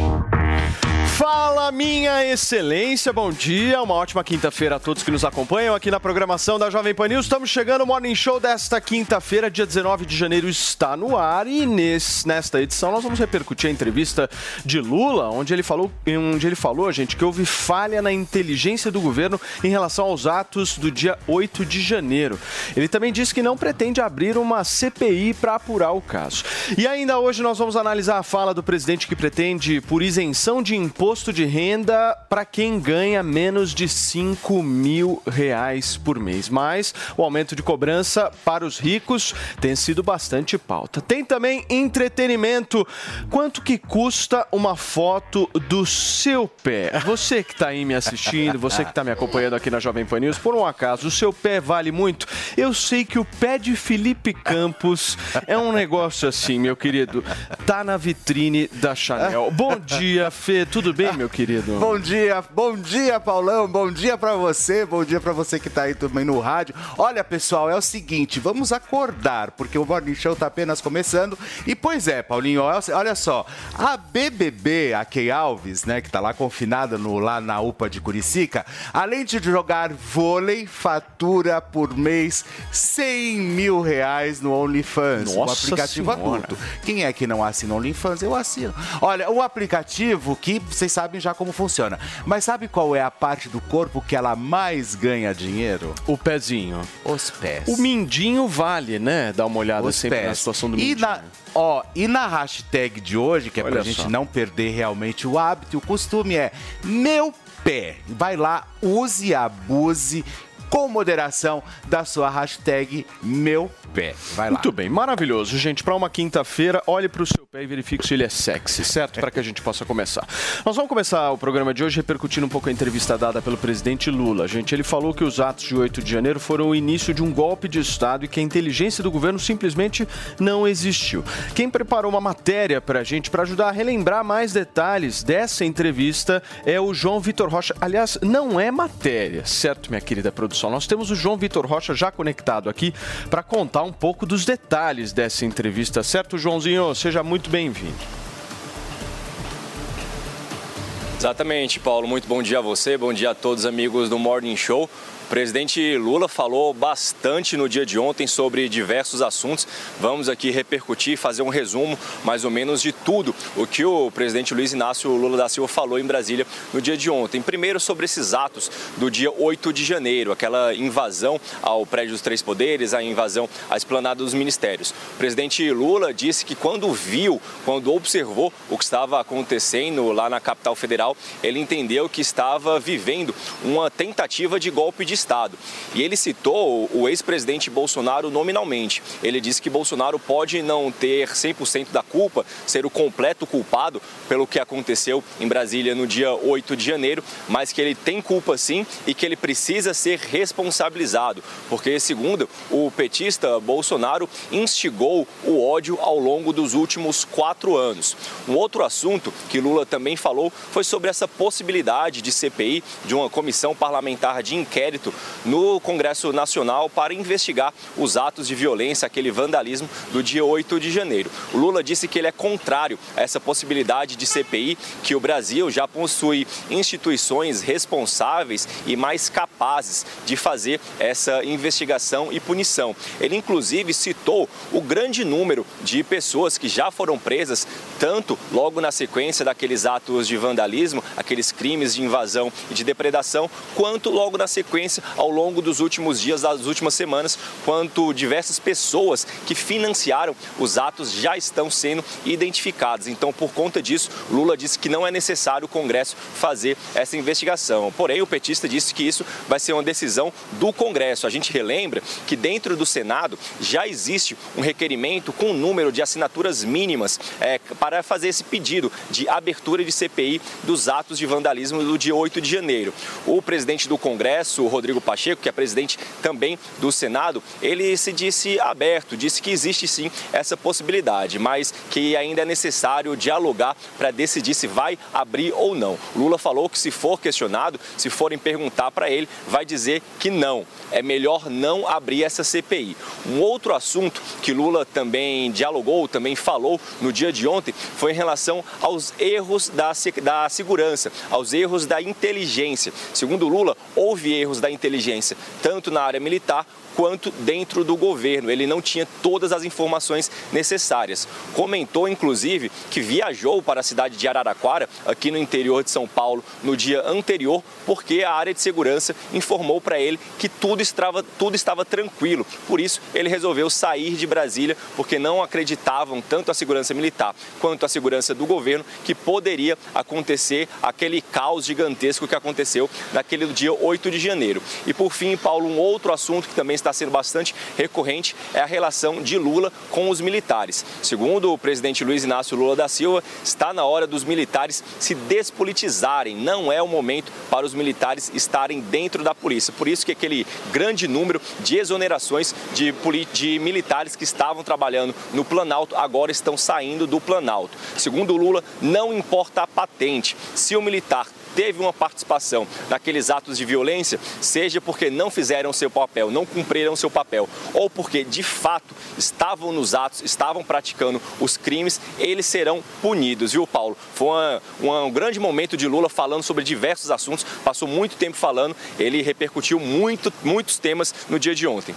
Bye. Fala, minha excelência, bom dia, uma ótima quinta-feira a todos que nos acompanham aqui na programação da Jovem Pan News. Estamos chegando, o Morning Show desta quinta-feira, dia 19 de janeiro, está no ar e nesse, nesta edição nós vamos repercutir a entrevista de Lula, onde ele falou, onde ele falou, gente, que houve falha na inteligência do governo em relação aos atos do dia 8 de janeiro. Ele também disse que não pretende abrir uma CPI para apurar o caso. E ainda hoje nós vamos analisar a fala do presidente que pretende, por isenção de imposto de renda para quem ganha menos de 5 mil reais por mês. Mas o aumento de cobrança para os ricos tem sido bastante pauta. Tem também entretenimento. Quanto que custa uma foto do seu pé? Você que está aí me assistindo, você que está me acompanhando aqui na Jovem Pan News, por um acaso, o seu pé vale muito? Eu sei que o pé de Felipe Campos é um negócio assim, meu querido. Tá na vitrine da Chanel. Bom dia, Fê. Tudo bem, meu querido? Bom dia, bom dia, Paulão. Bom dia pra você, bom dia pra você que tá aí também no rádio. Olha, pessoal, é o seguinte, vamos acordar, porque o Morning Show tá apenas começando. E pois é, Paulinho, olha só, a BBB, a Key Alves, né, que tá lá confinada no, lá na UPA de Curicica, além de jogar vôlei, fatura por mês 100 mil reais no OnlyFans, um Nossa aplicativo Senhora. adulto. Quem é que não assina OnlyFans? Eu assino. Olha, o aplicativo que vocês sabem já como funciona. Mas sabe qual é a parte do corpo que ela mais ganha dinheiro? O pezinho. Os pés. O mindinho vale, né? Dá uma olhada Os sempre pés. na situação do e mindinho. na, ó, e na hashtag de hoje, que é Olha pra só. gente não perder realmente o hábito, o costume é meu pé. Vai lá, use e abuse com moderação da sua hashtag meu pé. Vai lá. Muito bem, maravilhoso, gente. Para uma quinta-feira, olhe para o seu pé e verifique se ele é sexy, certo? Para que a gente possa começar. Nós vamos começar o programa de hoje repercutindo um pouco a entrevista dada pelo presidente Lula. Gente, ele falou que os atos de 8 de janeiro foram o início de um golpe de Estado e que a inteligência do governo simplesmente não existiu. Quem preparou uma matéria para a gente para ajudar a relembrar mais detalhes dessa entrevista é o João Vitor Rocha. Aliás, não é matéria, certo, minha querida produção? Nós temos o João Vitor Rocha já conectado aqui para contar um pouco dos detalhes dessa entrevista, certo, Joãozinho? Seja muito bem-vindo. Exatamente, Paulo. Muito bom dia a você, bom dia a todos os amigos do Morning Show. O presidente Lula falou bastante no dia de ontem sobre diversos assuntos. Vamos aqui repercutir, fazer um resumo mais ou menos de tudo o que o presidente Luiz Inácio Lula da Silva falou em Brasília no dia de ontem. Primeiro sobre esses atos do dia 8 de janeiro, aquela invasão ao prédio dos Três Poderes, a invasão à esplanada dos ministérios. O presidente Lula disse que quando viu, quando observou o que estava acontecendo lá na capital federal, ele entendeu que estava vivendo uma tentativa de golpe de Estado. E ele citou o ex-presidente Bolsonaro nominalmente. Ele disse que Bolsonaro pode não ter 100% da culpa, ser o completo culpado pelo que aconteceu em Brasília no dia 8 de janeiro, mas que ele tem culpa sim e que ele precisa ser responsabilizado, porque, segundo o petista, Bolsonaro instigou o ódio ao longo dos últimos quatro anos. Um outro assunto que Lula também falou foi sobre essa possibilidade de CPI, de uma comissão parlamentar de inquérito no Congresso Nacional para investigar os atos de violência, aquele vandalismo do dia 8 de janeiro. O Lula disse que ele é contrário a essa possibilidade de CPI, que o Brasil já possui instituições responsáveis e mais capazes de fazer essa investigação e punição. Ele, inclusive, citou o grande número de pessoas que já foram presas, tanto logo na sequência daqueles atos de vandalismo, aqueles crimes de invasão e de depredação, quanto logo na sequência, ao longo dos últimos dias, das últimas semanas, quanto diversas pessoas que financiaram os atos já estão sendo identificadas. Então, por conta disso, Lula disse que não é necessário o Congresso fazer essa investigação. Porém, o petista disse que isso vai ser uma decisão do Congresso. A gente relembra que dentro do Senado já existe um requerimento com um número de assinaturas mínimas é, para fazer esse pedido de abertura de CPI dos atos de vandalismo do dia 8 de janeiro. O presidente do Congresso, Rodrigo Pacheco, que é presidente também do Senado, ele se disse aberto, disse que existe sim essa possibilidade, mas que ainda é necessário dialogar para decidir se vai abrir ou não. Lula falou que se for questionado, se forem perguntar para ele, vai dizer que não. É melhor não abrir essa CPI. Um outro assunto que Lula também dialogou, também falou no dia de ontem, foi em relação aos erros da, da segurança, aos erros da inteligência. Segundo Lula, houve erros da inteligência, tanto na área militar quanto dentro do governo. Ele não tinha todas as informações necessárias. Comentou, inclusive, que viajou para a cidade de Araraquara, aqui no interior de São Paulo, no dia anterior, porque a área de segurança informou para ele que tudo estava, tudo estava tranquilo. Por isso, ele resolveu sair de Brasília, porque não acreditavam tanto a segurança militar quanto a segurança do governo que poderia acontecer aquele caos gigantesco que aconteceu naquele dia 8 de janeiro. E por fim, Paulo, um outro assunto que também está sendo bastante recorrente é a relação de Lula com os militares. Segundo o presidente Luiz Inácio Lula da Silva, está na hora dos militares se despolitizarem. Não é o momento para os militares estarem dentro da polícia. Por isso que aquele grande número de exonerações de, de militares que estavam trabalhando no Planalto agora estão saindo do Planalto. Segundo Lula, não importa a patente. Se o militar teve uma participação naqueles atos de violência, seja porque não fizeram seu papel, não cumpriram seu papel, ou porque de fato estavam nos atos, estavam praticando os crimes, eles serão punidos, viu, Paulo? Foi uma, um grande momento de Lula falando sobre diversos assuntos, passou muito tempo falando, ele repercutiu muito, muitos temas no dia de ontem.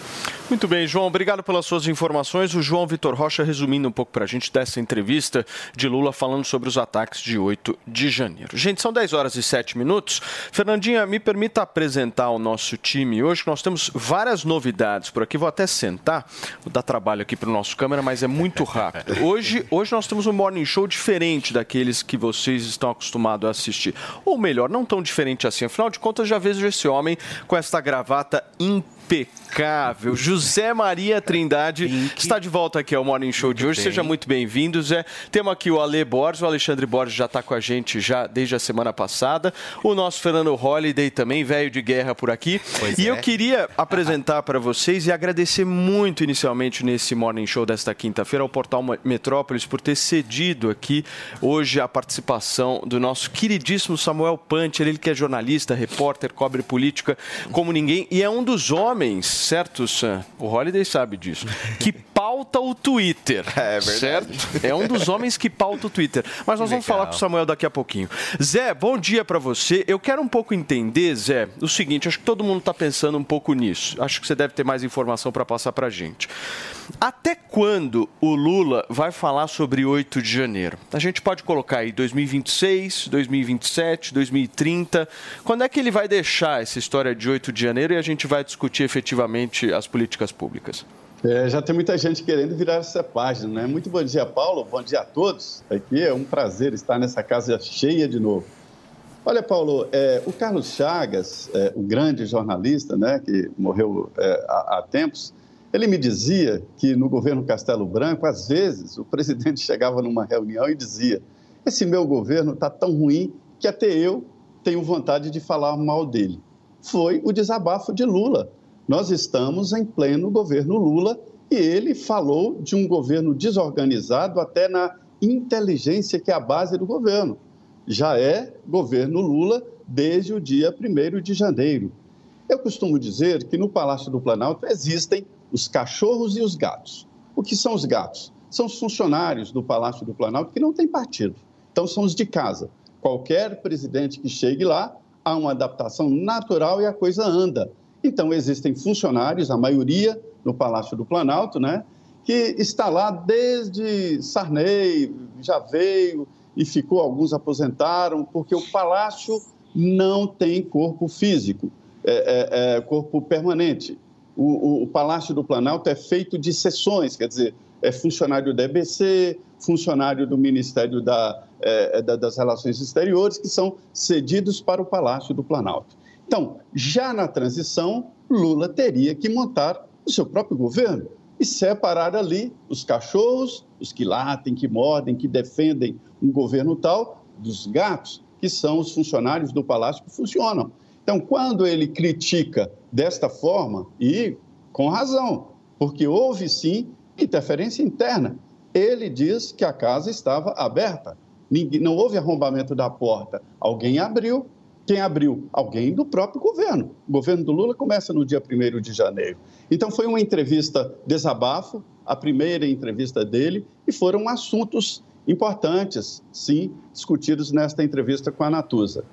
Muito bem, João, obrigado pelas suas informações. O João Vitor Rocha resumindo um pouco para a gente dessa entrevista de Lula falando sobre os ataques de 8 de janeiro. Gente, são 10 horas e 7 minutos. Fernandinha, me permita apresentar o nosso time hoje. Nós temos várias novidades por aqui. Vou até sentar, vou dar trabalho aqui para o nosso câmera, mas é muito rápido. Hoje, hoje nós temos um morning show diferente daqueles que vocês estão acostumados a assistir. Ou melhor, não tão diferente assim. Afinal de contas, já vejo esse homem com esta gravata impecável impecável. José Maria Trindade Pink. está de volta aqui ao Morning Show de hoje. Bem. Seja muito bem-vindo, Zé. Temos aqui o Ale Borges, o Alexandre Borges já está com a gente já desde a semana passada. O nosso Fernando Holliday também, velho de guerra por aqui. Pois e é. eu queria apresentar para vocês e agradecer muito inicialmente nesse Morning Show desta quinta-feira ao Portal Metrópolis por ter cedido aqui hoje a participação do nosso queridíssimo Samuel Puncher, ele que é jornalista, repórter, cobre política como ninguém e é um dos homens certo, Sam? O Holiday sabe disso. Que pauta o Twitter. É verdade. Certo? É um dos homens que pauta o Twitter. Mas nós vamos falar com o Samuel daqui a pouquinho. Zé, bom dia para você. Eu quero um pouco entender, Zé, o seguinte: acho que todo mundo está pensando um pouco nisso. Acho que você deve ter mais informação para passar para gente. Até quando o Lula vai falar sobre 8 de janeiro? A gente pode colocar aí 2026, 2027, 2030. Quando é que ele vai deixar essa história de 8 de janeiro e a gente vai discutir efetivamente as políticas públicas? É, já tem muita gente querendo virar essa página, né? Muito bom dia, Paulo. Bom dia a todos. Aqui é um prazer estar nessa casa cheia de novo. Olha, Paulo, é, o Carlos Chagas, é, o grande jornalista, né, que morreu é, há, há tempos, ele me dizia que no governo Castelo Branco, às vezes, o presidente chegava numa reunião e dizia: Esse meu governo está tão ruim que até eu tenho vontade de falar mal dele. Foi o desabafo de Lula. Nós estamos em pleno governo Lula e ele falou de um governo desorganizado até na inteligência que é a base do governo. Já é governo Lula desde o dia 1 de janeiro. Eu costumo dizer que no Palácio do Planalto existem os cachorros e os gatos. O que são os gatos? São os funcionários do Palácio do Planalto que não têm partido. Então, são os de casa. Qualquer presidente que chegue lá, há uma adaptação natural e a coisa anda. Então, existem funcionários, a maioria no Palácio do Planalto, né, que está lá desde Sarney, já veio e ficou, alguns aposentaram, porque o Palácio não tem corpo físico, é, é, é corpo permanente. O, o, o, Palácio do Planalto é feito de sessões, quer dizer, é funcionário da EBC, funcionário do Ministério da, é, é, da, das Relações Exteriores, que são cedidos para o Palácio do Planalto. Então, já na transição, Lula teria que montar o seu próprio governo e separar ali os cachorros, os que latem, que mordem, que defendem um governo tal, dos gatos, que são os funcionários do palácio que funcionam. Então, quando ele critica desta forma, e com razão, porque houve sim interferência interna, ele diz que a casa estava aberta. não houve arrombamento da porta. Alguém abriu. Quem abriu? Alguém do próprio governo. O governo do Lula começa no dia 1 de janeiro. Então, foi uma entrevista desabafo, a primeira entrevista dele, e foram assuntos importantes, sim, discutidos nesta entrevista com a Natuza.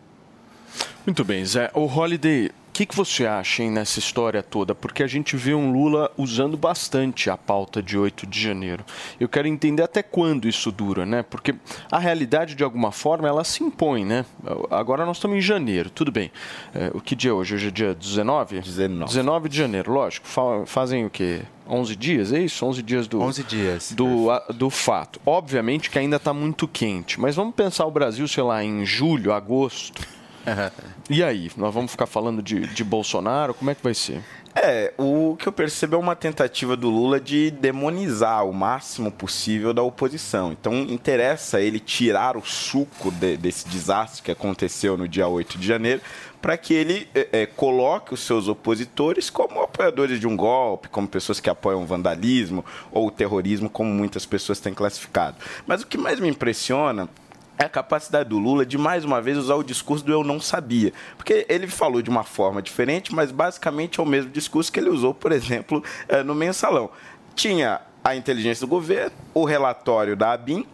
Muito bem, Zé. O Holiday, que, que você acha hein, nessa história toda? Porque a gente vê um Lula usando bastante a pauta de 8 de janeiro. Eu quero entender até quando isso dura, né? Porque a realidade, de alguma forma, ela se impõe, né? Agora nós estamos em janeiro, tudo bem. É, o que dia é hoje? Hoje é dia 19? 19. 19 de janeiro, lógico. Fazem o quê? 11 dias, é isso? 11 dias do 11 dias. Do, a, do fato. Obviamente que ainda está muito quente, mas vamos pensar o Brasil, sei lá, em julho, agosto e aí, nós vamos ficar falando de, de Bolsonaro? Como é que vai ser? É, o que eu percebo é uma tentativa do Lula de demonizar o máximo possível da oposição. Então, interessa ele tirar o suco de, desse desastre que aconteceu no dia 8 de janeiro, para que ele é, é, coloque os seus opositores como apoiadores de um golpe, como pessoas que apoiam o vandalismo ou o terrorismo, como muitas pessoas têm classificado. Mas o que mais me impressiona é a capacidade do Lula de mais uma vez usar o discurso do eu não sabia. Porque ele falou de uma forma diferente, mas basicamente é o mesmo discurso que ele usou, por exemplo, eh, no mensalão. Tinha a inteligência do governo, o relatório da ABIN,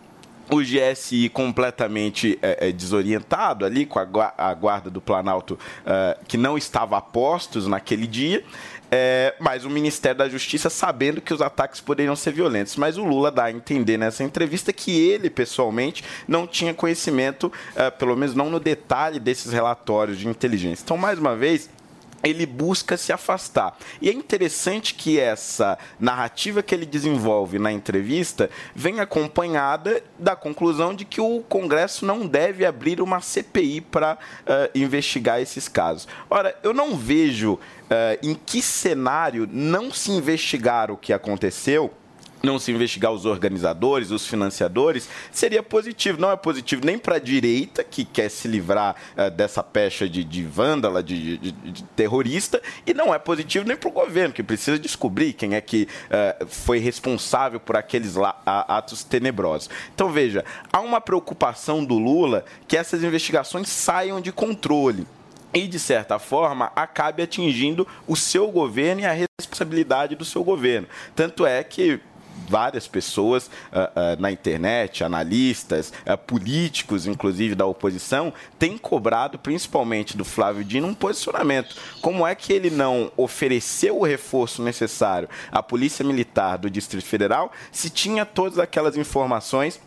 o GSI completamente é, é, desorientado ali, com a, a guarda do Planalto é, que não estava a postos naquele dia. É, mas o Ministério da Justiça sabendo que os ataques poderiam ser violentos. Mas o Lula dá a entender nessa entrevista que ele, pessoalmente, não tinha conhecimento, é, pelo menos não no detalhe, desses relatórios de inteligência. Então, mais uma vez, ele busca se afastar. E é interessante que essa narrativa que ele desenvolve na entrevista vem acompanhada da conclusão de que o Congresso não deve abrir uma CPI para uh, eh, investigar esses casos. Ora, eu não vejo uh, em que cenário não se investigar o que aconteceu não se investigar os organizadores, os financiadores, seria positivo. Não é positivo nem para a direita, que quer se livrar uh, dessa pecha de, de vândala, de, de, de, terrorista, e não é positivo nem para o governo, que precisa descobrir quem é que uh, foi responsável por aqueles atos tenebrosos. Então, veja, há uma preocupação do Lula que essas investigações saiam de controle e, de certa forma, acabe atingindo o seu governo e a responsabilidade do seu governo. Tanto é que várias pessoas uh, uh, na internet, analistas, uh, políticos, inclusive da oposição, têm cobrado, principalmente do Flávio Dino, um posicionamento. Como é que ele não ofereceu o reforço necessário à Polícia Militar do Distrito Federal se tinha todas aquelas informações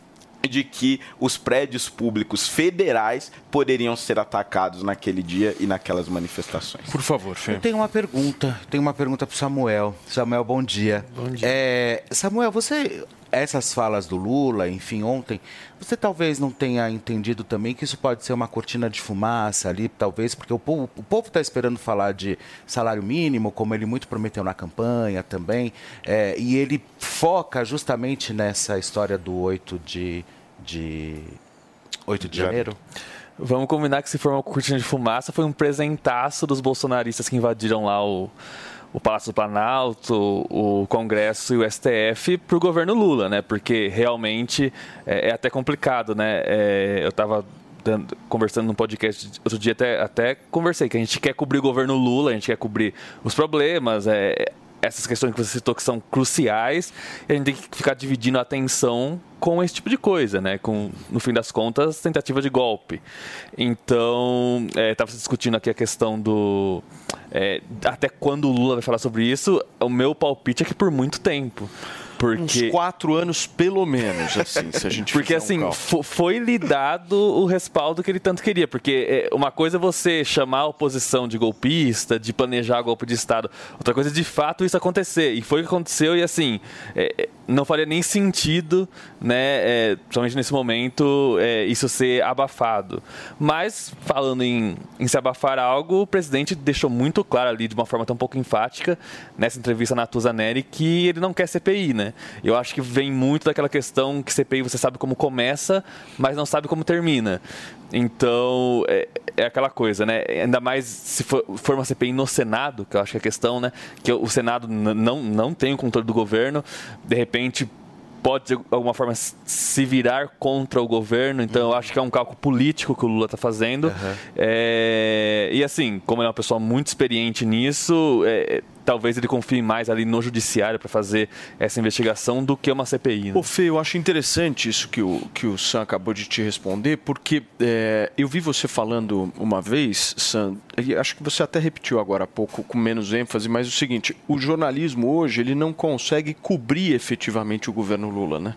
de que os prédios públicos federais poderiam ser atacados naquele dia e naquelas manifestações. Por favor, Fê. Eu tenho uma pergunta, tenho uma pergunta para Samuel. Samuel, bom dia. Bom dia. É, Samuel, você essas falas do Lula, enfim, ontem, você talvez não tenha entendido também que isso pode ser uma cortina de fumaça ali, talvez, porque o povo está esperando falar de salário mínimo, como ele muito prometeu na campanha também, é, e ele foca justamente nessa história do 8 de, de, 8 de janeiro. Vamos combinar que se for uma cortina de fumaça, foi um presentaço dos bolsonaristas que invadiram lá o o Palácio do Planalto, o Congresso e o STF para o governo Lula, né? Porque realmente é, é até complicado, né? É, eu estava conversando no podcast outro dia, até, até conversei que a gente quer cobrir o governo Lula, a gente quer cobrir os problemas, é, essas questões que você citou que são cruciais, e a gente tem que ficar dividindo a atenção com esse tipo de coisa, né? Com, no fim das contas, tentativa de golpe. Então, estava se discutindo aqui a questão do. é, até quando o Lula vai falar sobre isso, o meu palpite é que por muito tempo. Porque... Uns quatro anos, pelo menos, assim, se a gente Porque fizer um assim, fo- foi lhe dado o respaldo que ele tanto queria. Porque é, uma coisa é você chamar a oposição de golpista, de planejar golpe de Estado. Outra coisa é de fato isso acontecer. E foi o que aconteceu e assim, é, é, não faria nem sentido, né, é, principalmente nesse momento, é, isso ser abafado. Mas, falando em, em se abafar algo, o presidente deixou muito claro ali, de uma forma tão pouco enfática, nessa entrevista na Tusa Neri, que ele não quer CPI, né? Eu acho que vem muito daquela questão que CPI você sabe como começa, mas não sabe como termina. Então, é, é aquela coisa, né? Ainda mais se for, for uma CPI no Senado, que eu acho que é a questão, né? Que o Senado não, não tem o controle do governo, de repente pode de alguma forma se virar contra o governo, então eu acho que é um cálculo político que o Lula está fazendo. É, e assim, como ele é uma pessoa muito experiente nisso, é, talvez ele confie mais ali no judiciário para fazer essa investigação do que uma CPI. Né? Ô, Fê, eu acho interessante isso que o, que o Sam acabou de te responder, porque é, eu vi você falando uma vez, Sam, acho que você até repetiu agora há pouco com menos ênfase, mas é o seguinte, o jornalismo hoje ele não consegue cobrir efetivamente o governo Lula, né?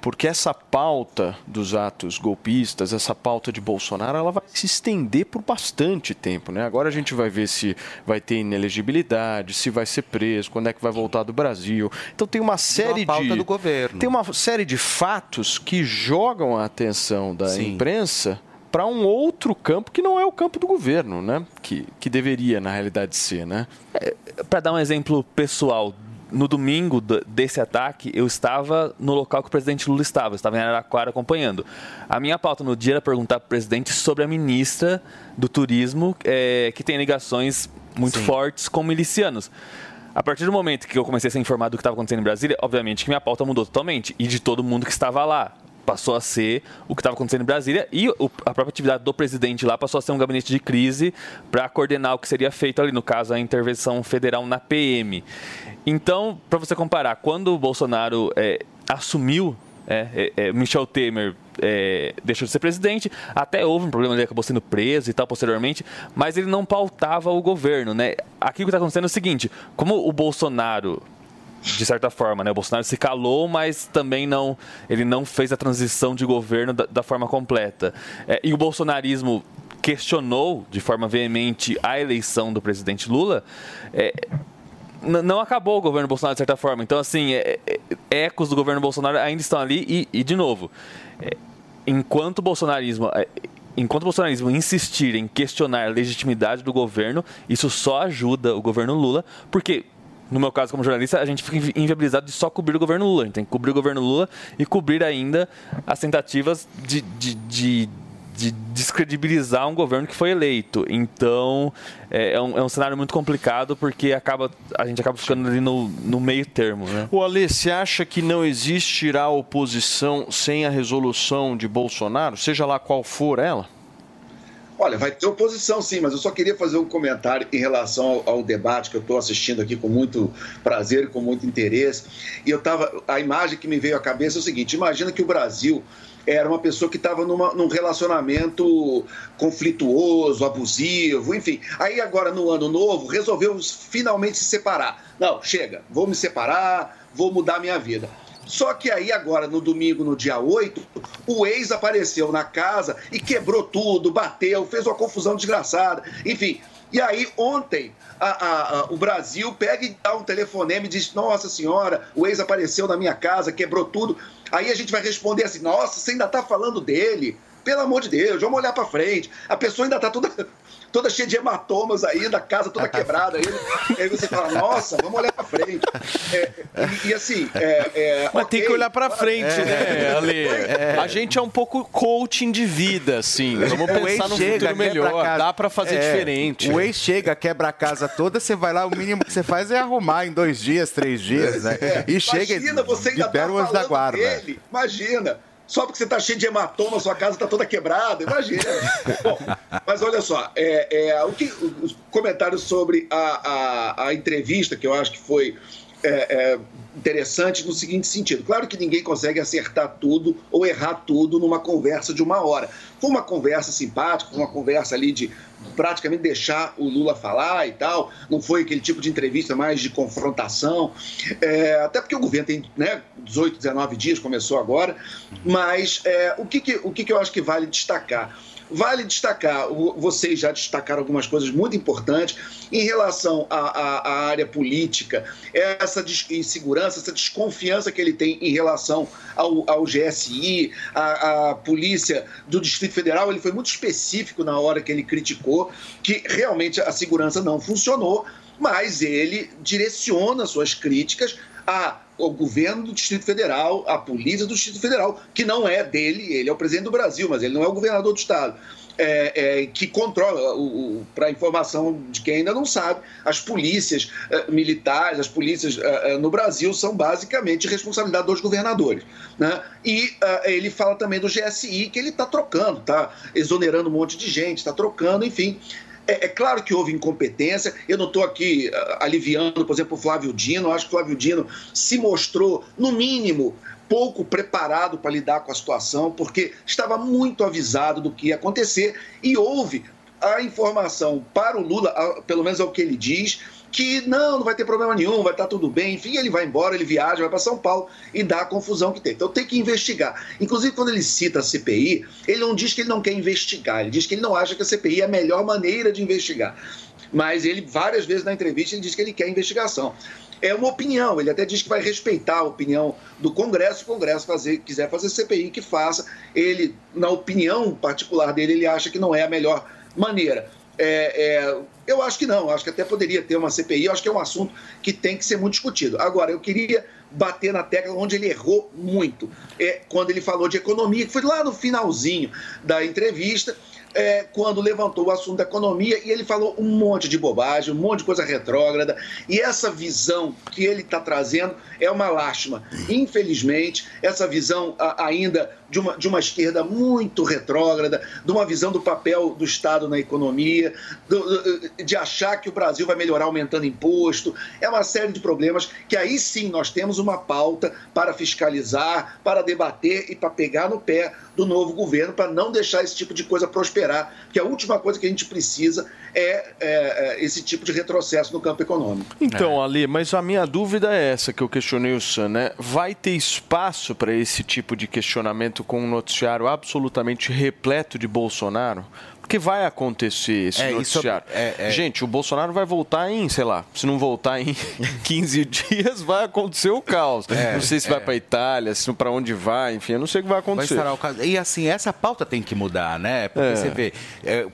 Porque essa pauta dos atos golpistas, essa pauta de Bolsonaro, ela vai se estender por bastante tempo, né? Agora a gente vai ver se vai ter inelegibilidade, se vai ser preso, quando é que vai voltar do Brasil. Então tem uma série pauta de do governo. tem uma série de fatos que jogam a atenção da Sim. imprensa para um outro campo que não é o campo do governo, né? Que, que deveria, na realidade, ser, né? Para dar um exemplo pessoal, no domingo do- desse ataque, eu estava no local que o presidente Lula estava, eu estava em Araraquara acompanhando. A minha pauta no dia era perguntar para o presidente sobre a ministra do Turismo, eh, que tem ligações muito fortes com milicianos. A partir do momento que eu comecei a ser informado do que estava acontecendo em Brasília, obviamente que minha pauta mudou totalmente, e de todo mundo que estava lá. Passou a ser o que estava acontecendo em Brasília e o- a própria atividade do presidente lá passou a ser um gabinete de crise para coordenar o que seria feito ali, no caso, a intervenção federal na PM. Então, para você comparar, quando o Bolsonaro é, assumiu, é, é, é, Michel Temer é, deixou de ser presidente, até houve um problema, ele acabou sendo preso e tal posteriormente, mas ele não pautava o governo. Né? Aqui o que está acontecendo é o seguinte: como o Bolsonaro de certa forma, né? O Bolsonaro se calou, mas também não, ele não fez a transição de governo da, da forma completa. É, e o bolsonarismo questionou de forma veemente a eleição do presidente Lula. é, não acabou o governo Bolsonaro de certa forma. Então, assim, é- é- ecos do governo Bolsonaro ainda estão ali e, e, de novo, é, enquanto o bolsonarismo. é, Enquanto o bolsonarismo insistir em questionar a legitimidade do governo, isso só ajuda o governo Lula, porque, no meu caso como jornalista, a gente fica invi- inviabilizado de só cobrir o governo Lula. A gente tem que cobrir o governo Lula e cobrir ainda as tentativas de, de, de- de descredibilizar um governo que foi eleito. Então, é, é um, é um cenário muito complicado, porque acaba, a gente acaba ficando ali no, no meio termo, né? O Alê, você acha que não existirá oposição sem a resolução de Bolsonaro, seja lá qual for ela? Olha, vai ter oposição sim, mas eu só queria fazer um comentário em relação ao, ao debate que eu estou assistindo aqui com muito prazer, com muito interesse. E eu tava, a imagem que me veio à cabeça é o seguinte: imagina que o Brasil era uma pessoa que estava num relacionamento conflituoso, abusivo, enfim. Aí agora no ano novo resolveu finalmente se separar. Não, chega, vou me separar, vou mudar minha vida. Só que aí agora, no domingo, no dia 8, o ex apareceu na casa e quebrou tudo, bateu, fez uma confusão desgraçada, enfim. E aí, ontem, a- a- a- o Brasil pega e dá um telefonema e diz: Nossa senhora, o ex apareceu na minha casa, quebrou tudo. Aí a gente vai responder assim: Nossa, você ainda tá falando dele? Pelo amor de Deus, vamos olhar pra frente. A pessoa ainda tá toda, toda cheia de hematomas ainda, a casa toda quebrada ainda. Aí você fala: Nossa, vamos olhar pra frente. É, e, e assim. É, é, Mas ok, tem que olhar pra frente, né, Ale? A gente é um pouco coaching de vida, assim. Vamos O ex pensar no chega, futuro melhor. casa. Dá pra fazer É, diferente. O ex chega, quebra a casa toda, você vai lá, o mínimo que você faz é arrumar em dois dias, três dias, né? E chega Imagina, você e ainda libera tá o anjo da guarda. dele. Imagina. Só porque você está cheio de hematoma, sua casa está toda quebrada, imagina. Bom, mas olha só, é, é, o que, os comentários sobre a, a, a entrevista, que eu acho que foi é, é, interessante no seguinte sentido. Claro que ninguém consegue acertar tudo ou errar tudo numa conversa de uma hora. Foi uma conversa simpática, foi uma conversa ali de praticamente deixar o Lula falar e tal. Não foi aquele tipo de entrevista mais de confrontação. É, até porque o governo tem né, 18, 19 dias, começou agora. Mas é, o, que, que, o que, que eu acho que vale destacar? Vale destacar, vocês já destacaram algumas coisas muito importantes em relação à, à, à área política, essa insegurança, essa desconfiança que ele tem em relação ao, ao GSI, a, a polícia do Distrito Federal. Ele foi muito específico na hora que ele criticou que realmente a segurança não funcionou, mas ele direciona suas críticas a o governo do Distrito Federal, a polícia do Distrito Federal, que não é dele, ele é o presidente do Brasil, mas ele não é o governador do Estado. É, é, que controla, para informação de quem ainda não sabe, as polícias é, militares, as polícias é, é, no Brasil são basicamente responsabilidade dos governadores. Né? E é, ele fala também do GSI, que ele está trocando, está exonerando um monte de gente, está trocando, enfim. É, é, claro que houve incompetência. Eu não estou aqui uh, aliviando, por exemplo, o Flávio Dino. Eu acho que o Flávio Dino se mostrou, no mínimo, pouco preparado para lidar com a situação, porque estava muito avisado do que ia acontecer e houve a informação para o Lula, pelo menos é o que ele diz, que não, não vai ter problema nenhum, vai estar tudo bem, enfim, ele vai embora, ele viaja, vai para São Paulo e dá a confusão que tem. Então tem que investigar. Inclusive, quando ele cita a CPI, ele não diz que ele não quer investigar, ele diz que ele não acha que a CPI é a melhor maneira de investigar. Mas ele, várias vezes na entrevista, ele diz que ele quer investigação. É uma opinião, ele até diz que vai respeitar a opinião do Congresso, se o Congresso fazer, quiser fazer CPI, que faça. Ele, na opinião particular dele, ele acha que não é a melhor maneira. É, é, eu acho que não, acho que até poderia ter uma CPI, acho que é um assunto que tem que ser muito discutido. Agora, eu queria bater na tecla onde ele errou muito, é quando ele falou de economia, que foi lá no finalzinho da entrevista, é, quando levantou o assunto da economia e ele falou um monte de bobagem, um monte de coisa retrógrada. E essa visão que ele está trazendo é uma lástima. Infelizmente, essa visão ainda de uma, de uma esquerda muito retrógrada, de uma visão do papel do Estado na economia, do, de achar que o Brasil vai melhorar aumentando imposto. É uma série de problemas que aí sim nós temos uma pauta para fiscalizar, para debater e para pegar no pé do novo governo, para não deixar esse tipo de coisa prosperar, que a última coisa que a gente precisa é, é, é esse tipo de retrocesso no campo econômico. Então, é. Ali, mas a minha dúvida é essa que eu questionei o Sam, né? Vai ter espaço para esse tipo de questionamento com um noticiário absolutamente repleto de Bolsonaro, que vai acontecer esse é, noticiário. É, é... Gente, o Bolsonaro vai voltar em, sei lá, se não voltar em 15 dias, vai acontecer o caos. É, não sei se vai é. para Itália, se para onde vai, enfim, eu não sei o que vai acontecer. Vai o. E assim, essa pauta tem que mudar, né? Porque é. você vê,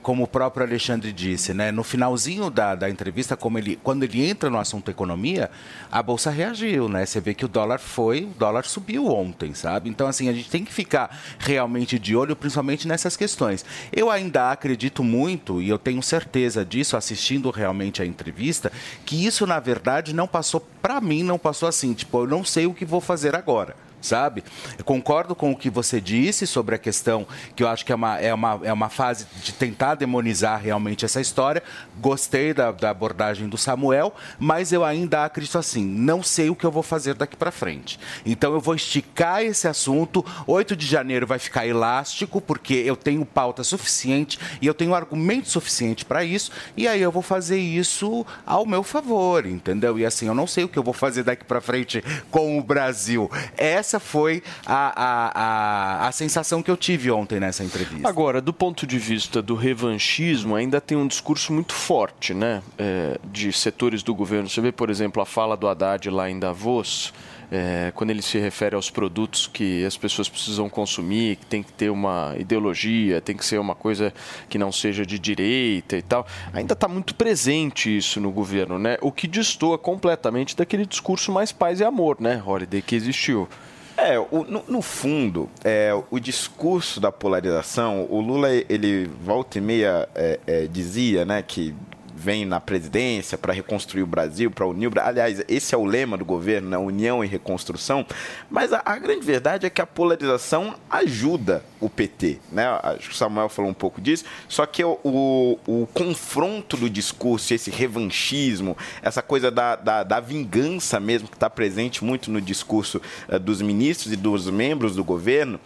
como o próprio Alexandre disse, né? No finalzinho da, da entrevista, como ele, quando ele entra no assunto economia, a bolsa reagiu, né? Você vê que o dólar foi, o dólar subiu ontem, sabe? Então, assim, a gente tem que ficar realmente de olho, principalmente nessas questões. Eu ainda acredito muito, e eu tenho certeza disso assistindo realmente a entrevista, que isso, na verdade, não passou, para mim, não passou assim, tipo, eu não sei o que vou fazer agora sabe? Eu concordo com o que você disse sobre a questão que eu acho que é uma, é uma, é uma fase de tentar demonizar realmente essa história. Gostei da, da abordagem do Samuel, mas eu ainda acredito assim, não sei o que eu vou fazer daqui para frente. Então eu vou esticar esse assunto. 8 de janeiro vai ficar elástico, porque eu tenho pauta suficiente e eu tenho argumento suficiente para isso, e aí eu vou fazer isso ao meu favor, entendeu? E assim, eu não sei o que eu vou fazer daqui para frente com o Brasil. Essa essa foi a, a, a, a sensação que eu tive ontem nessa entrevista. Agora, do ponto de vista do revanchismo, ainda tem um discurso muito forte, né? É, de setores do governo. Você vê, por exemplo, a fala do Haddad lá em Davos. É, quando ele se refere aos produtos que as pessoas precisam consumir, que tem que ter uma ideologia, tem que ser uma coisa que não seja de direita e tal, ainda está muito presente isso no governo, né? O que destoa completamente daquele discurso mais paz e amor, né, Holiday, que existiu. É, o, no, no, fundo, é, o discurso da polarização, o Lula, ele volta e meia é, é, dizia né, que vem na presidência para reconstruir o Brasil, para unir o Brasil. Aliás, esse é o lema do governo, né? União e reconstrução. Mas a, a grande verdade é que a polarização ajuda o PT, né? Acho que o Samuel falou um pouco disso. Só que o, o, o confronto do discurso, esse revanchismo, essa coisa da, da, da vingança mesmo que está presente muito no discurso uh, dos ministros e dos membros do governo,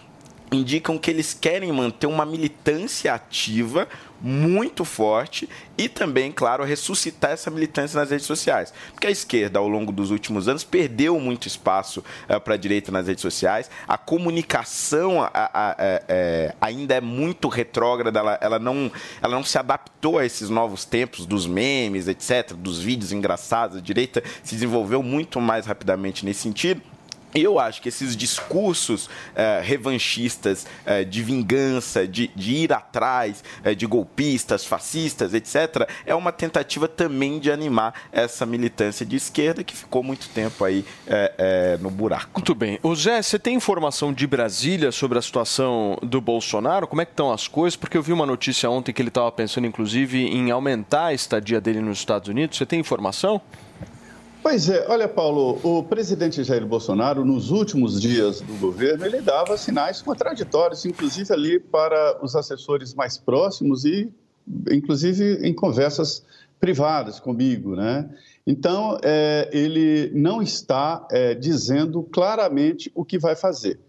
indicam que eles querem manter uma militância ativa muito forte e também, claro, ressuscitar essa militância nas redes sociais. Porque a esquerda, ao longo dos últimos anos, perdeu muito espaço uh, para a direita nas redes sociais. A comunicação a, a, a, é, ainda é muito retrógrada, ela, ela, não, ela não se adaptou a esses novos tempos dos memes, etc., dos vídeos engraçados. A direita se desenvolveu muito mais rapidamente nesse sentido. Eu acho que esses discursos eh, revanchistas eh, de vingança, de, de ir atrás eh, de golpistas, fascistas, etc., é uma tentativa também de animar essa militância de esquerda que ficou muito tempo aí no buraco. Muito bem. O Zé, você tem informação de Brasília sobre a situação do Bolsonaro? Como é que estão as coisas? Porque eu vi uma notícia ontem que ele estava pensando, inclusive, em aumentar a estadia dele nos Estados Unidos. Você tem informação? Pois é, olha, Paulo, o presidente Jair Bolsonaro, nos últimos dias do governo, ele dava sinais contraditórios, inclusive ali para os assessores mais próximos e, inclusive, em conversas privadas comigo, né? Então, é, ele não está é, dizendo claramente o que vai fazer.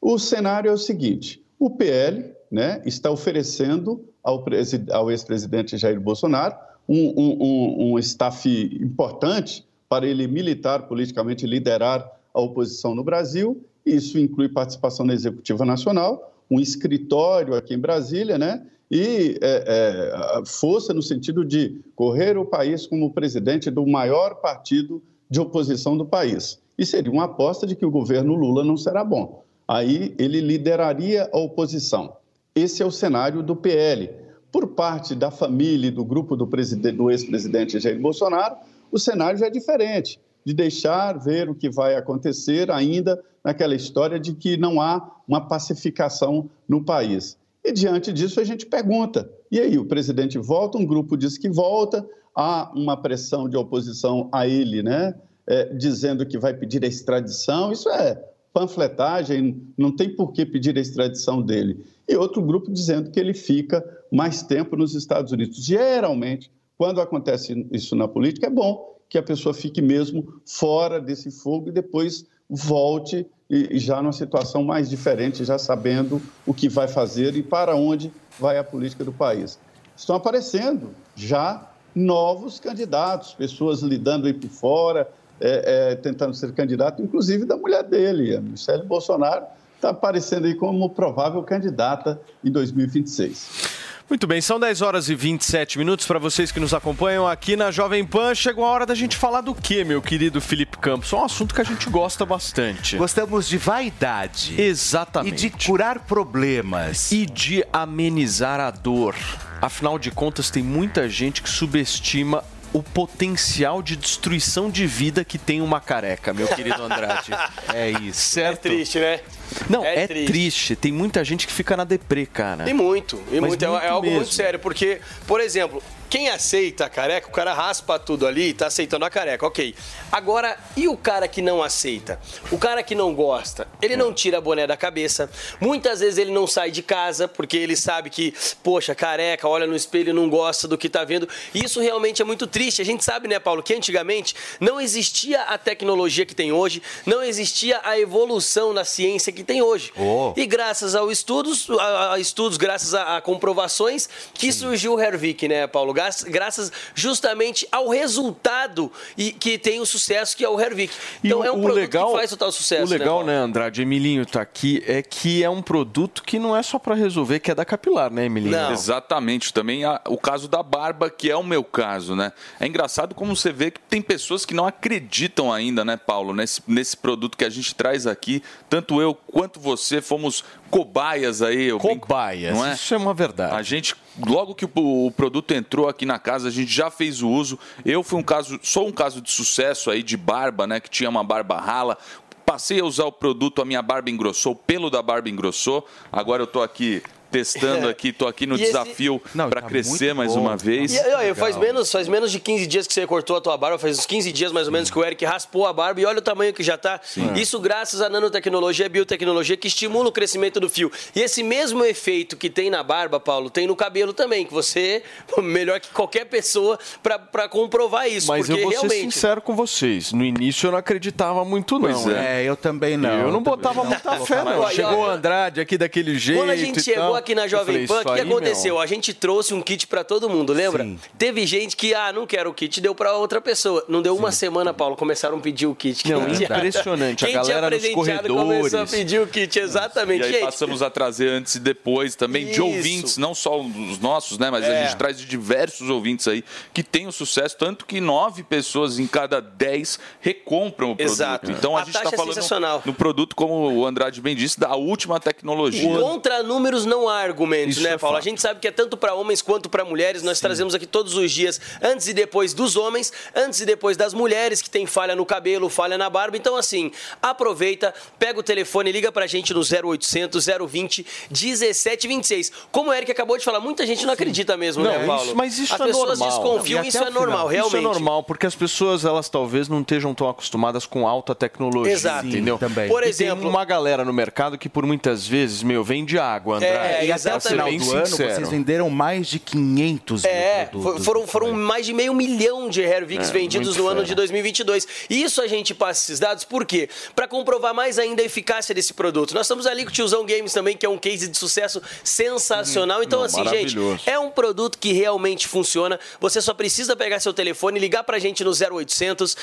O cenário é o seguinte: o PL né, está oferecendo ao, ao ex-presidente Jair Bolsonaro um, um, um, um staff importante para ele militar politicamente liderar a oposição no Brasil. Isso inclui participação na Executiva Nacional, um escritório aqui em Brasília, né? E é, é, força no sentido de correr o país como presidente do maior partido de oposição do país. E seria uma aposta de que o governo Lula não será bom. Aí ele lideraria a oposição. Esse é o cenário do PL. Por parte da família e do grupo do, do ex-presidente Jair Bolsonaro, o cenário já é diferente, de deixar ver o que vai acontecer ainda naquela história de que não há uma pacificação no país. E diante disso a gente pergunta: e aí, o presidente volta, um grupo diz que volta, há uma pressão de oposição a ele, né? É, dizendo que vai pedir a extradição, isso é panfletagem, não tem por que pedir a extradição dele. E outro grupo dizendo que ele fica mais tempo nos Estados Unidos. Geralmente, quando acontece isso na política, é bom que a pessoa fique mesmo fora desse fogo e depois volte já numa situação mais diferente, já sabendo o que vai fazer e para onde vai a política do país. Estão aparecendo já novos candidatos, pessoas lidando aí por fora, é, é, tentando ser candidato, inclusive da mulher dele, a Michelle Bolsonaro, está aparecendo aí como provável candidata em 2026. Muito bem, são 10 horas e 27 minutos para vocês que nos acompanham aqui na Jovem Pan. Chegou a hora da gente falar do que, meu querido Felipe Campos? É um assunto que a gente gosta bastante. Gostamos de vaidade. Exatamente. E de curar problemas. E de amenizar a dor. Afinal de contas, tem muita gente que subestima o potencial de destruição de vida que tem uma careca, meu querido Andrade. é isso. Certo? É triste, né? Não, é, é triste. triste. Tem muita gente que fica na deprê, cara. Tem muito. E muito, muito é, é algo mesmo. muito sério, porque, por exemplo, quem aceita a careca, o cara raspa tudo ali e tá aceitando a careca, ok. Agora, e o cara que não aceita? O cara que não gosta, ele não tira a boné da cabeça. Muitas vezes ele não sai de casa porque ele sabe que, poxa, careca, olha no espelho e não gosta do que tá vendo. E isso realmente é muito triste. A gente sabe, né, Paulo, que antigamente não existia a tecnologia que tem hoje, não existia a evolução na ciência que tem hoje. Oh. E graças aos estudos, a, a estudos, graças a, a comprovações, que surgiu o Hervik, né, Paulo? Graças justamente ao resultado e que tem o sucesso que é o Hervik. Então e é um o produto legal, que faz total sucesso. O legal, né, né, Andrade? Emilinho tá aqui, é que é um produto que não é só para resolver, que é da capilar, né, Emilinho? Não. Exatamente. Também há o caso da barba, que é o meu caso, né? É engraçado como você vê que tem pessoas que não acreditam ainda, né, Paulo, nesse, nesse produto que a gente traz aqui. Tanto eu quanto você fomos cobaias aí. eu brinco, Cobaias, não é? isso é uma verdade. A gente, logo que o, o produto entrou aqui na casa, a gente já fez o uso. Eu fui um caso, sou um caso de sucesso aí de barba, né? Que tinha uma barba rala. Passei a usar o produto, a minha barba engrossou, o pelo da barba engrossou. Agora eu tô aqui testando É. aqui, tô aqui no E esse- desafio para crescer mais bom. uma vez. E, olha, faz, menos, faz menos de 15 dias que você cortou a tua barba, faz uns 15 dias mais ou menos que o Eric raspou a barba e olha o tamanho que já tá. Isso graças à nanotecnologia e biotecnologia que estimula o crescimento do fio. E esse mesmo efeito que tem na barba, Paulo, tem no cabelo também, que você é melhor que qualquer pessoa pra- pra comprovar isso. Mas eu vou ser realmente. sincero com vocês. No início eu não acreditava muito, não. Pois né? É, eu também não. Eu não Eu botava não. muita fé, não. Chegou o Andrade aqui daquele jeito. Quando a gente e chegou tal. Aqui na Jovem falei, Pan, o que aí, meu, aconteceu? A gente trouxe um kit pra todo mundo, lembra? Teve gente que, ah, não quero o kit, deu pra outra pessoa. Não deu uma semana, Paulo, começaram a pedir o kit. Não, impressionante. A Quem tinha galera nos presenteado começou a corredores. pedir o kit, exatamente. E aí Gente, passamos a trazer antes e depois também de Isso. ouvintes, não só os nossos, né? Mas É. a gente traz de diversos ouvintes aí que tem o sucesso, tanto que nove pessoas em cada dez recompram o produto. Exato. Então a, A gente taxa está é falando no produto, como o Andrade bem disse, da última tecnologia. E contra números não há argumentos, Isso né, é Paulo? A fato. gente sabe que é tanto para homens quanto para mulheres. Nós trazemos aqui todos os dias, antes e depois dos homens, antes e depois das mulheres que tem falha no cabelo, falha na barba. Então, assim, aproveita, pega o telefone, liga pra gente no 0800 020 1726. Como o Eric acabou de falar, muita gente não acredita mesmo, Não, né, Paulo? isso- mas isso As é pessoas normal. desconfiam, E isso até é final. normal, realmente. Isso é normal, porque as pessoas, elas talvez não estejam tão acostumadas com alta tecnologia, Exato. entendeu? Sim, também. Por E exemplo- tem uma galera no mercado que por muitas vezes, meu, vende água, André. É, e até o final do ano, vocês venderam mais de 500 mil É, produtos. foram, foram mais de meio milhão de Hervix É, vendidos no ano de 2022. E isso a gente passa esses dados por quê? Para comprovar mais ainda a eficácia desse produto. Nós estamos ali com o Tiozão Games também, que é um case de sucesso sensacional. Então, Não, assim, gente, é um produto que realmente funciona. Você só precisa pegar seu telefone e ligar pra gente no 0800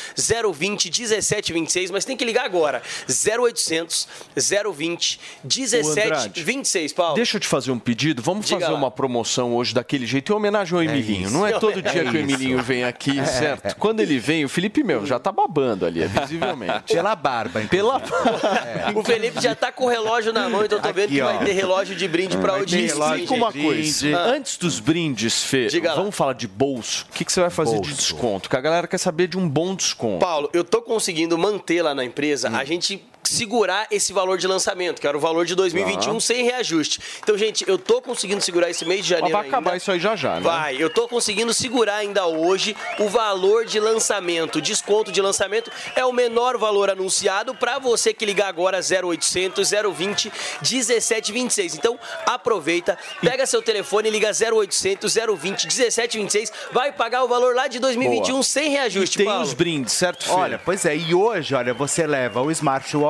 020 1726, mas tem que ligar agora. 0800 020 1726, Paulo. Deixa eu te fazer um pedido. Vamos Diga fazer lá. uma promoção hoje daquele jeito, em homenagem ao Emilinho. isso. Não é É todo dia que o. Emilinho vem aqui, É. certo? Quando ele vem, o Felipe, meu, já tá babando ali, é visivelmente. Pela barba, Pela O Felipe já tá com o relógio na mão, então eu tô vendo Aqui, que ó. vai ter relógio de brinde pra audiência. explica uma coisa. Ah. Antes dos brindes, Fê, Diga lá. vamos falar de bolso. O que, que você vai fazer de desconto? Que a galera quer saber de um bom desconto. Paulo, eu tô conseguindo manter lá na empresa a gente segurar esse valor de lançamento, que era o valor de 2021 Tá. sem reajuste. Então, gente, eu tô conseguindo segurar esse mês de Mas janeiro vai acabar ainda. isso aí já já, né? Vai, eu tô conseguindo segurar ainda hoje o valor de lançamento. Desconto de lançamento é o menor valor anunciado para você que ligar agora 0800 020 1726. Então, aproveita, pega seu telefone e liga 0800 020 1726, vai pagar o valor lá de 2021 Boa. sem reajuste, tem Paulo. os brindes, certo, Fê? Olha, pois é, e hoje, olha, você leva o smartwatch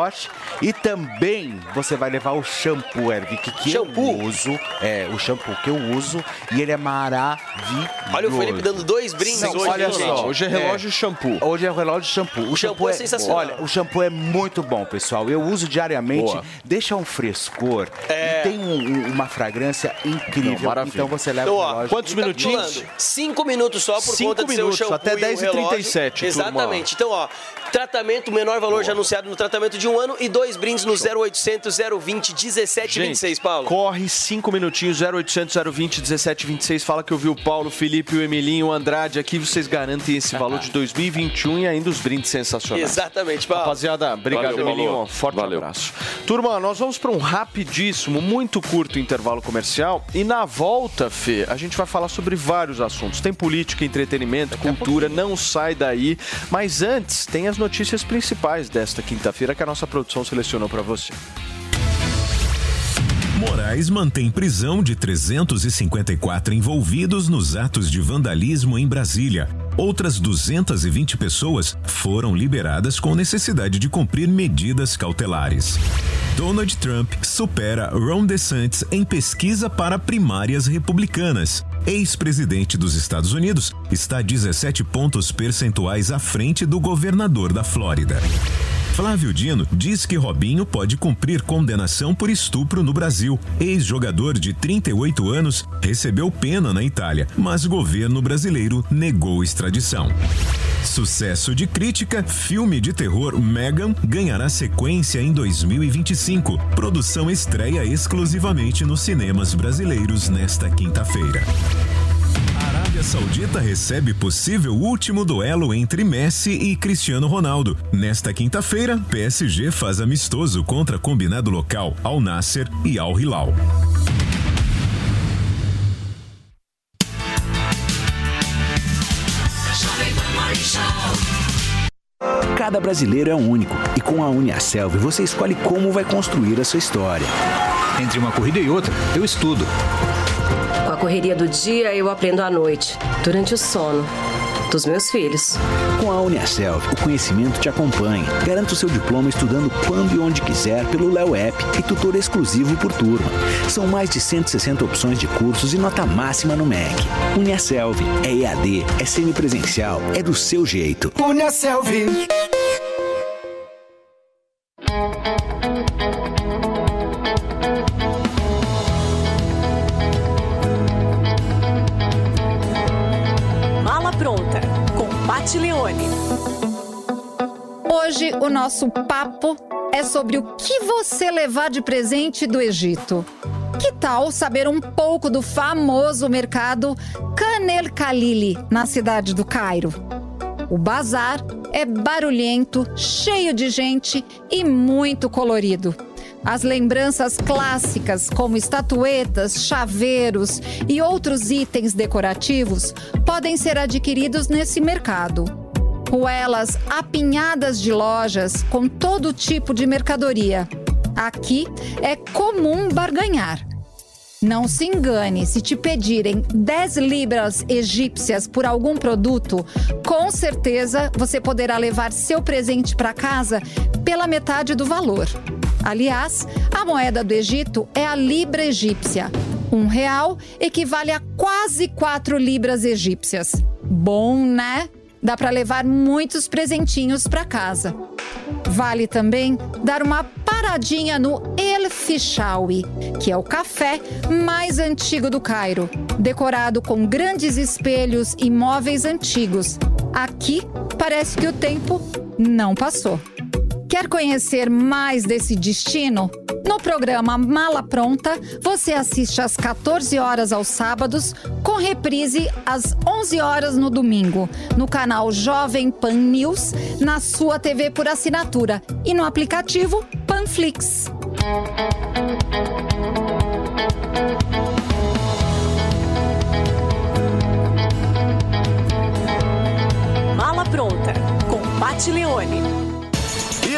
e também você vai levar o shampoo, Ervic, que eu uso. É, o shampoo que eu uso e ele é maravilhoso. Olha o Felipe dando dois brindes Não, hoje, olha só. Hoje é relógio e shampoo. Hoje é relógio e shampoo. O, shampoo é sensacional. Olha, o shampoo é muito bom, pessoal. Eu uso diariamente, Boa. deixa um frescor É. e tem um- um- uma fragrância incrível. Não, então você leva Então, o ó, relógio. Quantos minutinhos? Recapitulando, Cinco minutos só por Cinco conta minutos, seu shampoo até e o 10h37, relógio. turma. Exatamente. Então, ó, tratamento, menor valor já anunciado no tratamento de um ano e dois brindes no 0800 020 1726, Paulo. corre cinco minutinhos, 0800 020 1726. Fala que eu vi o Paulo, o Felipe, o Emilinho, o Andrade aqui. Vocês garantem esse valor de 2021 e ainda os brindes sensacionais. Exatamente, Paulo. Rapaziada, obrigado, Valeu, Emilinho. Paulo. Um Forte Valeu. abraço. Turma, nós vamos para um rapidíssimo, muito curto intervalo comercial. E na volta, Fê, a gente vai falar sobre vários assuntos. Tem política, entretenimento, cultura, não sai daí. Mas antes, tem as notícias principais desta quinta-feira que a nossa produção selecionou para você. Moraes mantém prisão de 354 envolvidos nos atos de vandalismo em Brasília. Outras 220 pessoas foram liberadas com necessidade de cumprir medidas cautelares. Donald Trump supera Ron DeSantis em pesquisa para primárias republicanas. Ex-presidente dos Estados Unidos está 17 pontos percentuais à frente do governador da Flórida. Flávio Dino diz que Robinho pode cumprir condenação por estupro no Brasil. Ex-jogador de 38 anos recebeu pena na Itália, mas o governo brasileiro negou extradição. Sucesso de crítica, filme de terror Megan ganhará sequência em 2025. Produção estreia exclusivamente nos cinemas brasileiros nesta quinta-feira. Arábia Saudita recebe possível último duelo entre Messi e Cristiano Ronaldo. Nesta quinta-feira, PSG faz amistoso contra combinado local Al Nasser e Al Hilal. Cada brasileiro é único e com a Uniaselv você escolhe como vai construir a sua história. Entre uma corrida e outra, eu estudo a correria do dia, eu aprendo à noite, durante o sono dos meus filhos. Com a Uniaselv, o conhecimento te acompanha. Garanta o seu diploma estudando quando e onde quiser pelo Léo App e tutor exclusivo por turma. São mais de 160 opções de cursos e nota máxima no MEC. Uniaselv é EAD, é semipresencial, é do seu jeito. Uniaselv. Nosso papo é sobre o que você levar de presente do Egito. Que tal saber um pouco do famoso mercado Canel Khalili, na cidade do Cairo? O bazar é barulhento, cheio de gente e muito colorido. As lembranças clássicas, como estatuetas, chaveiros e outros itens decorativos, podem ser adquiridos nesse mercado. Ruelas apinhadas de lojas com todo tipo de mercadoria. Aqui é comum barganhar. Não se engane, se te pedirem 10 libras egípcias por algum produto, com certeza você poderá levar seu presente para casa pela metade do valor. Aliás, a moeda do Egito é a libra egípcia. Um real equivale a quase 4 libras egípcias. Bom, né? Dá para levar muitos presentinhos para casa. Vale também dar uma paradinha no El Fishawi, que é o café mais antigo do Cairo, decorado com grandes espelhos e móveis antigos. Aqui parece que o tempo não passou. Quer conhecer mais desse destino? No programa Mala Pronta, você assiste às 14 horas aos sábados, com reprise às 11 horas no domingo, no canal Jovem Pan News, na sua TV por assinatura e no aplicativo Panflix. Mala pronta com Pat Leone.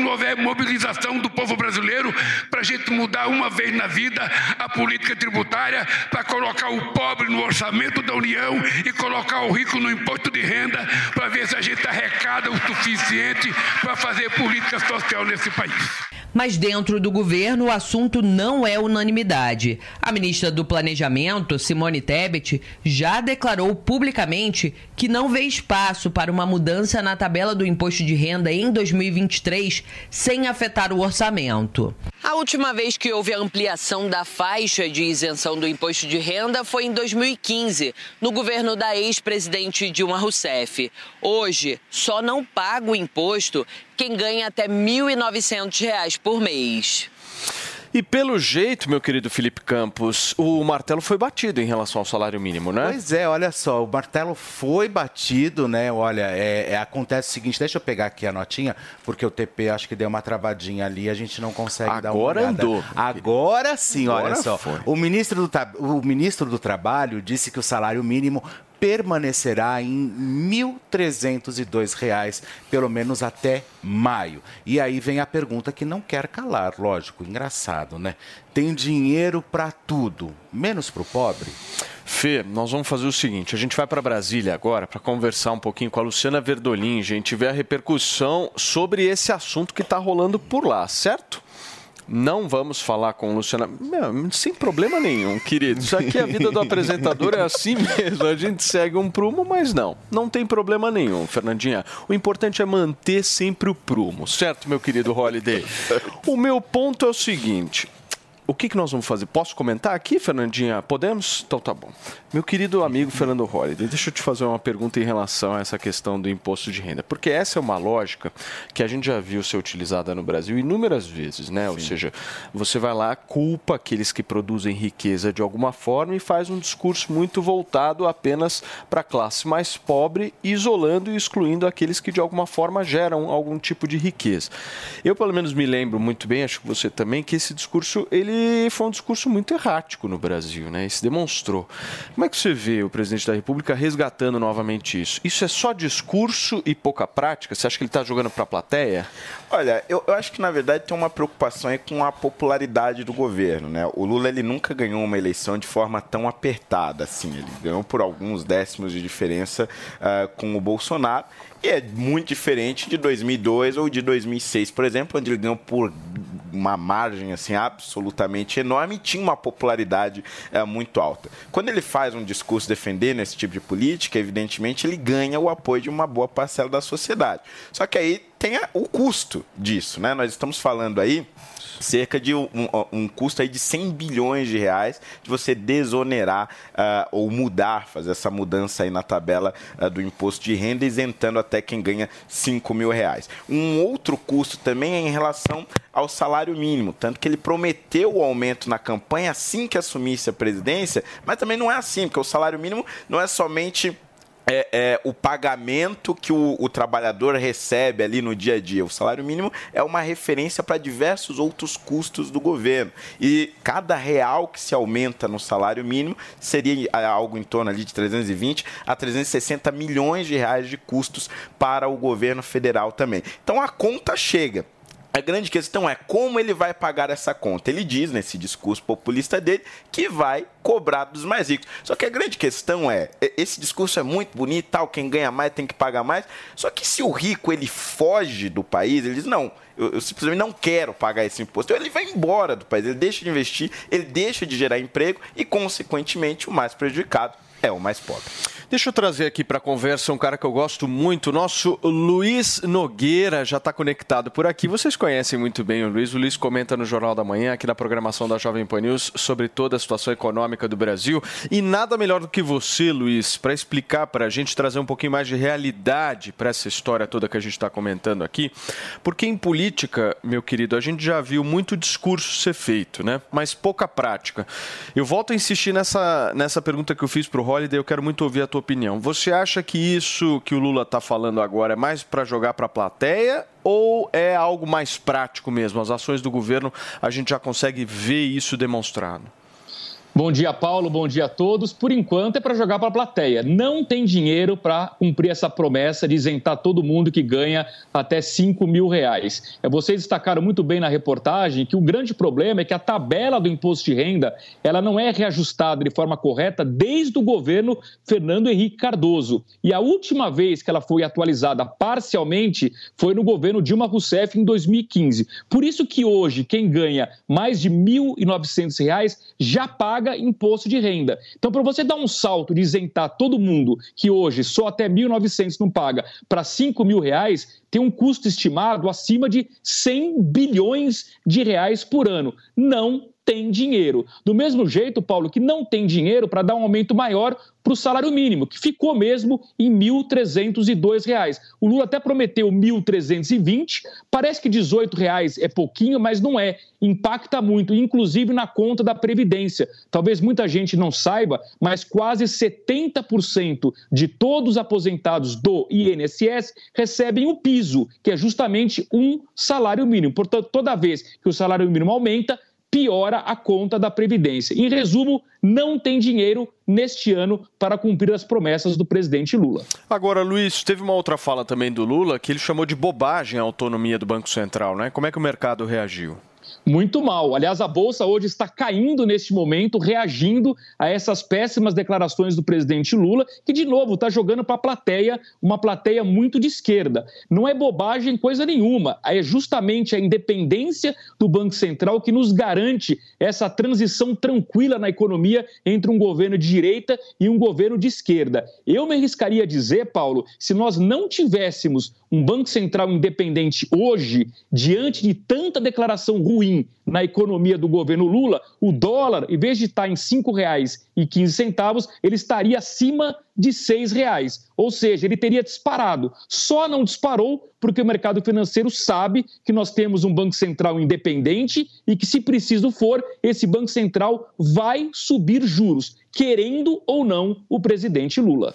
Não houver mobilização do povo brasileiro para a gente mudar uma vez na vida a política tributária, para colocar o pobre no orçamento da União e colocar o rico no imposto de renda, para ver se a gente arrecada o suficiente para fazer política social nesse país. Mas dentro do governo o assunto não é unanimidade. A ministra do Planejamento, Simone Tebet, já declarou publicamente que não vê espaço para uma mudança na tabela do imposto de renda em 2023 sem afetar o orçamento. A última vez que houve a ampliação da faixa de isenção do imposto de renda foi em 2015, no governo da ex-presidente Dilma Rousseff. Hoje, só não paga o imposto quem ganha até R$ 1.900 por mês. E pelo jeito, meu querido Felipe Campos, o martelo foi batido em relação ao salário mínimo, né? Pois é, olha só, o martelo foi batido, né? Olha, é, é, acontece o seguinte, deixa eu pegar aqui a notinha, porque o TP acho que deu uma travadinha ali, a gente não consegue Agora dar uma olhada. andou. Agora sim, Agora olha só. foi. O ministro, do, o ministro do Trabalho disse que o salário mínimo permanecerá em R$ 1.302, pelo menos até maio. E aí vem a pergunta que não quer calar, lógico, engraçado, né? Tem dinheiro para tudo, menos para o pobre? Fê, nós vamos fazer o seguinte: a gente vai para Brasília agora para conversar um pouquinho com a Luciana Verdolin, gente, ver a repercussão sobre esse assunto que está rolando por lá, certo? Não vamos falar com Luciana. Meu, sem problema nenhum, querido. Isso aqui, a vida do apresentador é assim mesmo. A gente segue um prumo, mas não. Não tem problema nenhum, Fernandinha. O importante é manter sempre o prumo, certo, meu querido Holiday? O meu ponto é o seguinte: o que, que nós vamos fazer? Posso comentar aqui, Fernandinha? Podemos? Então tá bom. Meu querido amigo Fernando Holliday, deixa eu te fazer uma pergunta em relação a essa questão do imposto de renda. Porque essa é uma lógica que a gente já viu ser utilizada no Brasil inúmeras vezes, né? Sim. Ou seja, você vai lá, culpa aqueles que produzem riqueza de alguma forma e faz um discurso muito voltado apenas para a classe mais pobre, isolando e excluindo aqueles que de alguma forma geram algum tipo de riqueza. Eu, pelo menos, me lembro muito bem, acho que você também, que esse discurso ele foi um discurso muito errático no Brasil, né? Isso demonstrou. Como é que você vê o presidente da República resgatando novamente isso? Isso é só discurso e pouca prática? Você acha que ele está jogando para a plateia? Olha, eu, eu, acho que na verdade tem uma preocupação aí com a popularidade do governo, né? O Lula ele nunca ganhou uma eleição de forma tão apertada assim. Ele ganhou por alguns décimos de diferença uh, com o Bolsonaro. E é muito diferente de 2002 ou de 2006, por exemplo, onde ele ganhou por uma margem assim absolutamente enorme e tinha uma popularidade é, muito alta. Quando ele faz um discurso defendendo esse tipo de política, evidentemente ele ganha o apoio de uma boa parcela da sociedade. Só que aí tem o custo disso, né? Nós estamos falando aí cerca de um, um, custo aí de 100 bilhões de reais de você desonerar uh, ou mudar, fazer essa mudança aí na tabela uh, do imposto de renda, isentando até quem ganha 5 mil reais. Um outro custo também é em relação ao salário mínimo, tanto que ele prometeu o aumento na campanha assim que assumisse a presidência, mas também não é assim, porque o salário mínimo não é somente é, é, o pagamento que o, o, trabalhador recebe ali no dia a dia. O salário mínimo é uma referência para diversos outros custos do governo. E cada real que se aumenta no salário mínimo seria algo em torno ali de 320 a 360 milhões de reais de custos para o governo federal também. Então a conta chega. A grande questão é como ele vai pagar essa conta. Ele diz nesse discurso populista dele que vai cobrar dos mais ricos. Só que a grande questão é, esse discurso é muito bonito, tal, quem ganha mais tem que pagar mais. Só que se o rico ele foge do país, ele diz não, eu, eu, simplesmente não quero pagar esse imposto. Então ele vai embora do país, ele deixa de investir, ele deixa de gerar emprego e, consequentemente, o mais prejudicado é o mais pobre. Deixa eu trazer aqui para a conversa um cara que eu gosto muito, nosso Luiz Nogueira já está conectado por aqui. Vocês conhecem muito bem o Luiz. O Luiz comenta no Jornal da Manhã, aqui na programação da Jovem Pan News, sobre toda a situação econômica do Brasil. E nada melhor do que você, Luiz, para explicar para a gente, trazer um pouquinho mais de realidade para essa história toda que a gente está comentando aqui. Porque em política, meu querido, a gente já viu muito discurso ser feito, né? Mas pouca prática. Eu volto a insistir nessa, nessa pergunta que eu fiz para o Holiday, eu quero muito ouvir a tua tua opinião. Você acha que isso que o Lula está falando agora é mais para jogar para a plateia ou é algo mais prático mesmo? As ações do governo, a gente já consegue ver isso demonstrado? Bom dia, Paulo. Bom dia a todos. Por enquanto é para jogar para a plateia. Não tem dinheiro para cumprir essa promessa de isentar todo mundo que ganha até 5 mil reais. É, vocês destacaram muito bem na reportagem que o grande problema é que a tabela do imposto de renda ela não é reajustada de forma correta desde o governo Fernando Henrique Cardoso. E a última vez que ela foi atualizada parcialmente foi no governo Dilma Rousseff em 2015. Por isso que hoje quem ganha mais de R$ 1.900 já paga paga imposto de renda. Então, para você dar um salto de isentar todo mundo que hoje só até 1.900 não paga para 5 mil reais, tem um custo estimado acima de 100 bilhões de reais por ano. Não tem dinheiro. Do mesmo jeito, Paulo, que não tem dinheiro para dar um aumento maior para o salário mínimo, que ficou mesmo em R$ 1.302. O Lula até prometeu R$ 1.320, parece que 18 reais é pouquinho, mas não é. Impacta muito, inclusive na conta da Previdência. Talvez muita gente não saiba, mas quase 70% de todos os aposentados do INSS recebem o piso, que é justamente um salário mínimo. Portanto, toda vez que o salário mínimo aumenta, piora a conta da Previdência. Em resumo, não tem dinheiro neste ano para cumprir as promessas do presidente Lula. Agora, Luiz, teve uma outra fala também do Lula que ele chamou de bobagem a autonomia do Banco Central, né? Como é que o mercado reagiu? Muito mal. Aliás, a Bolsa hoje está caindo neste momento, reagindo a essas péssimas declarações do presidente Lula, que, de novo, está jogando para a plateia, uma plateia muito de esquerda. Não é bobagem coisa nenhuma, é justamente a independência do Banco Central que nos garante essa transição tranquila na economia entre um governo de direita e um governo de esquerda. Eu me arriscaria a dizer, Paulo, se nós não tivéssemos um Banco Central independente hoje, diante de tanta declaração ruim na economia do governo Lula, o dólar, em vez de estar em R$ 5,15, ele estaria acima de R$ 6,00. Ou seja, ele teria disparado. Só não disparou porque o mercado financeiro sabe que nós temos um Banco Central independente e que, se preciso for, esse Banco Central vai subir juros, querendo ou não o presidente Lula.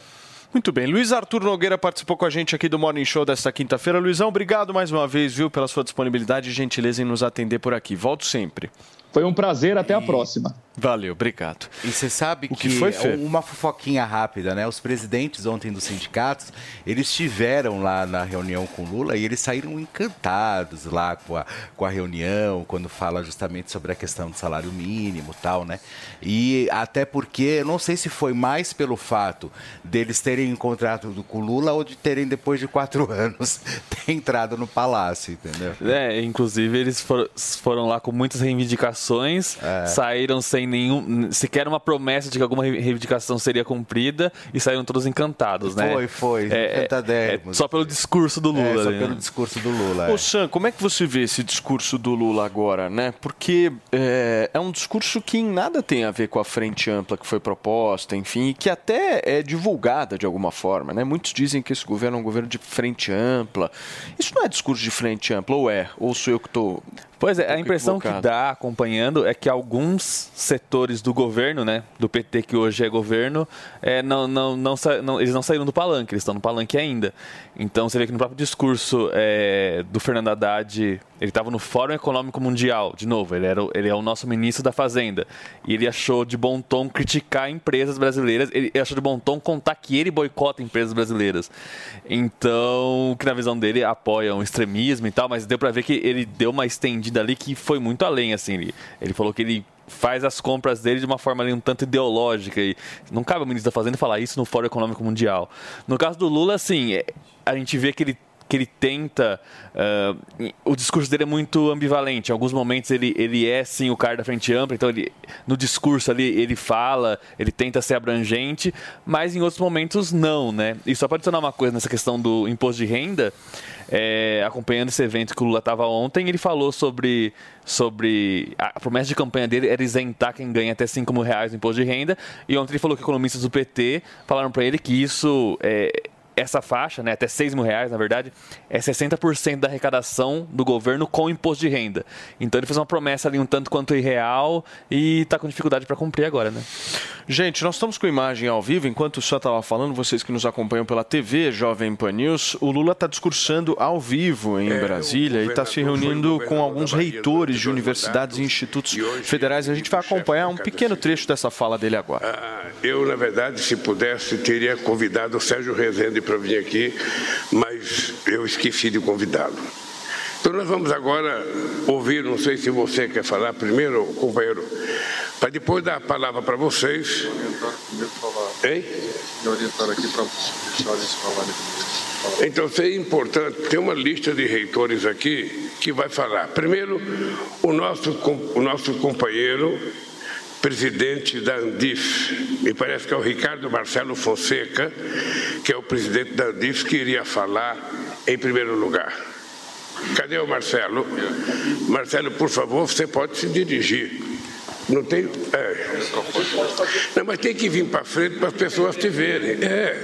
Muito bem. Luiz Arthur Nogueira participou com a gente aqui do Morning Show desta quinta-feira. Luizão, obrigado mais uma vez, viu, pela sua disponibilidade e gentileza em nos atender por aqui. Volto sempre. Foi um prazer, até a próxima. Valeu, obrigado. E você sabe O que, que foi, Fê? uma fofoquinha rápida, né? Os presidentes ontem dos sindicatos, eles estiveram lá na reunião com Lula e eles saíram encantados lá com a, com a reunião, quando fala justamente sobre a questão do salário mínimo e tal, né? E até porque, eu não sei se foi mais pelo fato deles terem encontrado com Lula ou de terem, depois de quatro anos, ter entrado no palácio, entendeu? É, inclusive eles for- foram lá com muitas reivindicações, É. saíram sem nenhum, sequer uma promessa de que alguma re- reivindicação seria cumprida e saíram todos encantados, né? Foi, foi, É, é, encantadérrimos. só pelo discurso do Lula. É, só ali, pelo né? discurso do Lula. Ô Sam, como é que você vê esse discurso do Lula agora, né? Porque é, é um discurso que em nada tem a ver com a frente ampla que foi proposta, enfim, e que até é divulgada de alguma forma, né? Muitos dizem que esse governo é um governo de frente ampla. Isso não é discurso de frente ampla, ou é? Ou sou eu que estou. Pois é, a impressão que equivocado. dá acompanhando é que alguns setores do governo, né, do PT que hoje é governo, é, não, não, não, não- eles não saíram do palanque, eles estão no palanque ainda. Então você vê que no próprio discurso é, do Fernando Haddad, ele estava no Fórum Econômico Mundial, de novo, ele, era, ele é o nosso ministro da Fazenda, e ele achou de bom tom criticar empresas brasileiras, ele achou de bom tom contar que ele boicota empresas brasileiras. Então, que na visão dele apoia um extremismo e tal, mas deu pra ver que ele deu uma estendida ali que foi muito além, assim. Ele, ele falou que ele faz as compras dele de uma forma ali um tanto ideológica e não cabe ao ministro da Fazenda falar isso no Fórum Econômico Mundial. No caso do Lula, assim, é- a gente vê que ele que ele tenta. ah, o discurso dele é muito ambivalente. Em alguns momentos ele, ele é sim o cara da frente ampla, então ele, no discurso ali ele fala, ele tenta ser abrangente, mas em outros momentos não, né? E só para adicionar uma coisa nessa questão do imposto de renda, é, acompanhando esse evento que o Lula estava ontem, ele falou sobre, sobre. A promessa de campanha dele era isentar quem ganha até 5 mil reais no imposto de renda. E ontem ele falou que economistas do PT falaram para ele que isso. É, essa faixa, né, até 6 mil reais, na verdade, é 60% da arrecadação do governo com imposto de renda. Então ele fez uma promessa ali um tanto quanto irreal e está com dificuldade para cumprir agora, né? Gente, nós estamos com imagem ao vivo. Enquanto o senhor estava falando, vocês que nos acompanham pela TV Jovem Pan News, o Lula está discursando ao vivo em É, Brasília o e está se reunindo com alguns Bahia reitores de universidades e institutos e federais. A gente vai acompanhar um pequeno trecho dessa fala dele agora. Ah, Eu, na verdade, se pudesse, teria convidado o Sérgio Rezende para vir aqui, mas eu esqueci de convidá-lo. Então, nós vamos agora ouvir, não sei se você quer falar primeiro, companheiro, para depois dar a palavra para vocês. Hein? Me orientar aqui para eles falarem. Então, seria importante, tem uma lista de reitores aqui que vai falar. Primeiro, o nosso, o nosso companheiro, presidente da Andif, me parece que é o Ricardo Marcelo Fonseca, que é o presidente da Andif, que iria falar em primeiro lugar. Cadê o Marcelo? Marcelo, por favor, você pode se dirigir. Não tem. É. Não, mas tem que vir para frente para as pessoas te verem. É.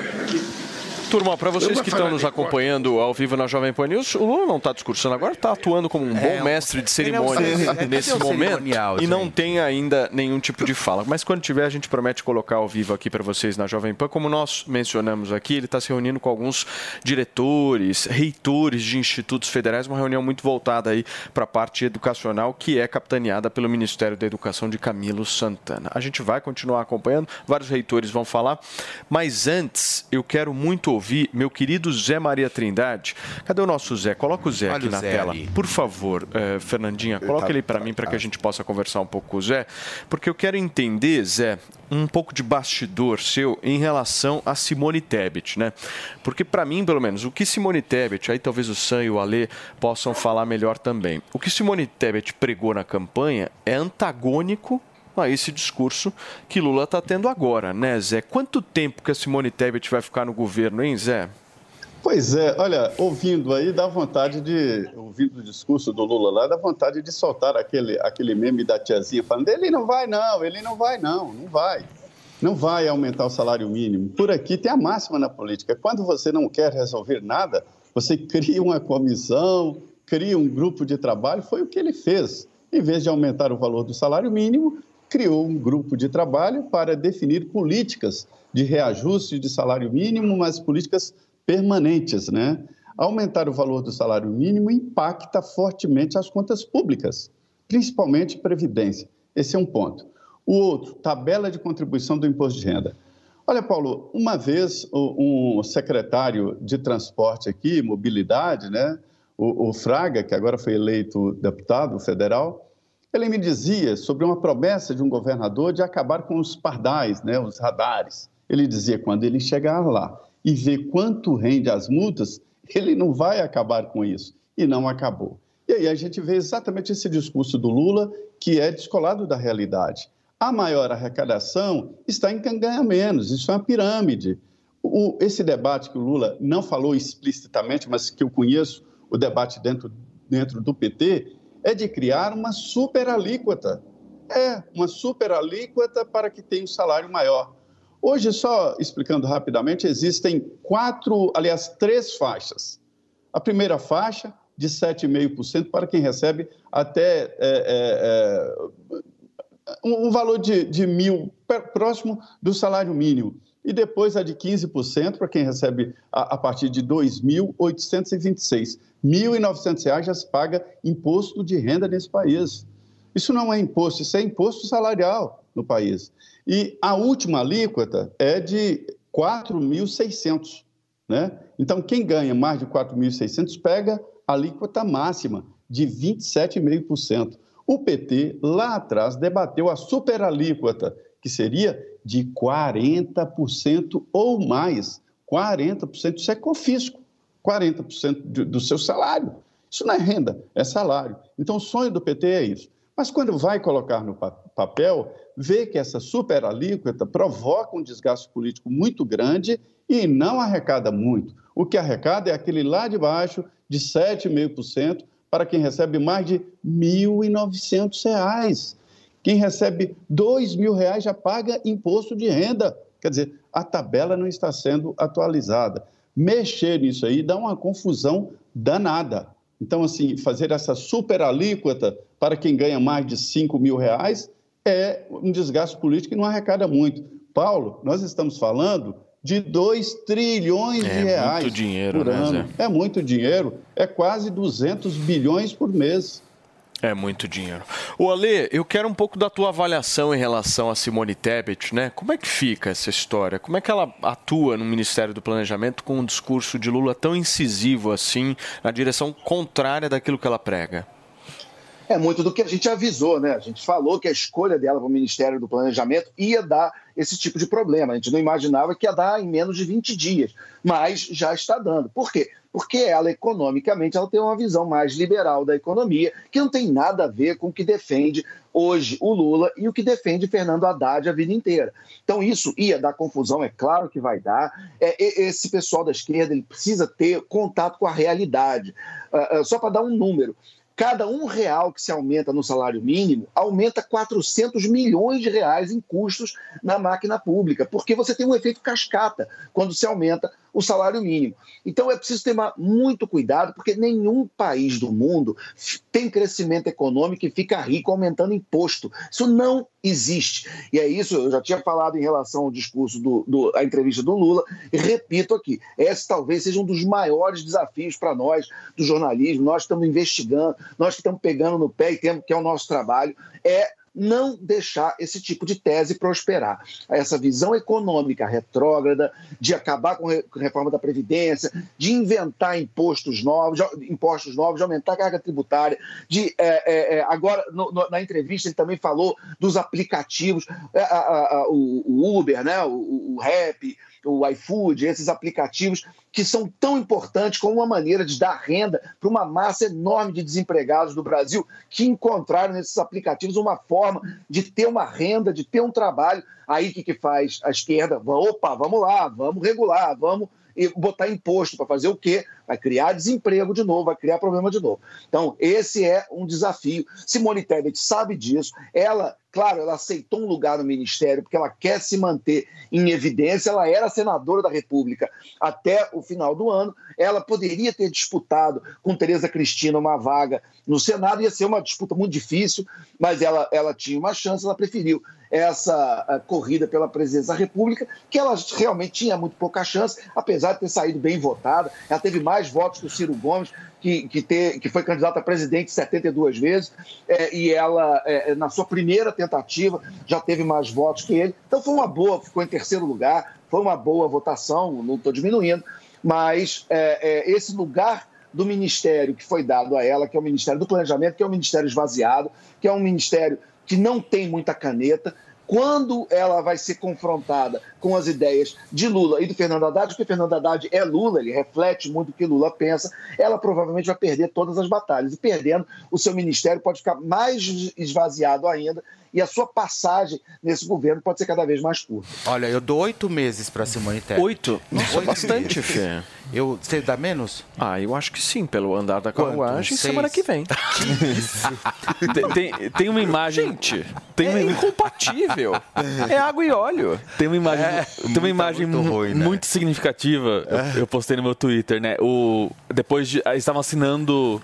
Turma, para vocês que estão nos acompanhando ao vivo na Jovem Pan News, o Lula não está discursando agora, está atuando como um bom É, mestre de é um cerimônias cere- nesse é um momento cerimonial, e não tem ainda nenhum tipo de fala. Mas quando tiver, a gente promete colocar ao vivo aqui para vocês na Jovem Pan. Como nós mencionamos aqui, ele está se reunindo com alguns diretores, reitores de institutos federais, uma reunião muito voltada aí para a parte educacional, que é capitaneada pelo Ministério da Educação de Camilo Santana. A gente vai continuar acompanhando, vários reitores vão falar, mas antes eu quero muito ouvir meu querido Zé Maria Trindade. Cadê o nosso Zé? Coloca o Zé Olha aqui o na Zé tela. ali. Por favor, eh, Fernandinha, coloca Tá- ele para tá- mim para que tá. a gente possa conversar um pouco com o Zé, porque eu quero entender, Zé, um pouco de bastidor seu em relação a Simone Tebet, né? Porque para mim, pelo menos, o que Simone Tebet, aí talvez o Sam e o Alê possam falar melhor também. O que Simone Tebet pregou na campanha é antagônico a esse discurso que Lula está tendo agora, né, Zé? Quanto tempo que a Simone Tebet vai ficar no governo, hein, Zé? Pois é, olha, ouvindo aí dá vontade de, ouvindo o discurso do Lula lá, dá vontade de soltar aquele, aquele meme da tiazinha falando, ele não vai não, ele não vai não, não vai. Não vai aumentar o salário mínimo. Por aqui tem a máxima na política, quando você não quer resolver nada, você cria uma comissão, cria um grupo de trabalho, foi o que ele fez. Em vez de aumentar o valor do salário mínimo, criou um grupo de trabalho para definir políticas de reajuste de salário mínimo, mas políticas permanentes, né? Aumentar o valor do salário mínimo impacta fortemente as contas públicas, principalmente previdência. Esse é um ponto. O outro, tabela de contribuição do imposto de renda. Olha, Paulo, uma vez um secretário de transporte aqui, mobilidade, né? O, o Fraga, que agora foi eleito deputado federal, ele me dizia sobre uma promessa de um governador de acabar com os pardais, né? Os radares. Ele dizia quando ele chegar lá e ver quanto rende as multas, ele não vai acabar com isso. E não acabou. E aí a gente vê exatamente esse discurso do Lula, que é descolado da realidade. A maior arrecadação está em quem ganha menos, isso é uma pirâmide. O- esse debate que o Lula não falou explicitamente, mas que eu conheço, o debate dentro, dentro do PT, é de criar uma super alíquota. É, uma super alíquota para que tenha um salário maior. Hoje, só explicando rapidamente, existem quatro, aliás, três faixas. A primeira faixa, de 7,5% para quem recebe até é, é, é, um valor de, de mil, próximo do salário mínimo. E depois a de 15% para quem recebe a, a partir de 2.826. 1.900 reais já se paga imposto de renda nesse país. Isso não é imposto, isso é imposto salarial no país. E a última alíquota é de 4.600, né? Então, quem ganha mais de 4.600 pega a alíquota máxima de 27,5%. O PT, lá atrás, debateu a superalíquota, que seria de 40% ou mais. 40%, isso é confisco. 40% do, do seu salário. Isso não é renda, é salário. Então, o sonho do PT é isso. Mas quando vai colocar no pa- papel, vê que essa superalíquota provoca um desgaste político muito grande e não arrecada muito. O que arrecada é aquele lá de baixo, de 7,5%, para quem recebe mais de R$ 1.900. Quem recebe 2 mil reais já paga imposto de renda. Quer dizer, a tabela não está sendo atualizada. Mexer nisso aí dá uma confusão danada. Então, assim, fazer essa super alíquota para quem ganha mais de 5 mil reais é um desgaste político e não arrecada muito. Paulo, nós estamos falando de 2 trilhões de É reais muito dinheiro, por né, ano. Zé? É muito dinheiro, é quase 200 bilhões por mês. É muito dinheiro. O Ale, eu quero um pouco da tua avaliação em relação a Simone Tebet, né? Como é que fica essa história? Como é que ela atua no Ministério do Planejamento com um discurso de Lula tão incisivo assim, na direção contrária daquilo que ela prega? É muito do que a gente avisou, né? A gente falou que a escolha dela para o Ministério do Planejamento ia dar esse tipo de problema. A gente não imaginava que ia dar em menos de 20 dias, mas já está dando. Por quê? Porque ela, economicamente, ela tem uma visão mais liberal da economia, que não tem nada a ver com o que defende hoje o Lula e o que defende Fernando Haddad a vida inteira. Então, isso ia dar confusão, é claro que vai dar. É, esse pessoal da esquerda ele precisa ter contato com a realidade. Ah, ah, só para dar um número, Cada um real que se aumenta no salário mínimo aumenta 400 milhões de reais em custos na máquina pública, porque você tem um efeito cascata quando se aumenta o salário mínimo. Então é preciso tomar muito cuidado, porque nenhum país do mundo tem crescimento econômico e fica rico aumentando imposto. Isso não existe. E é isso, eu já tinha falado em relação ao discurso do, do a entrevista do Lula, e repito aqui, esse talvez seja um dos maiores desafios para nós do jornalismo. Nós estamos investigando, nós que estamos pegando no pé e temos que é o nosso trabalho, é não deixar esse tipo de tese prosperar. Essa visão econômica retrógrada, de acabar com a reforma da Previdência, de inventar impostos novos, de, impostos novos, de aumentar a carga tributária, de é, é, agora no, no, na entrevista ele também falou dos aplicativos, a, a, a, o, o, Uber, né, o, o Rap, o iFood, esses aplicativos que são tão importantes como uma maneira de dar renda para uma massa enorme de desempregados do Brasil que encontraram nesses aplicativos uma forma de ter uma renda, de ter um trabalho. Aí o que, que faz a esquerda? Opa, vamos lá, vamos regular, vamos botar imposto para fazer o quê? Vai criar desemprego de novo, vai criar problema de novo. Então, esse é um desafio. Simone Tebet sabe disso. Ela, claro, ela aceitou um lugar no ministério porque ela quer se manter em evidência. Ela era senadora da República até o final do ano. Ela poderia ter disputado com Tereza Cristina uma vaga no Senado. Ia ser uma disputa muito difícil, mas ela, ela tinha uma chance, ela preferiu essa corrida pela presidência da República, que ela realmente tinha muito pouca chance, apesar de ter saído bem votada. Ela teve mais votos que o Ciro Gomes, que, que, ter, que foi candidato a presidente 72 vezes, é, e ela, é, na sua primeira tentativa, já teve mais votos que ele. Então foi uma boa, ficou em terceiro lugar, foi uma boa votação, não estou diminuindo, mas é, esse lugar do ministério que foi dado a ela, que é o Ministério do Planejamento, que é um ministério esvaziado, que é um ministério que não tem muita caneta, quando ela vai ser confrontada com as ideias de Lula e do Fernando Haddad, porque Fernando Haddad é Lula, ele reflete muito o que Lula pensa, ela provavelmente vai perder todas as batalhas. E perdendo, o seu ministério pode ficar mais esvaziado ainda e a sua passagem nesse governo pode ser cada vez mais curta. Olha, eu dou oito meses para Simone Tebet. Oito? Nossa, oito bastante, Fê. Eu, você dá menos? Ah, eu acho que sim, pelo andar da carruagem, semana que vem. tem, tem, tem uma imagem. Gente, tem é uma... incompatível. É água e óleo. Tem uma imagem, É, tem uma imagem muito mu- ruim, né? muito significativa. Eu, eu postei no meu Twitter, né? O, depois de. Eles estavam assinando.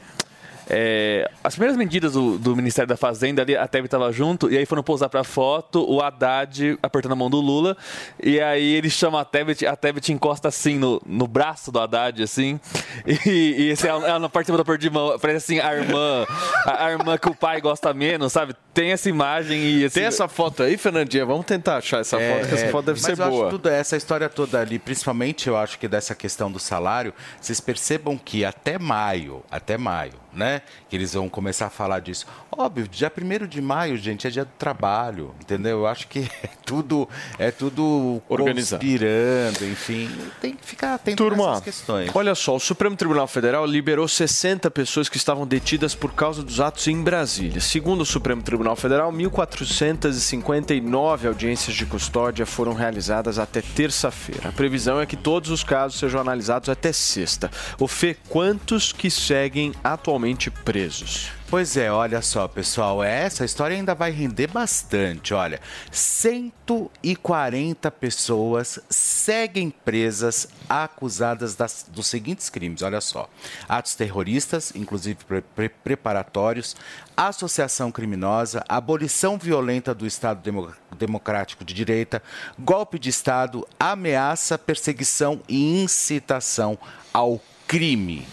É, as primeiras medidas do, do Ministério da Fazenda ali, a Tebet estava junto, e aí foram posar pra foto, o Haddad apertando a mão do Lula, e aí ele chama a Tebet, a Tebet encosta assim no, no braço do Haddad, assim, e, e esse, ela, ela não participa da aperto de mão, parece assim, a irmã, a, a irmã que o pai gosta menos, sabe? Tem essa imagem e assim, Tem essa foto aí, Fernandinha? Vamos tentar achar essa foto, que essa foto deve É, mas ser eu boa. Acho tudo, essa história toda ali, principalmente eu acho que dessa questão do salário, vocês percebam que até maio, até maio, né? Que eles vão começar a falar disso. Óbvio, dia 1 de maio, gente, é dia do trabalho, entendeu? Eu acho que é tudo, é tudo Organizado. conspirando, enfim. Tem que ficar atento Turma, nessas questões. olha só, o Supremo Tribunal Federal liberou 60 pessoas que estavam detidas por causa dos atos em Brasília. Segundo o Supremo Tribunal Federal, 1.459 audiências de custódia foram realizadas até terça-feira. A previsão é que todos os casos sejam analisados até sexta. O Fê, quantos que seguem atualmente presos? Pois é, olha só, pessoal, essa história ainda vai render bastante. Olha, 140 pessoas seguem presas acusadas das- dos seguintes crimes. Olha só: atos terroristas, inclusive pre- pre- preparatórios, associação criminosa, abolição violenta do Estado Demo- Democrático de Direita, golpe de Estado, ameaça, perseguição e incitação ao crime.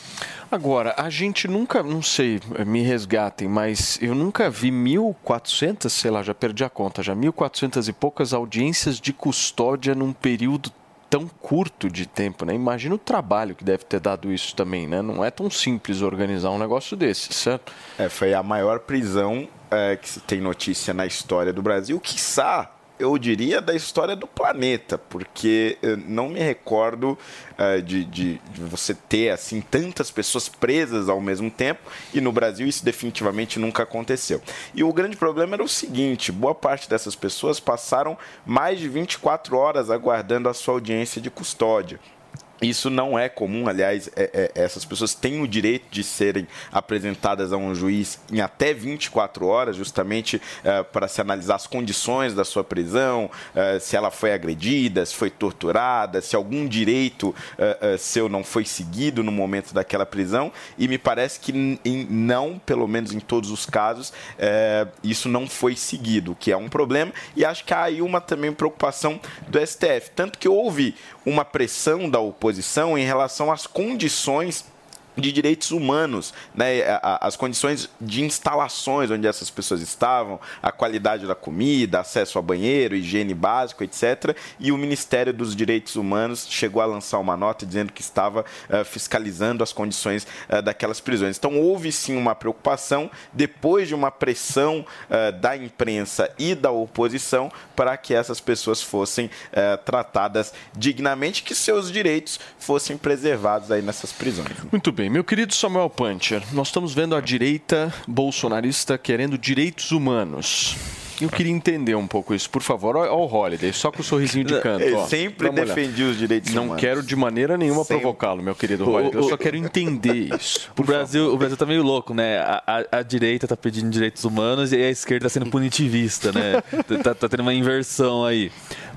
Agora, a gente nunca, não sei, me resgatem, mas eu nunca vi 1.400, sei lá, já perdi a conta, já 1.400 e poucas audiências de custódia num período tão curto de tempo, né? Imagina o trabalho que deve ter dado isso também, né? Não é tão simples organizar um negócio desse, certo? É, foi a maior prisão é, que tem notícia na história do Brasil, quiçá, eu diria, da história do planeta, porque eu não me recordo é, de, de- de você ter assim tantas pessoas presas ao mesmo tempo, e no Brasil isso definitivamente nunca aconteceu. E o grande problema era o seguinte: boa parte dessas pessoas passaram mais de 24 horas aguardando a sua audiência de custódia. Isso não é comum, aliás, é- é- essas pessoas têm o direito de serem apresentadas a um juiz em até 24 horas, justamente eh, para se analisar as condições da sua prisão, eh, se ela foi agredida, se foi torturada, se algum direito eh, seu não foi seguido no momento daquela prisão. E me parece que em- não, pelo menos em todos os casos, isso não foi seguido, o que é um problema. E acho que há aí uma também preocupação do STF. Tanto que houve uma pressão da oposição em relação às condições de direitos humanos, né? As condições de instalações onde essas pessoas estavam, a qualidade da comida, acesso a banheiro, higiene básico, etc. E o Ministério dos Direitos Humanos chegou a lançar uma nota dizendo que estava eh, fiscalizando as condições eh, daquelas prisões. Então houve sim uma preocupação depois de uma pressão eh, da imprensa e da oposição para que essas pessoas fossem tratadas dignamente, que seus direitos fossem preservados aí nessas prisões. Muito bem, meu querido Samuel Puncher, nós estamos vendo a direita bolsonarista querendo direitos humanos. Eu queria entender um pouco isso, por favor. Olha o Holiday, só com o sorrisinho de canto. Eu ó. sempre defendi os direitos Não humanos. quero de maneira nenhuma provocá-lo, meu querido O- Holiday. Eu só quero entender isso. O Brasil, o Brasil tá meio louco, né? A, a- a direita tá pedindo direitos humanos e a esquerda tá sendo punitivista, né? tá, tá tendo uma inversão aí.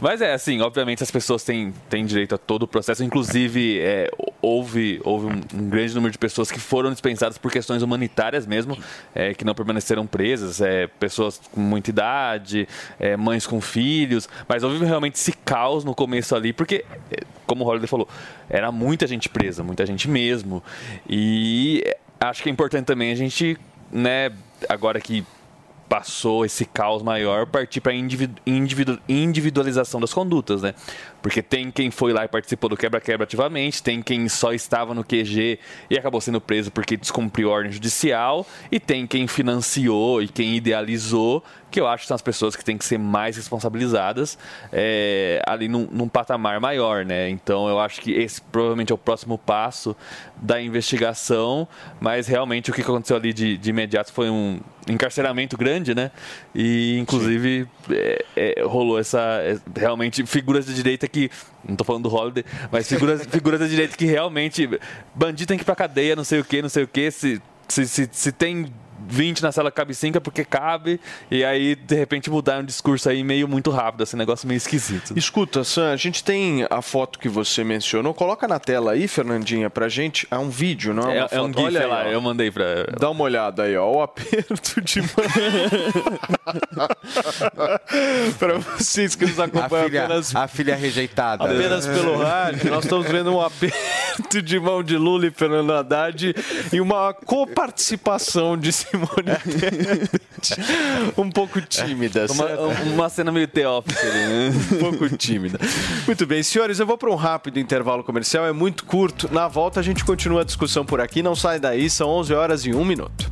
Mas é assim, obviamente as pessoas têm, têm direito a todo o processo. Inclusive, é, houve, houve um, um grande número de pessoas que foram dispensadas por questões humanitárias mesmo, é, que não permaneceram presas, é, pessoas com muita idade, é, mães com filhos. Mas houve realmente esse caos no começo ali, porque, é, como o Holiday falou, era muita gente presa, muita gente mesmo. E é, acho que é importante também a gente, né, agora que passou esse caos maior, partir para individualização das condutas, né? Porque tem quem foi lá e participou do quebra-quebra ativamente, tem quem só estava no QG e acabou sendo preso porque descumpriu ordem judicial, e tem quem financiou e quem idealizou, que eu acho que são as pessoas que têm que ser mais responsabilizadas é, ali num, num patamar maior, né? Então eu acho que esse provavelmente é o próximo passo da investigação, mas realmente o que aconteceu ali de, de imediato foi um encarceramento grande, né? E inclusive é, é, rolou essa é, realmente figuras de direita que não tô falando do Holiday, mas figuras, figuras da direita que realmente bandido tem que ir pra cadeia, não sei o que, não sei o que, se, se, se, se tem 20 na sala cabe 5 é porque cabe, e aí de repente mudar um discurso aí meio muito rápido, esse negócio meio esquisito. Escuta, Sam, a gente tem a foto que você mencionou. Coloca na tela aí, Fernandinha, pra gente. É um vídeo, não é É, é um. GIF Olha aí, lá, ó. eu mandei pra. Dá uma olhada aí, ó. O aperto de mão. pra vocês que nos A acompanham filha, apenas, a filha rejeitada. apenas pelo rádio, nós estamos vendo um aperto de mão de Lula e Fernando Haddad e uma coparticipação de Tebet. um pouco tímida, Uma, uma cena meio teófita ali, né? um pouco tímida. Muito bem, senhores, eu vou para um rápido intervalo comercial, é muito curto. Na volta a gente continua a discussão por aqui, não sai daí, são 11 horas e 1 minuto.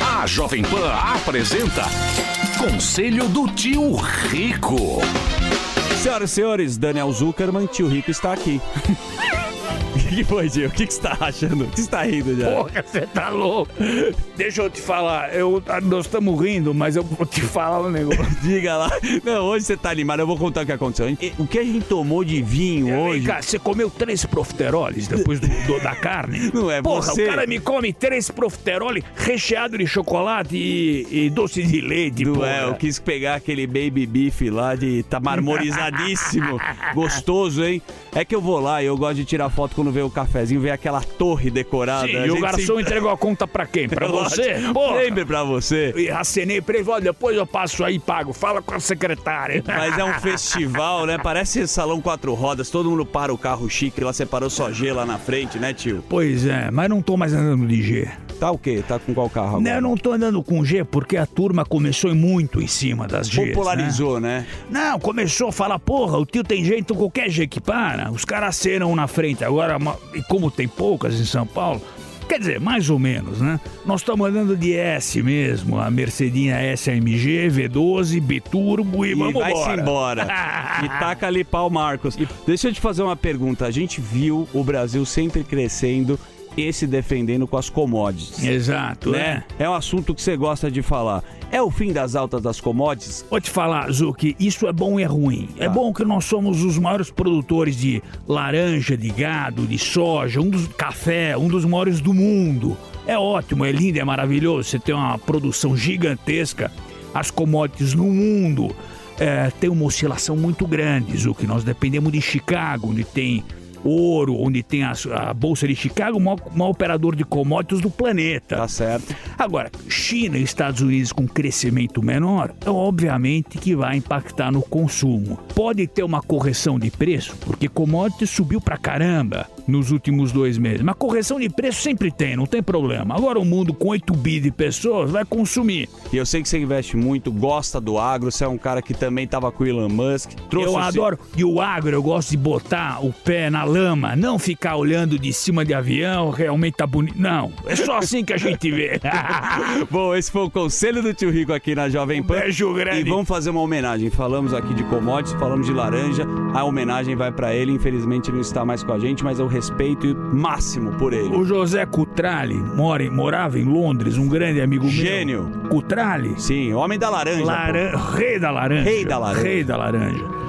A Jovem Pan apresenta Conselho do Tio Rico. Senhoras e senhores, Daniel Zuckerman, tio Rico está aqui. O que foi, tio? O que que você está achando? O que você está rindo já? Porra, você tá louco. Deixa eu te falar, eu, nós estamos rindo, mas eu vou te falar um negócio. Diga lá. Não, hoje você tá animado, eu vou contar o que aconteceu. O que a gente tomou de vinho Vem hoje? cá, você comeu três profiteroles depois do, do- da carne? Não é Porra, você. o cara me come três profiteroles recheado de chocolate e, e doce de leite, Não porra. é, eu quis pegar aquele baby beef lá de tá marmorizadíssimo. Gostoso, hein? É que eu vou lá e eu gosto de tirar foto quando vê vê o cafezinho, vê aquela torre decorada. Sim, e o garçom entregou a conta pra quem? Pra você? Porra. Sempre pra você. E acenei pra ele, olha, depois eu passo aí e pago. Fala com a secretária. Mas é um festival, né? Parece salão quatro rodas, todo mundo para o carro chique, lá separou só G lá na frente, né, tio? Pois é, mas não tô mais andando de G. Tá o quê? Tá com qual carro Não, agora? eu não tô andando com G porque a turma começou muito em cima das Gs. Popularizou, né? Não, começou a falar, porra, o tio tem jeito, qualquer G que para. Os caras acenam na frente. Agora, ma- e como tem poucas em São Paulo, quer dizer, mais ou menos, né? Nós estamos andando de S mesmo, a Mercedinha SMG, V12, Biturbo e, E vamos vai-se embora. embora. e taca ali pau, Marcos. Deixa eu te fazer uma pergunta. A gente viu o Brasil sempre crescendo e se defendendo com as commodities. Exato, né? É um assunto que você gosta de falar. É o fim das altas das commodities? Vou te falar, Zuki, isso é bom e é ruim. É bom que nós somos os maiores produtores de laranja, de gado, de soja, um dos café, um dos maiores do mundo. É ótimo, é lindo, é maravilhoso. Você tem uma produção gigantesca. As commodities no mundo é, tem uma oscilação muito grande, Zuki. Nós dependemos de Chicago, onde tem ouro, onde tem a, a Bolsa de Chicago, o maior, maior operador de commodities do planeta. Tá certo. Agora, China e Estados Unidos com crescimento menor, é obviamente que vai impactar no consumo. Pode ter uma correção de preço, porque commodities subiu pra caramba nos últimos dois meses. Mas correção de preço sempre tem, não tem problema. Agora o mundo com 8 bi de pessoas vai consumir. E eu sei que você investe muito, gosta do agro, você é um cara que também tava com o Elon Musk. Trouxe eu adoro. E o agro, eu gosto de botar o pé na lama, não ficar olhando de cima de avião, realmente tá bonito. Não, é só assim que a gente vê. Bom, esse foi o conselho do tio Rico aqui na Jovem Pan. beijo grande. E vamos fazer uma homenagem. Falamos aqui de commodities, falamos de laranja. A homenagem vai pra ele. Infelizmente não está mais com a gente, mas eu respeito máximo por ele. O José Cutrale mora, morava em Londres, um grande amigo Gênio. meu. Cutrale? Sim, homem da laranja. Laran-. Rei da laranja. Rei da laranja. Rei da laranja.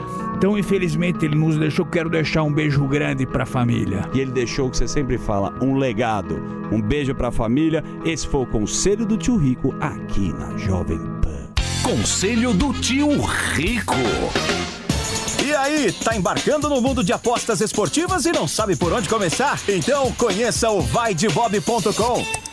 Então, infelizmente, ele nos deixou. Quero deixar um beijo grande pra família. E ele deixou o que você sempre fala, um legado. Um beijo pra família. Esse foi o conselho do tio Rico aqui na Jovem Pan. Conselho do tio Rico. E aí, tá embarcando no mundo de apostas esportivas e não sabe por onde começar? Então conheça o vaidebob.com.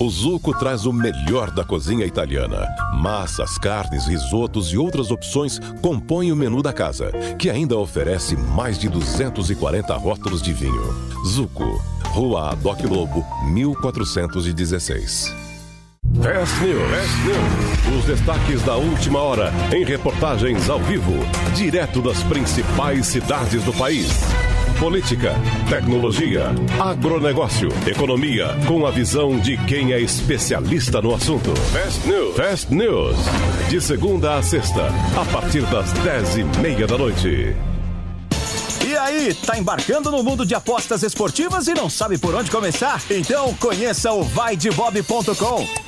O Zuco traz o melhor da cozinha italiana. Massas, carnes, risotos e outras opções compõem o menu da casa, que ainda oferece mais de 240 rótulos de vinho. Zuco, Rua Adoc Lobo, 1416. Fast News. Fast News. Os destaques da última hora em reportagens ao vivo, direto das principais cidades do país. Política, tecnologia, agronegócio, economia, com a visão de quem é especialista no assunto. Fast News. Fast News. De segunda a sexta, a partir das dez e meia da noite. E aí, tá embarcando no mundo de apostas esportivas e não sabe por onde começar? Então conheça o vaidebob.com.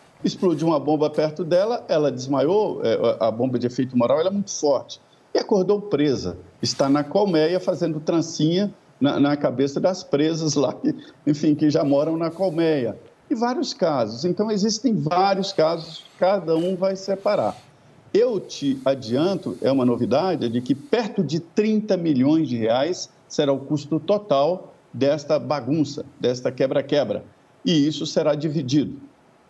explodiu uma bomba perto dela, ela desmaiou, é, a bomba de efeito moral é muito forte, e acordou presa. Está na colmeia fazendo trancinha na, na cabeça das presas lá, que, enfim, que já moram na colmeia. E vários casos. Então, existem vários casos, cada um vai separar. Eu te adianto, é uma novidade, de que perto de 30 milhões de reais será o custo total desta bagunça, desta quebra-quebra. E isso será dividido.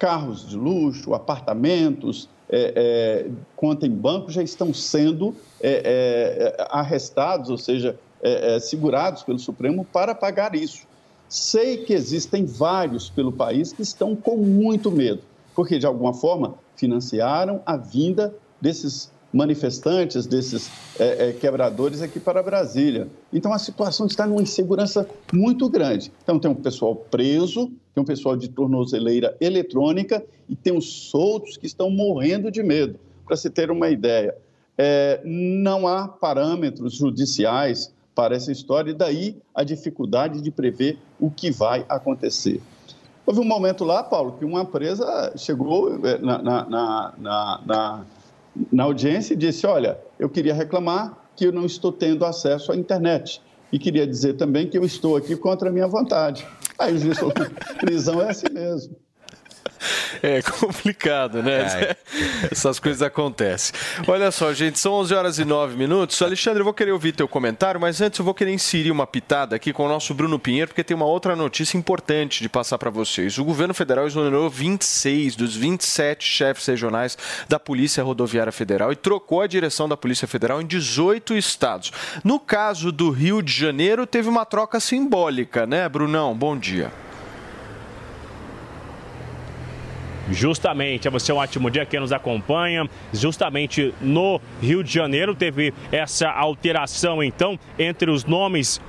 Carros de luxo, apartamentos, é, é, em banco já estão sendo é, é, arrestados, ou seja, é, é, segurados pelo Supremo para pagar isso. Sei que existem vários pelo país que estão com muito medo, porque de alguma forma financiaram a vinda desses manifestantes, desses é, é, quebradores aqui para Brasília. Então a situação está numa insegurança muito grande. Então tem um pessoal preso, tem um pessoal de tornozeleira eletrônica e tem os soltos que estão morrendo de medo. Para se ter uma ideia, é, não há parâmetros judiciais para essa história e daí a dificuldade de prever o que vai acontecer. Houve um momento lá, Paulo, que uma empresa chegou é, na, na, na, na na audiência e disse: Olha, eu queria reclamar que eu não estou tendo acesso à internet. E queria dizer também que eu estou aqui contra a minha vontade. Aí o juiz falou: prisão é assim mesmo. É complicado, né? É. Essas coisas acontecem. Olha só, gente, são 11 horas e 9 minutos. Alexandre, eu vou querer ouvir teu comentário, mas antes eu vou querer inserir uma pitada aqui com o nosso Bruno Pinheiro, porque tem uma outra notícia importante de passar para vocês. O governo federal exonerou 26 dos 27 chefes regionais da Polícia Rodoviária Federal e trocou a direção da Polícia Federal em 18 estados. No caso do Rio de Janeiro, teve uma troca simbólica, né, Brunão? Bom dia. Justamente, é você um ótimo dia que nos acompanha. Justamente no Rio de Janeiro teve essa alteração então entre os nomes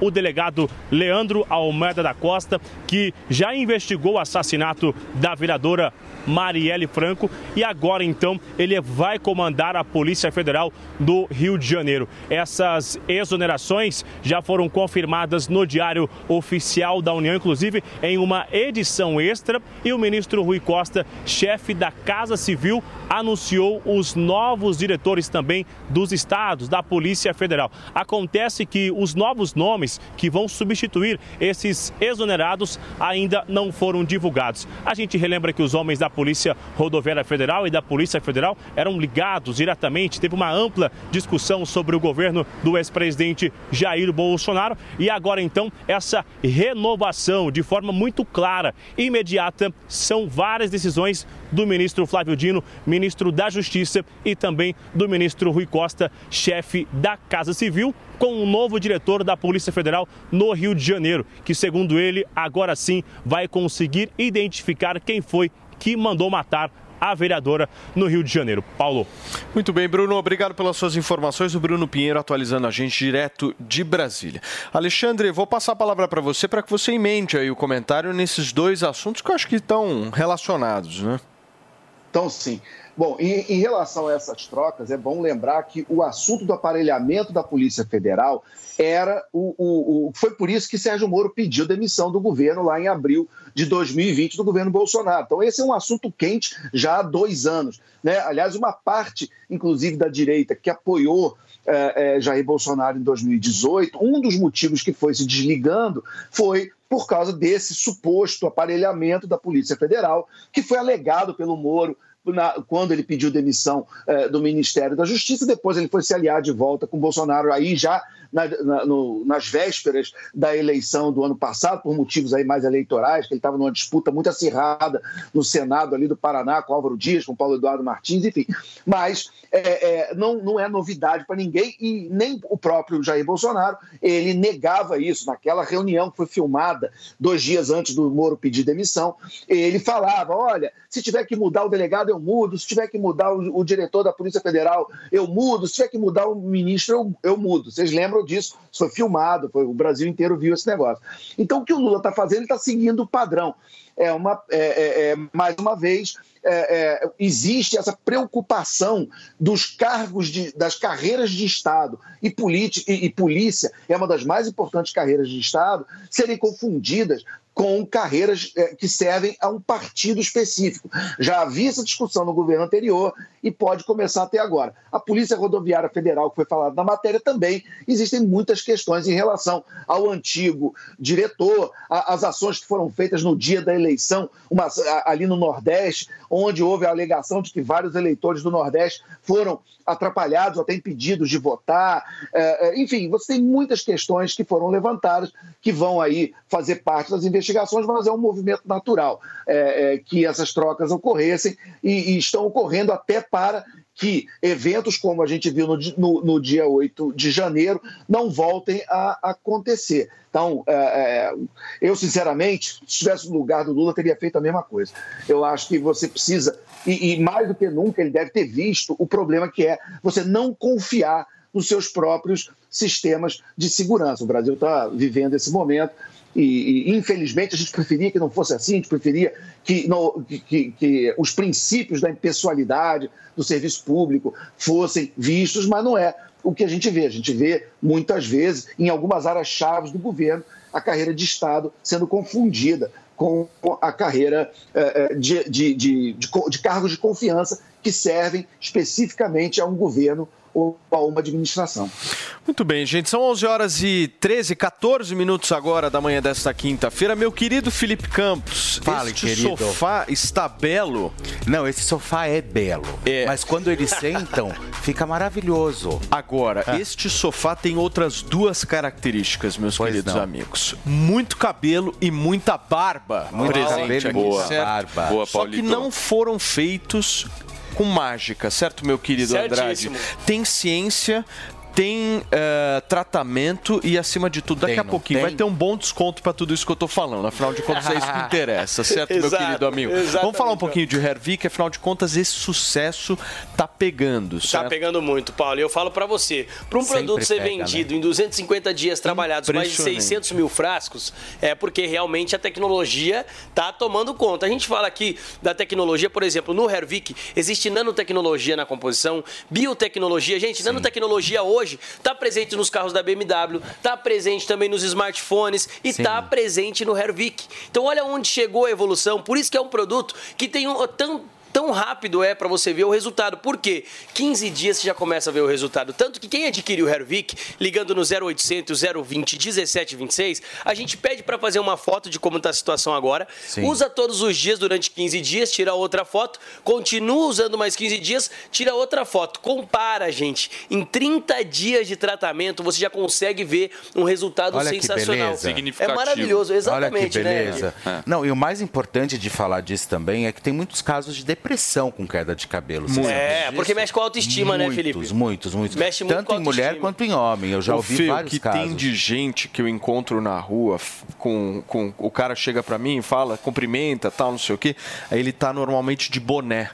o delegado Leandro Almeida da Costa, que já investigou o assassinato da vereadora Marielle Franco e agora então ele vai comandar a Polícia Federal do Rio de Janeiro. Essas exonerações já foram confirmadas no Diário Oficial da União, inclusive em uma edição extra, e o ministro Rui Costa, chefe da Casa Civil, anunciou os novos diretores também dos estados da Polícia Federal. Acontece que os novos nomes que vão substituir esses exonerados ainda não foram divulgados. A gente relembra que os homens da Polícia Rodoviária Federal e da Polícia Federal eram ligados diretamente. Teve uma ampla discussão sobre o governo do ex-presidente Jair Bolsonaro e agora então essa renovação de forma muito clara, imediata, são várias decisões do ministro Flávio Dino, ministro da Justiça e também do ministro Rui Costa, chefe da Casa Civil, com um novo diretor da Polícia Federal no Rio de Janeiro, que segundo ele, agora sim vai conseguir identificar quem foi que mandou matar a vereadora no Rio de Janeiro. Paulo. Muito bem, Bruno, obrigado pelas suas informações. O Bruno Pinheiro atualizando a gente direto de Brasília. Alexandre, vou passar a palavra para você para que você emente aí o comentário nesses dois assuntos que eu acho que estão relacionados, né? Então, sim. Bom, em, em, relação a essas trocas, é bom lembrar que o assunto do aparelhamento da Polícia Federal era o, o, o, Foi por isso que Sérgio Moro pediu demissão do governo lá em abril de 2020 do governo Bolsonaro. Então, esse é um assunto quente já há dois anos. Né? Aliás, uma parte, inclusive, da direita que apoiou é, é, Jair Bolsonaro em 2018, um dos motivos que foi se desligando foi por causa desse suposto aparelhamento da Polícia Federal, que foi alegado pelo Moro na, quando ele pediu demissão eh, do Ministério da Justiça, depois ele foi se aliar de volta com Bolsonaro, aí já na, na, no, nas vésperas da eleição do ano passado, por motivos aí mais eleitorais, que ele estava numa disputa muito acirrada no Senado ali do Paraná, com Álvaro Dias, com Paulo Eduardo Martins, enfim. Mas é, é, não, não é novidade para ninguém e nem o próprio Jair Bolsonaro, ele negava isso naquela reunião que foi filmada dois dias antes do Moro pedir demissão. Ele falava: olha, se tiver que mudar o delegado, eu mudo, se tiver que mudar o, o diretor da Polícia Federal, eu mudo, se tiver que mudar o ministro, eu, eu mudo. Vocês lembram disso? Isso foi filmado, foi, o Brasil inteiro viu esse negócio. Então, o que o Lula está fazendo, ele está seguindo o padrão. É uma, é, é, é mais uma vez, é, é, existe essa preocupação dos cargos, de, das carreiras de Estado e, e, e polícia, é uma das mais importantes carreiras de Estado, serem confundidas com carreiras eh, que servem a um partido específico. Já havia essa discussão no governo anterior e pode começar até agora. A Polícia Rodoviária Federal, que foi falado na matéria, também existem muitas questões em relação ao antigo diretor, as ações que foram feitas no dia da eleição, uma, ali no Nordeste, onde houve a alegação de que vários eleitores do Nordeste foram atrapalhados até impedidos de votar. Eh, eh, enfim, você tem muitas questões que foram levantadas que vão aí fazer parte das investigações investigações, mas é um movimento natural é, é, que essas trocas ocorressem e, e, estão ocorrendo até para que eventos como a gente viu no, no- no dia 8 de janeiro não voltem a acontecer. Então, é, é, eu, sinceramente, se estivesse no lugar do Lula, teria feito a mesma coisa. Eu acho que você precisa, e, e mais do que nunca, ele deve ter visto o problema que é você não confiar nos seus próprios sistemas de segurança. O Brasil está vivendo esse momento e, e, infelizmente, a gente preferia que não fosse assim, a gente preferia que, não- que- que- os princípios da impessoalidade do serviço público fossem vistos, mas não é o que a gente vê. A gente vê, muitas vezes, em algumas áreas chaves do governo, a carreira de Estado sendo confundida com a carreira eh, eh, de, de, de, de de cargos de confiança que servem especificamente a um governo ou a uma administração. Muito bem, gente. São 11 horas e 13, 14 minutos agora da manhã desta quinta-feira. Meu querido Felipe Campos, Fale, este querido. sofá está belo. Não, esse sofá é belo. Mas quando eles sentam, fica maravilhoso. Agora, Ah. este sofá tem outras duas características, meus queridos não. amigos. Muito cabelo e muita barba Muito presente cabelo e aqui, certo? barba. Boa, Só que não foram feitos com mágica, certo, meu querido Certíssimo. Andrade? Tem ciência, tem eh, tratamento e, acima de tudo, daqui Tem, a pouquinho tem? vai ter um bom desconto para tudo isso que eu tô falando. Afinal de contas, é isso que interessa, certo, meu Exato, querido amigo? Vamos falar um pouquinho de Hervik, afinal de contas, esse sucesso tá pegando, Tá certo? pegando muito, Paulo. E eu falo pra você, para um Sempre produto ser pega, né? vendido em 250 dias trabalhados, mais de Impressionante. 600 mil frascos, é porque realmente a tecnologia tá tomando conta. A gente fala aqui da tecnologia, por exemplo, no Hervik existe nanotecnologia na composição, biotecnologia. Gente, nanotecnologia hoje tá presente nos carros da BMW, tá presente também nos smartphones e Sim. tá presente no Hervik. Então olha onde chegou a evolução. Por isso que é um produto que tem um tão Tão rápido é para você ver o resultado. Por quê? 15 dias você já começa a ver o resultado. Tanto que quem adquire o Hervik, ligando no 0800 020 1726, a gente pede para fazer uma foto de como está a situação agora. Sim. Usa todos os dias durante 15 dias, tira outra foto. Continua usando mais 15 dias, tira outra foto. Compara, gente. Em 30 dias de tratamento, você já consegue ver um resultado Olha sensacional. beleza. É maravilhoso, exatamente, Olha que beleza. né? Não, e o mais importante de falar disso também é que tem muitos casos de depressão com queda de cabelo. É, disso? porque mexe com a autoestima, né, Felipe? Muitos, muitos, muitos. Mexe muito Tanto com a em mulher quanto em homem. Eu já Ô, ouvi Fê, o vários que casos. tem de gente que eu encontro na rua com, com o cara chega pra mim e fala, cumprimenta, tal, não sei o quê. Aí ele tá normalmente de boné.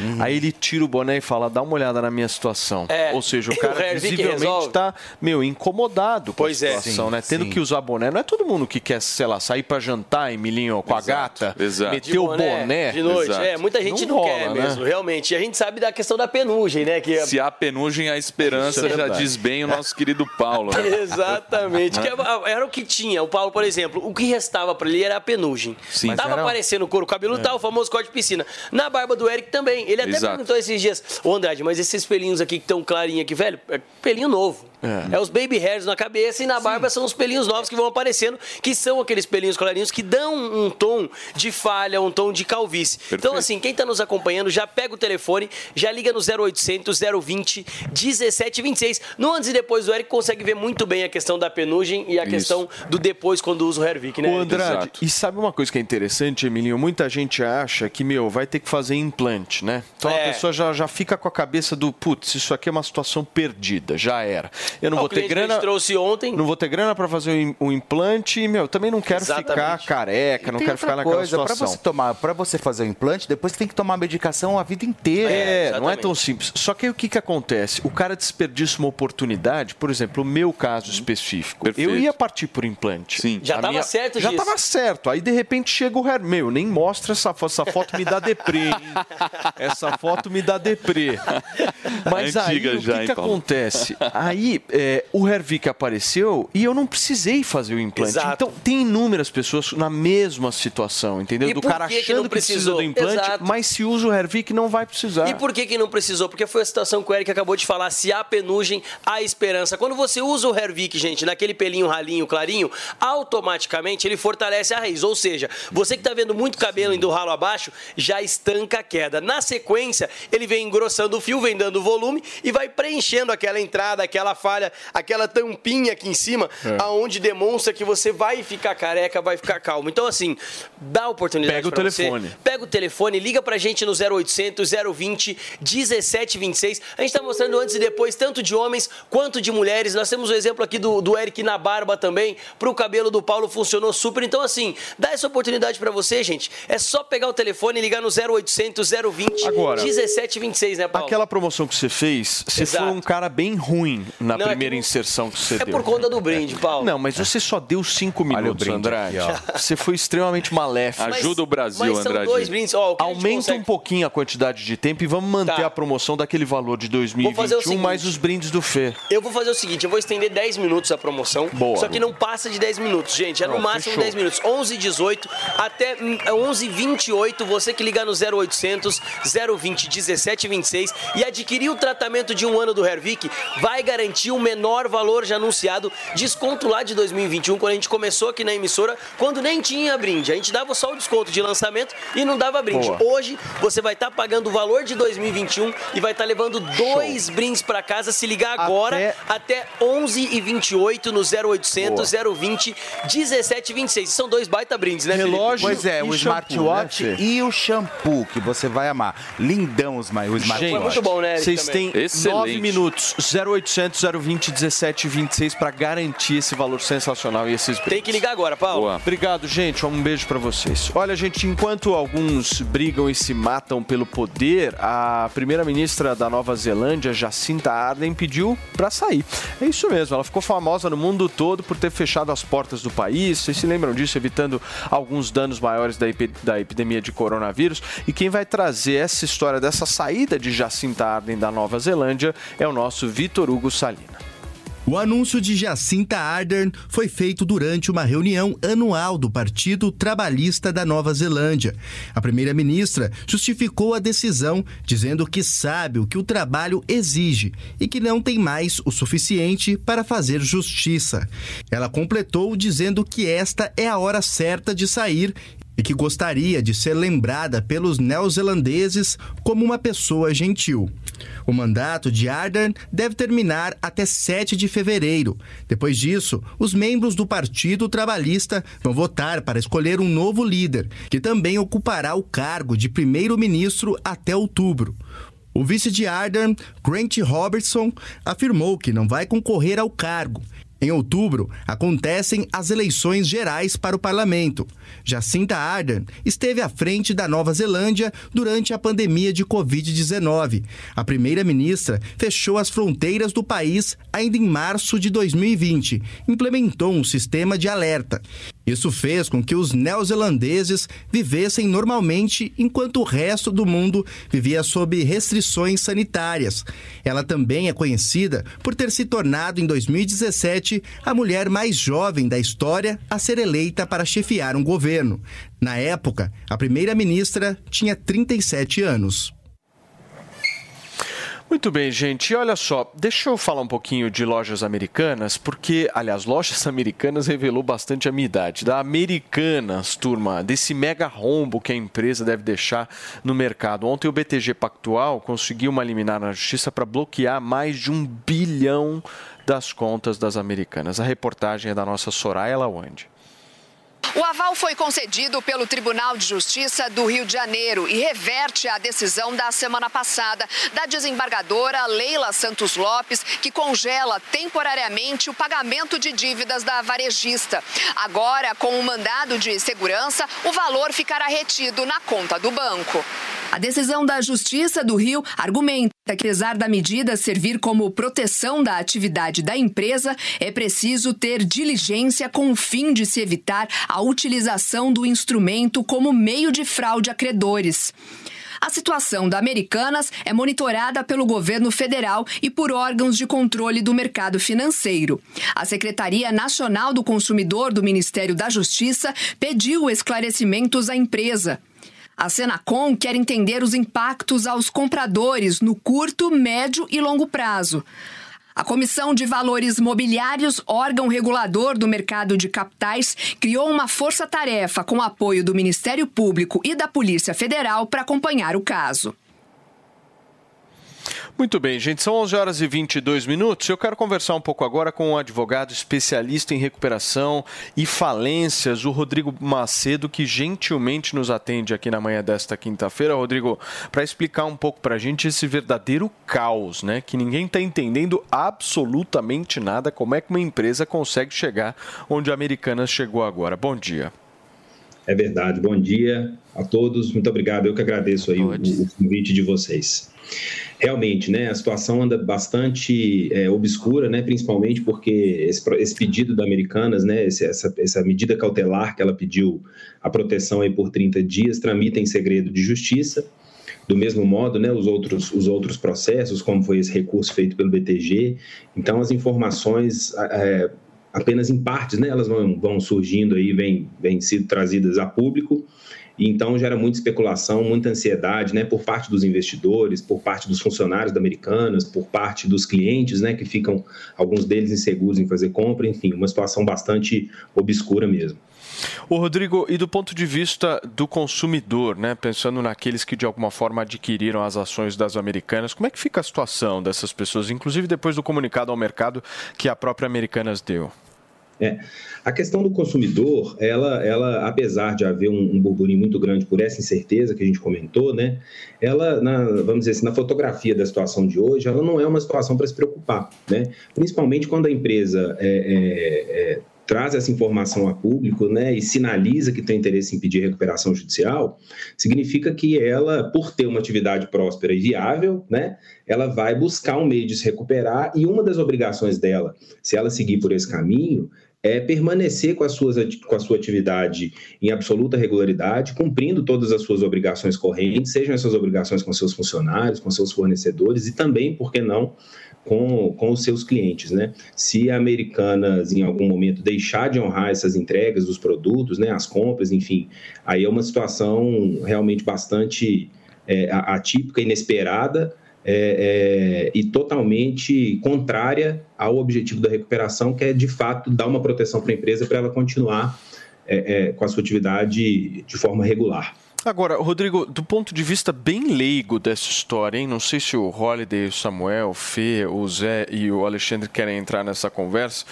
Uhum. Aí ele tira o boné e fala, dá uma olhada na minha situação. É, Ou seja, o cara visivelmente resolve. tá, meu, incomodado com Pois a é. situação, Sim, né? Tendo sim. que usar boné. Não é todo mundo que quer, sei lá, sair pra jantar, Emilinho, com a gata, exato. meter o boné. De noite. Exato. É, muita gente não, rola, quer né? mesmo, realmente. E a gente sabe da questão da penugem, né? Que é- Se há penugem, há esperança, é já diz bem o nosso querido Paulo. né? Exatamente. Que era- o que tinha. O Paulo, por exemplo, o que restava pra ele era a penugem. Sim. Mas Tava era- aparecendo o couro cabeludo, É. tá, o famoso corte de piscina. Na barba do Eric também. Ele até Exato. perguntou esses dias, ô Andrade, mas esses pelinhos aqui que estão clarinhos aqui, velho, é pelinho novo. É. os baby hairs na cabeça e na barba são os pelinhos novos que vão aparecendo, que são aqueles pelinhos clarinhos que dão um tom de falha, um tom de calvície. Então, assim, quem tá nos acompanhando, já pega o telefone, já liga no 0800 020 1726. No antes e depois do Eric consegue ver muito bem a questão da penugem e a Isso. questão do depois quando usa o Hervik, né? Ô, Andrade, e sabe uma coisa que é interessante, Emilinho? Muita gente acha que, meu, vai ter que fazer implante, né? Então É. a pessoa já, já fica com a cabeça do, putz, isso aqui é uma situação perdida, já era. Eu não Ah, vou o ter que grana. trouxe ontem. Não vou ter grana pra fazer o o implante meu, também não quero ficar Exatamente. careca, não quero ficar naquela coisa, situação. você tomar, para você fazer o implante, depois você tem que tomar medicação a vida inteira. É, não é tão simples. Só que aí o que, que acontece? O cara desperdiça uma oportunidade, por exemplo, o meu caso específico. Eu ia partir por implante. Sim. Já tava certo Já disso. tava certo. Aí, de repente, chega o hair. Meu, nem mostra essa foto. Essa foto me dá deprê, hein? Essa foto me dá deprê. Mas Antiga aí, o já, que, hein, que Paulo? acontece? Aí, é, o Hervik apareceu e eu não precisei fazer o implante. Exato. Então, tem inúmeras pessoas na mesma situação, entendeu? E do cara que que achando que, precisa do implante, Exato. mas se usa o Hervik, não vai precisar. E por que, que não precisou? Porque foi a situação que o Eric acabou de falar. Se há penugem, há esperança. Quando você usa o Hervik, gente, naquele pelinho ralinho, clarinho, automaticamente ele fortalece a raiz. Ou seja, você que está vendo muito cabelo indo ralo abaixo, já estanca a queda. Na sequência, ele vem engrossando o fio, vem dando volume e vai preenchendo aquela entrada, aquela falha, aquela tampinha aqui em cima, É. aonde demonstra que você vai ficar careca, vai ficar calmo. Então, assim, dá oportunidade Pega o pra você. telefone. Pega o telefone, liga pra gente no 0800 020 1726. A gente tá mostrando antes e depois, tanto de homens quanto de mulheres. Nós temos o exemplo aqui do, do Eric na barba também. Pro cabelo do Paulo funcionou super. Então, assim, dá essa oportunidade pra você, gente. É só pegar o telefone e ligar no 0800 020 Agora, 1726, né, Paulo? Aquela promoção que você fez, você Exato. foi um cara bem ruim na Não, é primeira que- inserção que você É deu. por conta do brinde, Paulo. Não, mas você só deu cinco minutos, brinde Andrade. aqui, Você foi extremamente maléfico. Mas- Ajuda o Brasil, mas são Andrade. dois brindes. Ó, o que a gente Aumenta consegue- um pouquinho a quantidade de tempo e vamos manter Tá. a promoção daquele valor de Vou fazer o 2021 seguinte. mais os brindes do Fê. Eu vou fazer o seguinte, eu vou estender 10 minutos a promoção. Boa. Só que não passa de 10 minutos, gente. É no Não, máximo fechou. 10 minutos. 11 18 até hum, 11 28 você que ligar no 0800 020 17 26 e adquirir o tratamento de um ano do Hervik, vai garantir o menor valor já anunciado, desconto lá de 2021, quando a gente começou aqui na emissora, quando nem tinha brinde. A gente dava só o desconto de lançamento e não dava brinde. Boa. Hoje você vai estar pagando o valor de 2021 e vai estar levando dois brindes para casa se ligar agora até, 11 e 28 no 0800 020 17 26. São dois baita brindes, né, Felipe? Pois é, o smartwatch e o shampoo, que você vai amar. Lindão os o smartwatch. né, Vocês têm nove minutos, 0800 020 17 26 para garantir esse valor sensacional e esses brindes. Tem que ligar agora, Paulo. Obrigado, gente. Um beijo para vocês. Olha, gente, enquanto alguns brigam e se matam pelo poder, a primeira-ministra da Nova Zelândia, Jacinta Ardern, pediu para sair. É isso mesmo, ela ficou famosa no mundo todo por ter fechado as portas do país. Vocês se lembram disso, evitando alguns danos maiores da, epi- da epidemia de coronavírus. E quem vai trazer essa história dessa saída de Jacinta Ardern da Nova Zelândia é o nosso Vitor Hugo Salina. O anúncio de Jacinta Ardern foi feito durante uma reunião anual do Partido Trabalhista da Nova Zelândia. A primeira-ministra justificou a decisão, dizendo que sabe o que o trabalho exige e que não tem mais o suficiente para fazer justiça. Ela completou dizendo que esta é a hora certa de sair e que gostaria de ser lembrada pelos neozelandeses como uma pessoa gentil. O mandato de Ardern deve terminar até 7 de fevereiro. Depois disso, os membros do Partido Trabalhista vão votar para escolher um novo líder, que também ocupará o cargo de primeiro-ministro até outubro. O vice de Ardern, Grant Robertson, afirmou que não vai concorrer ao cargo. Em outubro, acontecem as eleições gerais para o parlamento. Jacinta Ardern esteve à frente da Nova Zelândia durante a pandemia de Covid-19. A primeira-ministra fechou as fronteiras do país ainda em março de 2020, implementou um sistema de alerta. Isso fez com que os neozelandeses vivessem normalmente enquanto o resto do mundo vivia sob restrições sanitárias. Ela também é conhecida por ter se tornado, em 2017, a mulher mais jovem da história a ser eleita para chefiar um governo. Na época, a primeira-ministra tinha 37 anos. Muito bem, gente. E olha só, deixa eu falar um pouquinho de lojas americanas, porque, aliás, lojas americanas revelou bastante a minha idade. Da Americanas, turma, desse mega rombo que a empresa deve deixar no mercado. Ontem o BTG Pactual conseguiu uma liminar na justiça para bloquear mais de um bilhão das contas das americanas. A reportagem é da nossa Soraya Lawande. O aval foi concedido pelo Tribunal de Justiça do Rio de Janeiro e reverte a decisão da semana passada da desembargadora Leila Santos Lopes, que congela temporariamente o pagamento de dívidas da varejista. Agora, com o mandado de segurança, o valor ficará retido na conta do banco. A decisão da Justiça do Rio argumenta que, apesar da medida servir como proteção da atividade da empresa, é preciso ter diligência com o fim de se evitar a utilização do instrumento como meio de fraude a credores. A situação da Americanas é monitorada pelo governo federal e por órgãos de controle do mercado financeiro. A Secretaria Nacional do Consumidor do Ministério da Justiça pediu esclarecimentos à empresa. A Senacom quer entender os impactos aos compradores no curto, médio e longo prazo. A Comissão de Valores Mobiliários, órgão regulador do mercado de capitais, criou uma força-tarefa com apoio do Ministério Público e da Polícia Federal para acompanhar o caso. Muito bem, gente, são 11 horas e 22 minutos. Eu quero conversar um pouco agora com um advogado especialista em recuperação e falências, o Rodrigo Macedo, que gentilmente nos atende aqui na manhã desta quinta-feira. Rodrigo, para explicar um pouco para a gente esse verdadeiro caos, né? Que ninguém está entendendo absolutamente nada como é que uma empresa consegue chegar onde a Americanas chegou agora. Bom dia. É verdade. Bom dia a todos. Muito obrigado. Eu que agradeço aí o, o convite de vocês. Realmente, né, a situação anda bastante é, obscura, né, principalmente porque esse, esse pedido da Americanas, né, esse- essa, essa medida cautelar que ela pediu a proteção aí por 30 dias, tramita em segredo de justiça. Do mesmo modo, né, os outros, os outros processos, como foi esse recurso feito pelo BTG. Então, as informações, é, apenas em partes, né, elas vão, vão surgindo aí, vêm, vêm sido trazidas a público. Então gera muita especulação, muita ansiedade, né, por parte dos investidores, por parte dos funcionários da Americanas, por parte dos clientes, né, que ficam alguns deles inseguros em fazer compra, enfim, uma situação bastante obscura mesmo. Ô Rodrigo, e do ponto de vista do consumidor, né, pensando naqueles que de alguma forma adquiriram as ações das americanas, como é que fica a situação dessas pessoas, inclusive depois do comunicado ao mercado que a própria Americanas deu? É. A questão do consumidor, ela, ela apesar de haver um, um burburinho muito grande por essa incerteza que a gente comentou, né, ela, na, vamos dizer assim, na fotografia da situação de hoje, ela não é uma situação para se preocupar, né? Principalmente quando a empresa é, é, é, traz essa informação a público, né, e sinaliza que tem interesse em pedir recuperação judicial, significa que ela, por ter uma atividade próspera e viável, né, ela vai buscar um meio de se recuperar e uma das obrigações dela, se ela seguir por esse caminho, é permanecer com, as suas, com a sua atividade em absoluta regularidade, cumprindo todas as suas obrigações correntes, sejam essas obrigações com seus funcionários, com seus fornecedores e também, por que não, com, com os seus clientes, né? Se a Americanas, em algum momento, deixar de honrar essas entregas dos produtos, né, as compras, enfim, aí é uma situação realmente bastante é, atípica, inesperada, é, é, e totalmente contrária ao objetivo da recuperação, que é de fato dar uma proteção para a empresa para ela continuar é, é, com a sua atividade de forma regular. Agora, Rodrigo, do ponto de vista bem leigo dessa história, hein? Não sei se o Holiday, o Samuel, o Fê, o Zé e o Alexandre querem entrar nessa conversa,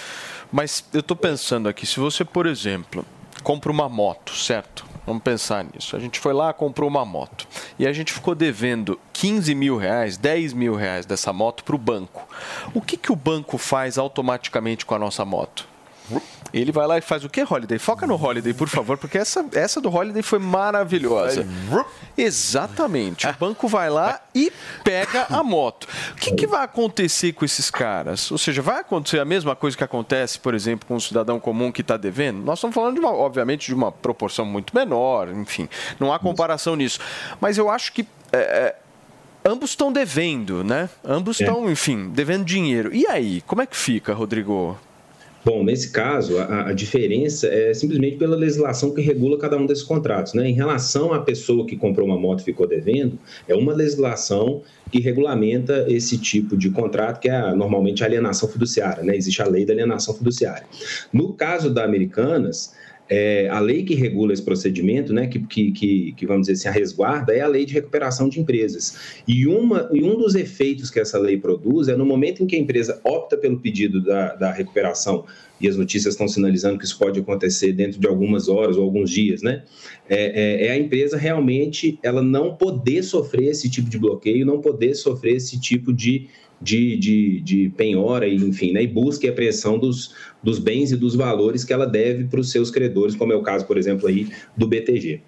mas eu estou pensando aqui, se você, por exemplo, compra uma moto, certo? Vamos pensar nisso. A gente foi lá, comprou uma moto. E a gente ficou devendo 15 mil reais, 10 mil reais dessa moto para o banco. O que, que o banco faz automaticamente com a nossa moto? Ele vai lá e faz o que, Holiday? Foca no Holiday, por favor, porque essa, essa do Holiday foi maravilhosa. Exatamente. O banco vai lá e pega a moto. O que, que vai acontecer com esses caras? Ou seja, vai acontecer a mesma coisa que acontece, por exemplo, com um cidadão comum que está devendo? Nós estamos falando, de uma, obviamente, de uma proporção muito menor, enfim, não há comparação nisso. Mas eu acho que. é, é, Ambos estão devendo, né? Ambos É. estão, enfim, devendo dinheiro. E aí, como é que fica, Rodrigo? Bom, nesse caso, a, a diferença é simplesmente pela legislação que regula cada um desses contratos. Né? Em relação à pessoa que comprou uma moto e ficou devendo, é uma legislação que regulamenta esse tipo de contrato, que é normalmente a alienação fiduciária. Né? Existe a lei da alienação fiduciária. No caso da Americanas, é, a lei que regula esse procedimento, né, que, que, que, vamos dizer assim, a resguarda, é a lei de recuperação de empresas. E, uma, e um dos efeitos que essa lei produz é no momento em que a empresa opta pelo pedido da, da recuperação, e as notícias estão sinalizando que isso pode acontecer dentro de algumas horas ou alguns dias, né? É, é- é a empresa realmente ela não poder sofrer esse tipo de bloqueio, não poder sofrer esse tipo de, de, de, de penhora, e, enfim, né? e busca e apreensão dos, dos bens e dos valores que ela deve para os seus credores, como é o caso, por exemplo, aí do BTG.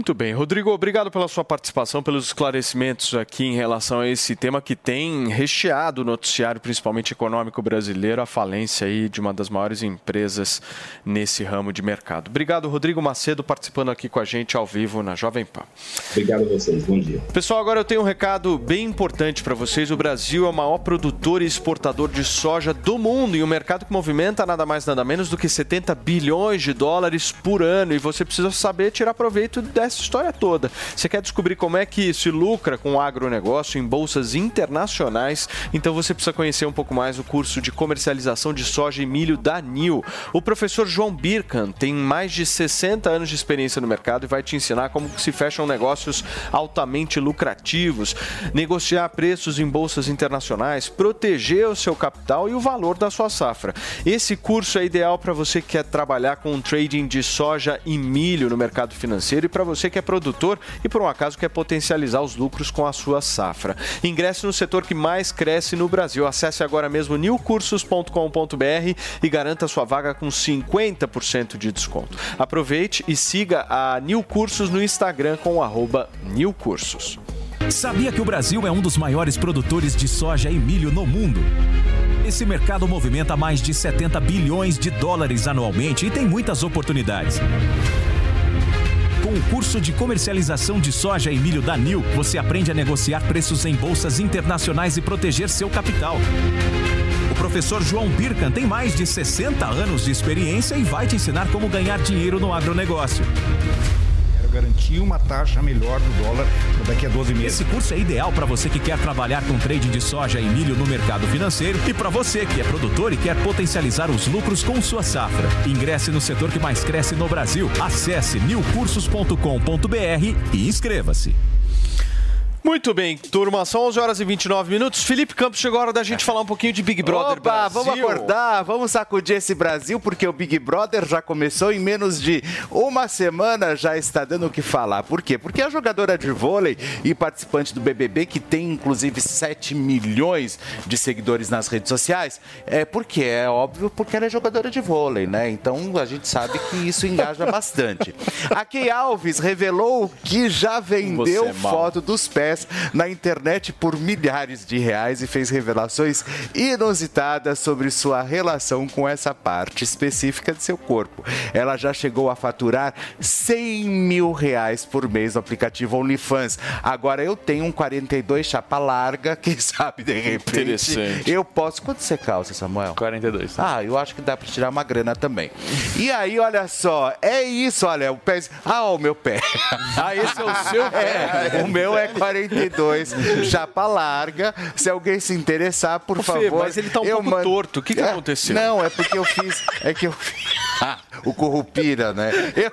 Muito bem, Rodrigo, obrigado pela sua participação, pelos esclarecimentos aqui em relação a esse tema que tem recheado o noticiário, principalmente econômico brasileiro, a falência aí de uma das maiores empresas nesse ramo de mercado. Obrigado, Rodrigo Macedo, participando aqui com a gente ao vivo na Jovem Pan. Obrigado a vocês, bom dia. Pessoal, agora eu tenho um recado bem importante para vocês. O Brasil é o maior produtor e exportador de soja do mundo em um mercado que movimenta nada mais nada menos do que 70 bilhões de dólares por ano e você precisa saber tirar proveito dessa essa história toda. Você quer descobrir como é que se lucra com o agronegócio em bolsas internacionais? Então você precisa conhecer um pouco mais o curso de comercialização de soja e milho da NIL. O professor João Birkan tem mais de 60 anos de experiência no mercado e vai te ensinar como se fecham negócios altamente lucrativos, negociar preços em bolsas internacionais, proteger o seu capital e o valor da sua safra. Esse curso é ideal para você que quer trabalhar com trading de soja e milho no mercado financeiro e para você que é produtor e por um acaso quer potencializar os lucros com a sua safra. Ingresse no setor que mais cresce no Brasil. Acesse agora mesmo newcursos.com.br e garanta sua vaga com 50% de desconto. Aproveite e siga a New Cursos no Instagram com arroba New Cursos. Sabia que o Brasil é um dos maiores produtores de soja e milho no mundo? Esse mercado movimenta mais de 70 bilhões de dólares anualmente e tem muitas oportunidades. Com o curso de comercialização de soja e milho da NIL, você aprende a negociar preços em bolsas internacionais e proteger seu capital. O professor João Birkan tem mais de 60 anos de experiência e vai te ensinar como ganhar dinheiro no agronegócio. Garantir uma taxa melhor do dólar daqui a 12 meses. Esse curso é ideal para você que quer trabalhar com trading de soja e milho no mercado financeiro e para você que é produtor e quer potencializar os lucros com sua safra. Ingresse no setor que mais cresce no Brasil. Acesse newcursos.com.br e inscreva-se. Muito bem, turma, são 11 horas e 29 minutos. Felipe Campos, chegou a hora da gente falar um pouquinho de Big Brother Opa, Brasil. vamos acordar, vamos sacudir esse Brasil, porque o Big Brother já começou em menos de uma semana, já está dando o que falar. Por quê? Porque a jogadora de vôlei e participante do BBB, que tem inclusive 7 milhões de seguidores nas redes sociais, é porque é óbvio, porque ela é jogadora de vôlei, né? Então a gente sabe que isso engaja bastante. A Key Alves revelou que já vendeu Você é foto dos pés na internet por milhares de reais e fez revelações inusitadas sobre sua relação com essa parte específica de seu corpo. Ela já chegou a faturar 100 mil reais por mês no aplicativo OnlyFans. Agora eu tenho um 42 chapa larga, quem sabe de repente Interessante. eu posso. Quanto você calça, Samuel? 42. Ah, eu acho que dá pra tirar uma grana também. E aí, olha só, é isso, olha, o pé. Ah, o meu pé. Ah, esse é o seu pé. É, o meu é 42, chapa larga. Se alguém se interessar, por Ô, Fê, favor. mas ele tá um eu pouco torto. O que que É, aconteceu? Não, é porque eu fiz. É que eu Ah, o Currupira, né? Eu,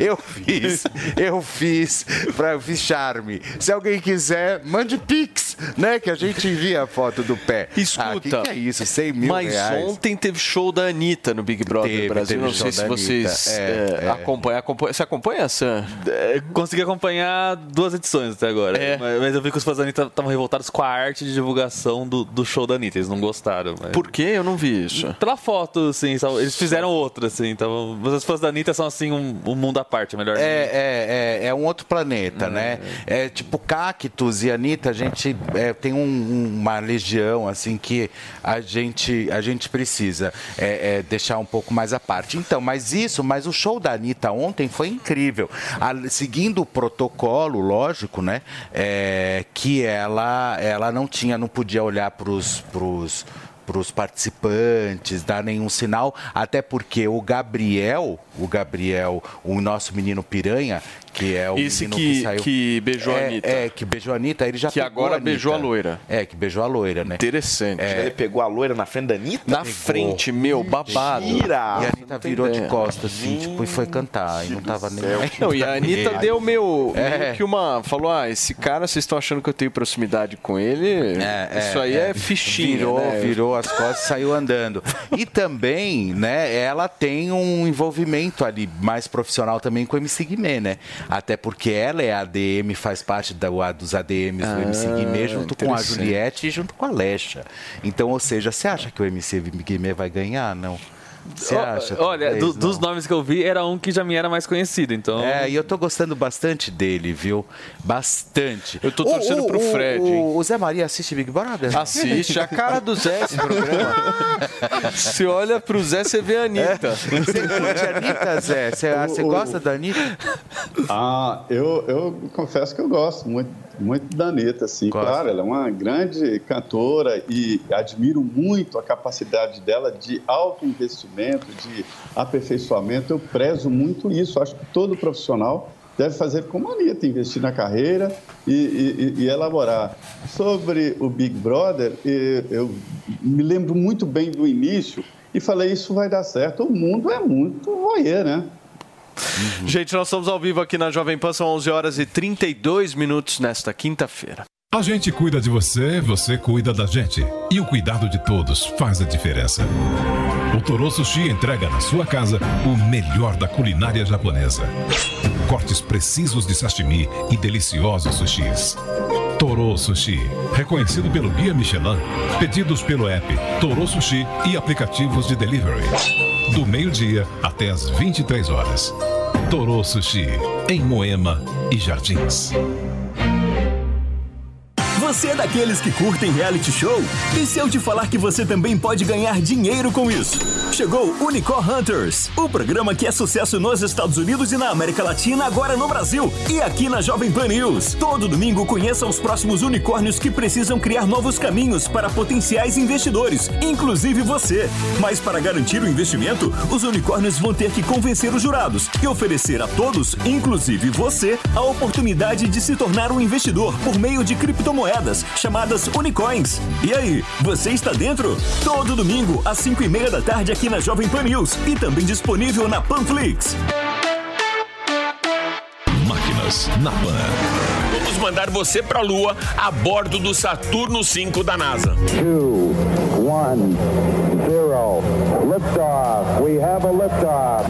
eu fiz, eu fiz, pra, eu fiz charme. Se alguém quiser, mande pix, né? Que a gente envia a foto do pé. Escuta. Ah, que, que é isso? 100 mil Mas reais. ontem teve show da Anitta no Big Brother Teve, Brasil. teve Não sei se vocês é, É, é. acompanham, acompanham. Você acompanha, Sam? É, consegui acompanhar duas edições até agora. É. Mas, mas eu vi que os fãs da Anitta estavam revoltados com a arte de divulgação do, do show da Anitta. Eles não gostaram. Mas... Por quê? Eu não vi isso. Pela foto, assim. Eles fizeram outra, assim. Então, mas os fãs da Anitta são, assim, um, um mundo à parte, melhor É, é, é, é um outro planeta, né? É tipo Cactus e Anitta, a gente é, tem um- um- uma legião, assim, que a gente, a gente precisa é, é, deixar um pouco mais à parte. Então, mas isso, mas o show da Anitta ontem foi incrível. A- seguindo o protocolo, lógico, né? É, que ela, ela não tinha, não podia olhar pros. pros para os participantes, dar nenhum sinal, até porque o Gabriel, o Gabriel, o nosso menino piranha, que é o Esse menino que- que, saiu, que beijou a é, Anitta. É, que beijou a Anitta, ele já Que pegou agora a beijou a loira. É, que beijou a loira, né? Interessante. Ele pegou a loira na frente da Anitta? Na frente, meu, babado. Mentira! E a Anitta virou de ideia. costas, assim, tipo, e foi cantar, e não tava nem... Não, e a Anitta deu meu, É. meio que uma. Falou: ah, esse cara, vocês estão achando que eu tenho proximidade com ele? isso aí é, fichinha. Virou, né? virou as costas e saiu andando. E também, né, ela tem um envolvimento ali mais profissional também com o MC Guimê, né? Até porque ela é ADM, faz parte da, dos ADMs do MC Ah, Guimê, junto com a. Juliette e junto com a Lecha. Então, ou seja, você acha que o MC Guimê vai ganhar? Não. Você acha? Olha, Talvez, do- dos nomes que eu vi, era um que já me era mais conhecido, então... É, e eu tô gostando bastante dele, viu? Bastante. Eu tô torcendo pro Fred, O, o Zé Maria assiste Big Brother? Assiste a cara do Zé esse programa. Se olha pro Zé, você vê a Anitta. Você curte a Anitta, Zé? Você, você O- o- gosta da Anitta? Ah, eu, eu confesso que eu gosto muito, muito da Anitta, assim. Claro, ela é uma grande cantora e admiro muito a capacidade dela de autoinvestimento, de aperfeiçoamento. Eu prezo muito isso. Acho que todo profissional deve fazer como a Anitta, investir na carreira e, e- e elaborar. Sobre o Big Brother, eu me lembro muito bem do início e falei, isso vai dar certo. O mundo é muito voyeur, né? Gente, nós estamos ao vivo aqui na Jovem Pan, são 11 horas e 32 minutos nesta quinta-feira. A gente cuida de você, você cuida da gente. E o cuidado de todos faz a diferença. O Toro Sushi entrega na sua casa o melhor da culinária japonesa. Cortes precisos de sashimi e deliciosos sushis. Toro Sushi, reconhecido pelo Guia Michelin, pedidos pelo app Toro Sushi e aplicativos de delivery. Do meio-dia até as 23 horas. Toro Sushi, em Moema e Jardins. Você é daqueles que curtem reality show? E se eu te falar que você também pode ganhar dinheiro com isso? Chegou o Unicorn Hunters, o programa que é sucesso nos Estados Unidos e na América Latina, agora no Brasil e aqui na Jovem Pan News. Todo domingo conheça os próximos unicórnios que precisam criar novos caminhos para potenciais investidores, inclusive você. Mas para garantir o investimento, os unicórnios vão ter que convencer os jurados e oferecer a todos, inclusive você, a oportunidade de se tornar um investidor por meio de criptomoedas chamadas Unicoins. E aí, você está dentro? Todo domingo, às 5 e meia da tarde, aqui na Jovem Pan News e também disponível na Panflix. Máquinas na Pan. Vamos mandar você para a Lua a bordo do Saturno 5 da NASA. two, one, zero. Liftoff. We have a liftoff.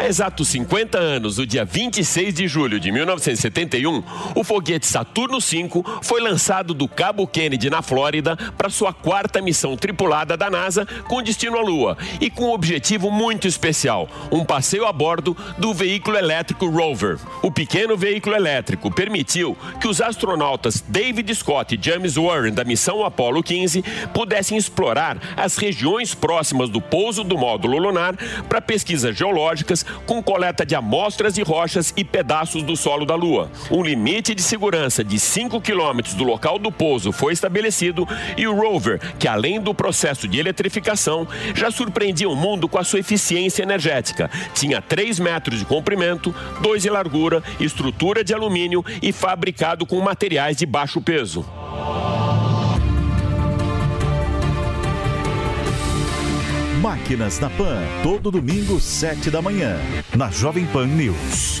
Há exatos 50 anos, no dia 26 de julho de 1971, o foguete Saturno V foi lançado do Cabo Kennedy, na Flórida, para sua quarta missão tripulada da NASA com destino à Lua e com um objetivo muito especial: um passeio a bordo do veículo elétrico Rover. O pequeno veículo elétrico permitiu que os astronautas David Scott e James Warren da missão Apollo 15 pudessem explorar as regiões próximas do pouso do módulo lunar para pesquisas geológicas com coleta de amostras de rochas e pedaços do solo da Lua. Um limite de segurança de 5 quilômetros do local do pouso foi estabelecido e o rover, que além do processo de eletrificação, já surpreendia o mundo com a sua eficiência energética. Tinha 3 metros de comprimento, 2 de largura, estrutura de alumínio e fabricado com materiais de baixo peso. Máquinas na Pan, todo domingo, 7 da manhã, na Jovem Pan News.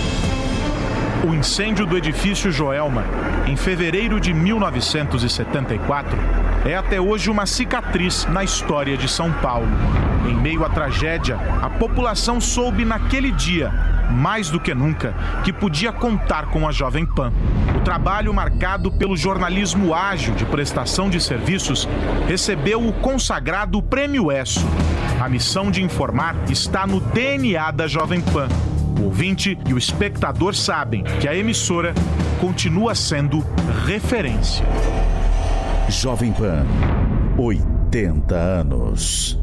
O incêndio do edifício Joelma, em fevereiro de 1974, é até hoje uma cicatriz na história de São Paulo. Em meio à tragédia, a população soube naquele dia, mais do que nunca, que podia contar com a Jovem Pan. O trabalho marcado pelo jornalismo ágil de prestação de serviços recebeu o consagrado Prêmio ESSO. A missão de informar está no DNA da Jovem Pan. O ouvinte e o espectador sabem que a emissora continua sendo referência. Jovem Pan, 80 anos.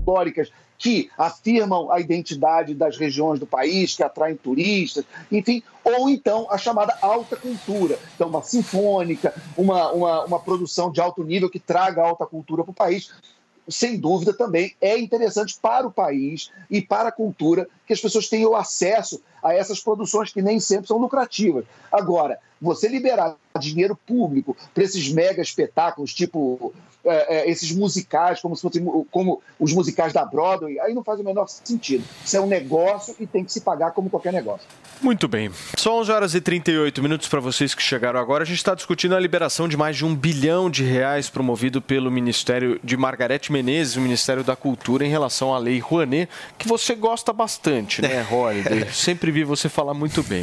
históricas que afirmam a identidade das regiões do país, que atraem turistas, enfim, ou então a chamada alta cultura, então uma sinfônica, uma, uma, uma produção de alto nível que traga alta cultura para o país. Sem dúvida também é interessante para o país e para a cultura que as pessoas tenham acesso a essas produções que nem sempre são lucrativas. Agora, você liberar dinheiro público para esses mega espetáculos, tipo é, é, esses musicais, como se fossem como os musicais da Broadway, aí não faz o menor sentido. Isso é um negócio e tem que se pagar como qualquer negócio. Muito bem. São 11 horas e 38 minutos para vocês que chegaram agora. A gente está discutindo a liberação de mais de um bilhão de reais promovido pelo Ministério de Margarete Menezes, o Ministério da Cultura, em relação à Lei Rouanet, que você gosta bastante, né, Holiday? Sempre vi você falar muito bem.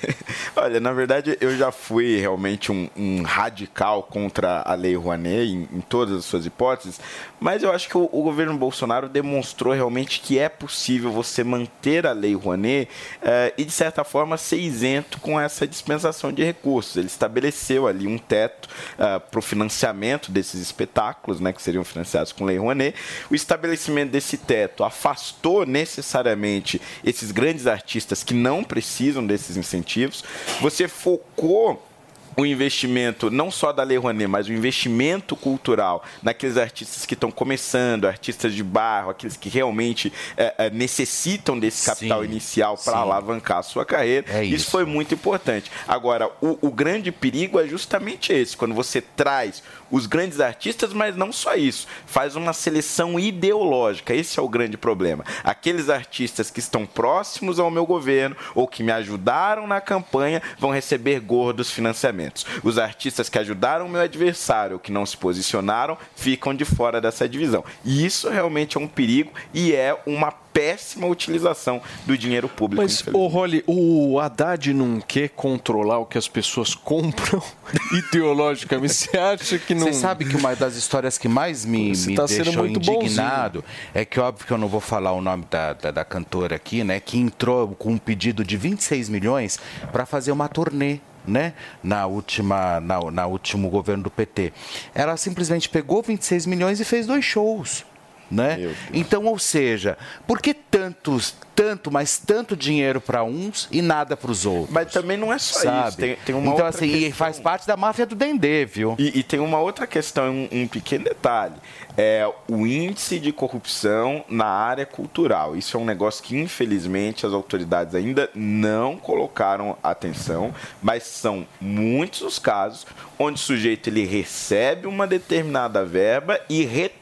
Olha, na verdade, eu já fui realmente um, um radical contra a Lei Rouanet em, em, todas as suas hipóteses, mas eu acho que o, o, governo Bolsonaro demonstrou realmente que é possível você manter a Lei Rouanet uh, e, de certa forma, ser isento com essa dispensação de recursos. Ele estabeleceu ali um teto uh, para o financiamento desses espetáculos, né, que seriam financiados com Lei Rouanet. O estabelecimento desse teto afastou necessariamente esses grandes artistas que não precisam desses incentivos. Você focou o investimento não só da Lei Rouanet, mas o investimento cultural naqueles artistas que estão começando, artistas de barro, aqueles que realmente é, é, necessitam desse capital sim, inicial para alavancar a sua carreira. É isso. isso. foi muito importante. Agora, o, o grande perigo é justamente esse, quando você traz os grandes artistas, mas não só isso, faz uma seleção ideológica. Esse é o grande problema. Aqueles artistas que estão próximos ao meu governo ou que me ajudaram na campanha vão receber gordos financiamentos. Os artistas que ajudaram o meu adversário, que não se posicionaram, ficam de fora dessa divisão. E isso realmente é um perigo e é uma péssima utilização do dinheiro público. Mas, ô Rolly, o Haddad não quer controlar o que as pessoas compram ideologicamente? Você acha que não... Você sabe que uma das histórias que mais me, me tá deixou indignado bonzinho. é que, óbvio que eu não vou falar o nome da, da, da cantora aqui, né? Que entrou com um pedido de 26 milhões para fazer uma turnê né, na última na, na último governo do PT. Ela simplesmente pegou 26 milhões e fez dois shows. Né? Então, ou seja, por que tantos, tanto, mas tanto dinheiro para uns e nada para os outros? Mas também não é só sabe? isso. Tem, tem então, assim, questão... faz parte da máfia do Dendê, viu? E, e tem uma outra questão, um, um pequeno detalhe é o índice de corrupção na área cultural. Isso é um negócio que, infelizmente, as autoridades ainda não colocaram atenção, mas são muitos os casos onde o sujeito ele recebe uma determinada verba e retorna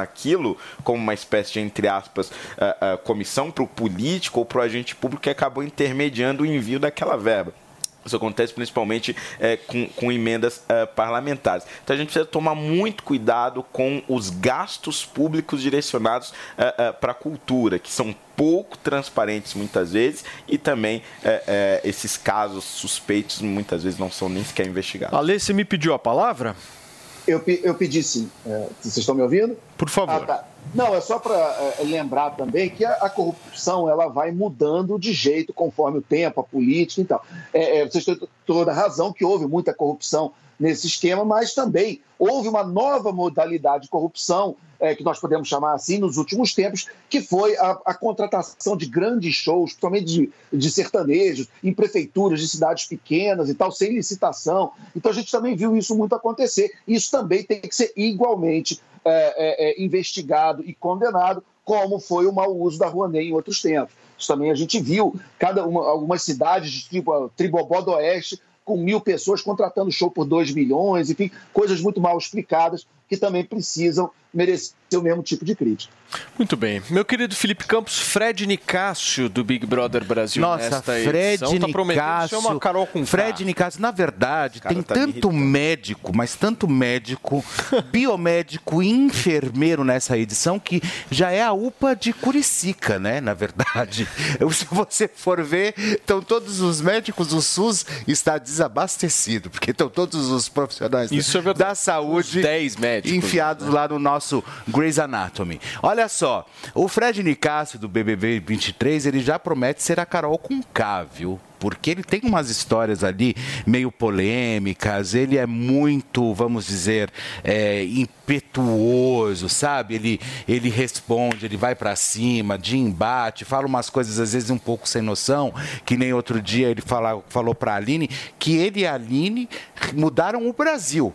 aquilo como uma espécie de, entre aspas, uh, uh, comissão para o político ou para o agente público que acabou intermediando o envio daquela verba. Isso acontece principalmente é, com, com, emendas é, parlamentares. Então a gente precisa tomar muito cuidado com os gastos públicos direcionados é, para a cultura, que são pouco transparentes muitas vezes e também esses casos suspeitos muitas vezes não são nem sequer investigados. Ale, você me pediu a palavra? Eu, eu pedi sim. vocês estão me ouvindo? Por favor. Ah, tá. Não, é só para é, lembrar também que a, a, corrupção ela vai mudando de jeito conforme o tempo, a política e tal. É, é, vocês têm toda a razão que houve muita corrupção nesse esquema, mas também houve uma nova modalidade de corrupção, é, que nós podemos chamar assim, nos últimos tempos, que foi a, a contratação de grandes shows, principalmente de, de, sertanejos, em prefeituras de cidades pequenas e tal, sem licitação. Então a gente também viu isso muito acontecer. Isso também tem que ser igualmente é, é, é, investigado e condenado, como foi o mau uso da Rouanet em outros tempos. Isso também a gente viu, cada uma, algumas cidades de tipo, Tribobó do Oeste com mil pessoas contratando show por 2 milhões, enfim, coisas muito mal explicadas que também precisam merecer o mesmo tipo de crítica. Muito bem. Meu querido Felipe Campos, Fred Nicásio do Big Brother Brasil Nossa, Fred edição, tá Nicásio, uma Carol com Fred Nicásio, na verdade, tem tá tanto médico, mas tanto médico, biomédico e enfermeiro nessa edição que já é a UPA de Curicica, né, na verdade. Se você for ver, estão todos os médicos, o SUS está desabastecido, porque estão todos os profissionais Isso é da saúde 10 médicos, enfiados né? lá no nosso Grey's Anatomy. Olha só, o Fred Nicásio do BBB 23, ele já promete ser a Carol com K, viu? porque ele tem umas histórias ali meio polêmicas, ele é muito, vamos dizer, é, impetuoso, sabe? Ele, ele responde, ele vai para cima, de embate, fala umas coisas às vezes um pouco sem noção, que nem outro dia ele fala, falou para a Aline que ele e a Aline mudaram o Brasil.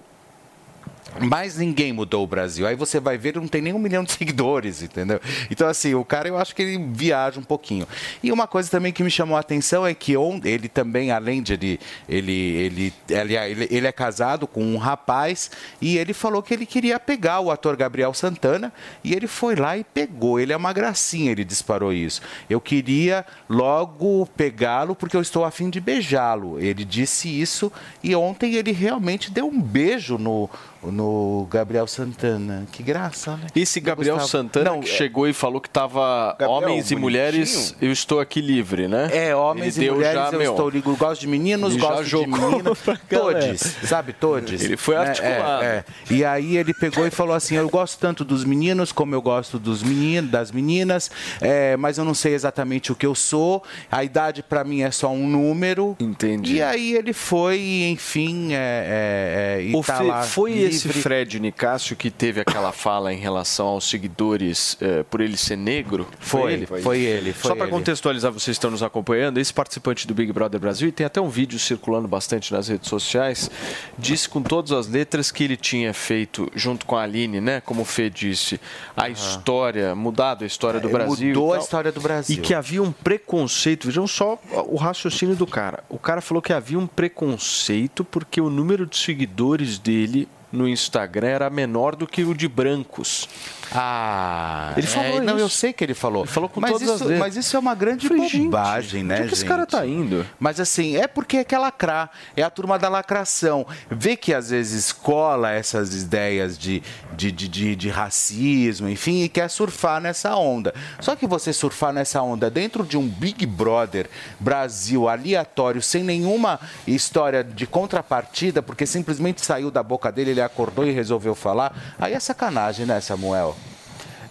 Mas ninguém mudou o Brasil. Aí você vai ver, não tem nem um milhão de seguidores, entendeu? Então, assim, o cara eu acho que ele viaja um pouquinho. E uma coisa também que me chamou a atenção é que ele também, além de ele, ele, ele, ele, ele é casado com um rapaz e ele falou que ele queria pegar o ator Gabriel Santana e ele foi lá e pegou. Ele é uma gracinha, ele disparou isso. Eu queria logo pegá-lo porque eu estou afim de beijá-lo. Ele disse isso e ontem ele realmente deu um beijo no no Gabriel Santana. Que graça, né? Esse Gabriel Gustavo. Santana Não, que chegou e falou que tava Gabriel, homens e mulheres, eu estou aqui livre, né? É, homens Ele e mulheres, já, eu meu, estou ligado. Gosto de meninos, gosto de meninas. Todes, sabe? Todes. Ele foi É, articulado. É, é. E aí ele pegou e falou assim: eu gosto tanto dos meninos como eu gosto dos meninos, das meninas, é, mas eu não sei exatamente o que eu sou. A idade para mim é só um número. Entendi. E aí ele foi, enfim, é, é, é, e tá Fê- lá foi livre. Esse Fred Nicásio que teve aquela fala em relação aos seguidores eh, por ele ser negro? Foi, foi ele, foi Só para ele. contextualizar, vocês estão nos acompanhando, esse participante do Big Brother Brasil, e tem até um vídeo circulando bastante nas redes sociais, disse com todas as letras que ele tinha feito, junto com a Aline, né? Como o Fê disse, a história, mudado a história do É, Brasil. mudou a história do Brasil. E que havia um preconceito. Vejam só o raciocínio do cara. O cara falou que havia um preconceito porque o número de seguidores dele no Instagram era menor do que o de brancos. Ah, Ele falou é, Não, eu sei que ele falou. Ele falou com mas todas isso, as letras. Mas isso é uma grande Falei, gente, bobagem, né, onde é que esse gente? cara tá indo? Mas assim, é porque é quer lacrar. É a turma da lacração. Vê que às vezes cola essas ideias de, de, de, de, de racismo, enfim, e quer surfar nessa onda. Só que você surfar nessa onda dentro de um Big Brother Brasil aleatório, sem nenhuma história de contrapartida, porque simplesmente saiu da boca dele, ele acordou e resolveu falar, aí é sacanagem, né, Samuel?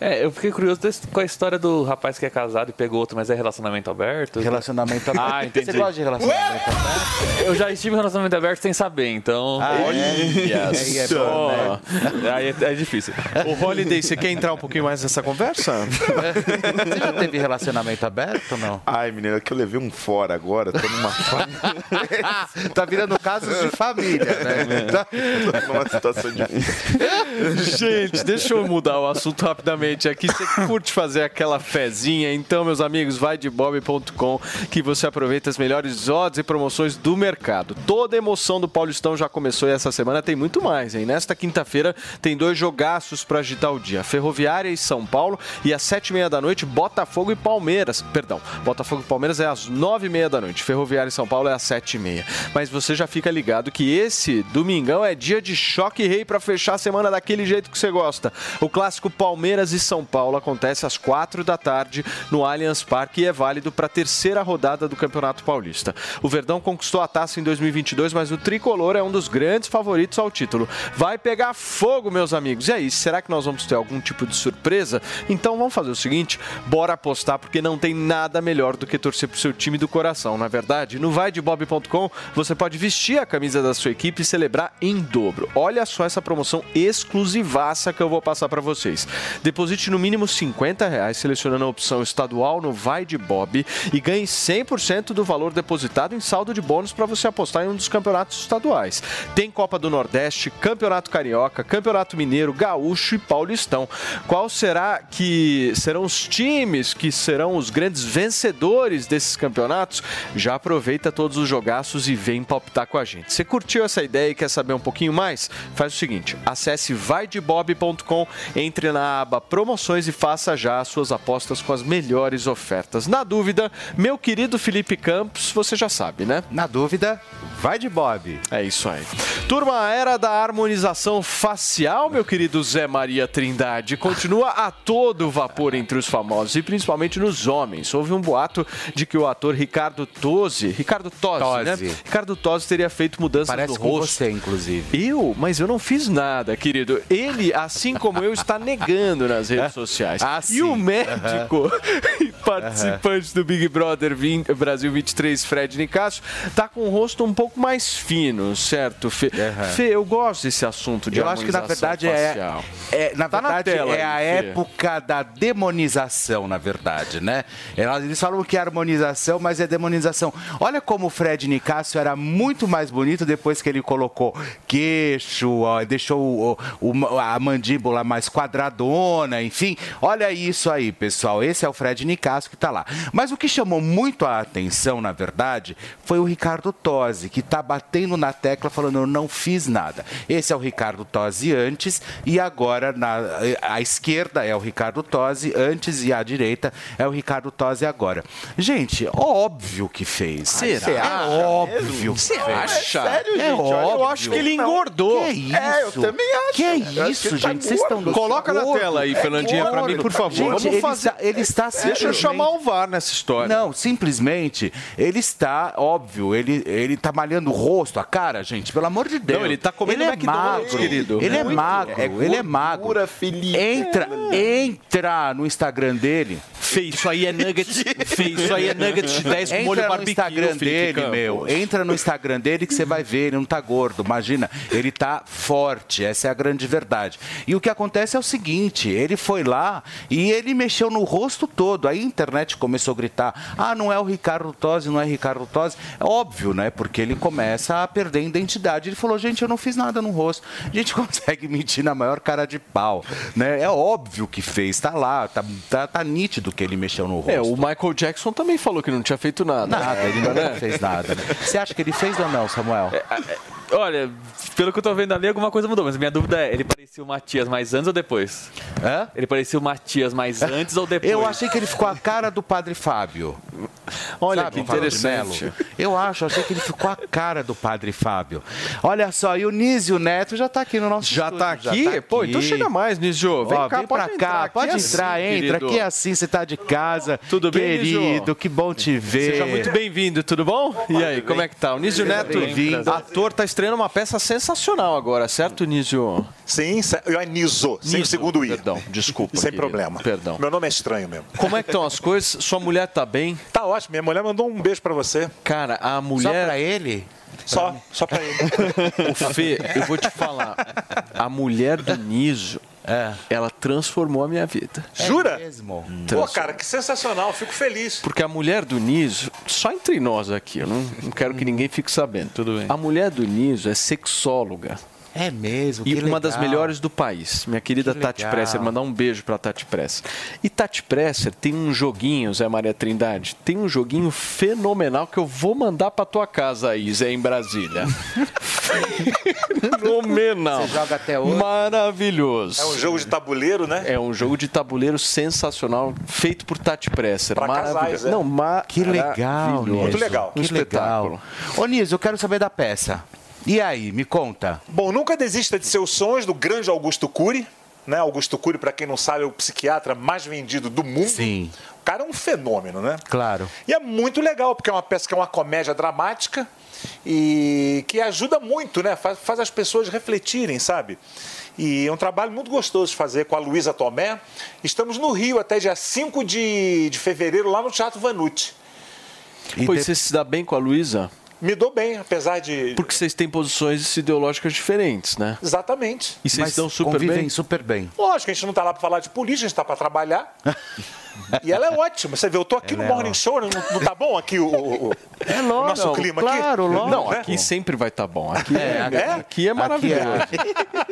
É, eu fiquei curioso com a história do rapaz que é casado e pegou outro, mas é relacionamento aberto? Relacionamento aberto. Ah, entendi. Você gosta de relacionamento aberto? Eu já estive em relacionamento aberto sem saber, então. Ah, é? Olha Aí é bom, né? Aí é, é difícil. O Holiday, você quer entrar um pouquinho mais nessa conversa? Você já teve relacionamento aberto ou não? Ai, menina, que eu levei um fora agora, tô numa tá virando casos de família, né? Tá- numa situação difícil. Gente, deixa eu mudar o assunto rapidamente aqui. Você curte fazer aquela fezinha? Então, meus amigos, vai de bob.com que você aproveita as melhores odds e promoções do mercado. Toda a emoção do Paulistão já começou e essa semana tem muito mais, hein? Nesta quinta-feira tem dois jogaços para agitar o dia. Ferroviária e São Paulo e às sete e meia da noite, Botafogo e Palmeiras. Perdão, Botafogo e Palmeiras é às nove e meia da noite. Ferroviária e São Paulo é às sete e meia. Mas você já fica ligado que esse domingão é dia de choque rei para fechar a semana daquele jeito que você gosta. O clássico Palmeiras e São Paulo acontece às quatro da tarde no Allianz Parque e é válido para a terceira rodada do Campeonato Paulista. O Verdão conquistou a taça em 2022, mas o tricolor é um dos grandes favoritos ao título. Vai pegar fogo, meus amigos. E aí, será que nós vamos ter algum tipo de surpresa? Então vamos fazer o seguinte: bora apostar, porque não tem nada melhor do que torcer pro seu time do coração, na verdade. No vaidebob.com você pode vestir a camisa da sua equipe e celebrar em dobro. Olha só essa promoção exclusivaça que eu vou passar para vocês. Deposite no mínimo 50 reais, selecionando a opção estadual no Vai de Bob e ganhe 100% do valor depositado em saldo de bônus para você apostar em um dos campeonatos estaduais. Tem Copa do Nordeste, Campeonato Carioca, Campeonato Mineiro, Gaúcho e Paulistão. Qual será que serão os times que serão os grandes vencedores desses campeonatos? Já aproveita todos os jogaços e vem palpitar com a gente. Você curtiu essa ideia e quer saber um pouquinho mais? Faz o seguinte, acesse vaidebob.com, entre na aba promoções e faça já as suas apostas com as melhores ofertas. Na dúvida, meu querido Felipe Campos, você já sabe, né? Na dúvida, Vai de Bob. É isso aí. Turma, a era da harmonização facial, meu querido Zé Maria Trindade, continua a todo vapor entre os famosos e principalmente nos homens. Houve um boato de que o ator Ricardo Tosi, Ricardo Tosi, Tosi. né? Ricardo Tosi teria feito mudanças Parece no com rosto. você, inclusive. Eu? Mas eu não fiz nada, querido. Ele, assim como eu, está negando nas redes sociais. Ah, e o médico e participante do Big Brother 20 Brasil 23, Fred Nicasso, tá com o rosto um pouco mais fino, certo, Fê? Fê, eu gosto desse assunto de Eu acho que na verdade é, facial. é na Tá na verdade tela é a Fê. época da demonização, na verdade, né? Eles falam que é harmonização, mas é demonização. Olha como o Fred Nicásio era muito mais bonito depois que ele colocou queixo, ó, deixou o- o- a mandíbula mais quadradona, enfim. Olha isso aí, pessoal. Esse é o Fred Nicásio que tá lá. Mas o que chamou muito a atenção, na verdade, foi o Ricardo Tosi, que tá batendo na tecla falando eu não fiz nada. Esse é o Ricardo Tosi antes e agora na à esquerda é o Ricardo Tosi antes e à direita é o Ricardo Tosi agora. Gente, óbvio que fez. Será? Você acha É óbvio que Você fez. acha? É Olha, óbvio. eu acho que ele engordou. Que isso? É, eu também acho. Que é isso, tá gente? Vocês estão. Coloca na gordo. tela aí, É Fernandinha, pra mim, por favor. Gente, Vamos ele fazer- Está, ele está Deixa eu simplesmente- chamar o VAR nessa história. Não, simplesmente, ele está, óbvio, ele, ele tá malhando o rosto, a cara, gente, pelo amor de Deus. Não, ele tá comendo ele é magro, querido. Ele é magro, É ele é magro. Entra, entra no Instagram dele. Fê, isso aí é nuggets. Fê, isso aí é nuggets de 10 com molho Entra no barbecue, Instagram dele, meu. Entra no Instagram dele que você vai ver, ele não tá gordo. Imagina, ele tá forte. Essa é a grande verdade. E o que acontece é o seguinte: ele foi lá e ele mexeu no rosto todo. Aí a internet começou a gritar: ah, não é o Ricardo Tosi, não é Ricardo Tosi. É óbvio, né? Porque ele começa a perder a identidade. Ele falou: gente, eu não fiz nada no rosto. A gente consegue mentir na maior cara de pau. Né? É óbvio que fez, tá lá, tá, tá, tá nítido que ele mexeu no rosto. É, o Michael Jackson também falou que não tinha feito nada. Nada, ele nunca Né? fez nada. né? Você acha que ele fez ou não, Samuel? Olha, pelo que eu tô vendo ali, alguma coisa mudou, mas minha dúvida é, ele parecia o Matias mais antes ou depois? Hã? Ele parecia o Matias mais antes ou depois? Eu achei que ele ficou a cara do Padre Fábio. Olha Sabe, que o Fábio de interessante. Eu acho, achei que ele ficou a cara do Padre Fábio. Olha só, e o Nísio Neto já tá aqui no nosso Já estúdio, tá aqui? Pô, então chega mais, Nísio. Vem Ó, cá, vem pode pra entrar cá, aqui pode assim, entrar, entra. querido. Aqui é assim, você tá de casa. Tudo bem, Nísio? Querido, que bom te ver. Seja muito bem-vindo, tudo bom? E aí, como é que tá? O Nísio Neto, bem-vindo. ator, tá estreando uma peça sensacional agora, certo, Nísio? Sim, eu é Niso, sem o segundo I. Perdão, desculpa. Sem querido. problema. Perdão. Meu nome é estranho mesmo. Como é que estão as coisas? Sua mulher tá bem? Tá ótimo. Minha mulher mandou um beijo pra você. Cara, a Só mulher... pra ele? Só, só pra ele. O Fê, eu vou te falar. A mulher do Nísio, ela transformou a minha vida. Jura? Mesmo. Pô, cara, que sensacional. Fico feliz. Porque a mulher do Nísio, só entre nós aqui, eu não, não quero que ninguém fique sabendo. Tudo bem. A mulher do Nísio é sexóloga. É mesmo, E que uma das legal. melhores do país. Minha querida Que Tati legal. Presser, mandar um beijo pra Tati Presser. E Tati Presser tem um joguinho, Zé Maria Trindade, tem um joguinho fenomenal que eu vou mandar pra tua casa aí, Zé, em Brasília. fenomenal. Você joga até hoje? Maravilhoso. É um jogo de tabuleiro, né? É um jogo de tabuleiro sensacional, feito por Tati Presser. Pra Maravilhoso. casais, é. Não, ma Que legal. Muito legal. Um Que legal. espetáculo. Ô, Nísio, eu quero saber da peça. E aí, me conta. Bom, nunca desista de seus sonhos do grande Augusto Cury. Né? Augusto Cury, pra quem não sabe, é o psiquiatra mais vendido do mundo. Sim. O cara é um fenômeno, né? Claro. E é muito legal, porque é uma peça que é uma comédia dramática e que ajuda muito, né? Faz, faz as pessoas refletirem, sabe? E é um trabalho muito gostoso de fazer com a Luísa Tomé. Estamos no Rio até dia 5 de, de fevereiro, lá no Teatro Vanucci. Pois você se dá bem com a Luísa? Me dou bem, apesar de. Porque vocês têm posições ideológicas diferentes, né? Exatamente. E vocês estão super convivem bem? super bem. Lógico, a gente não está lá para falar de política, a gente está para trabalhar. e ela é ótima. Você vê, eu tô aqui Ela no é Morning. Show, não, não tá bom aqui o, o- o- É o lógico. nosso clima aqui? claro, lógico. Não, né? aqui sempre vai estar bom. Aqui é, É? aqui é maravilhoso.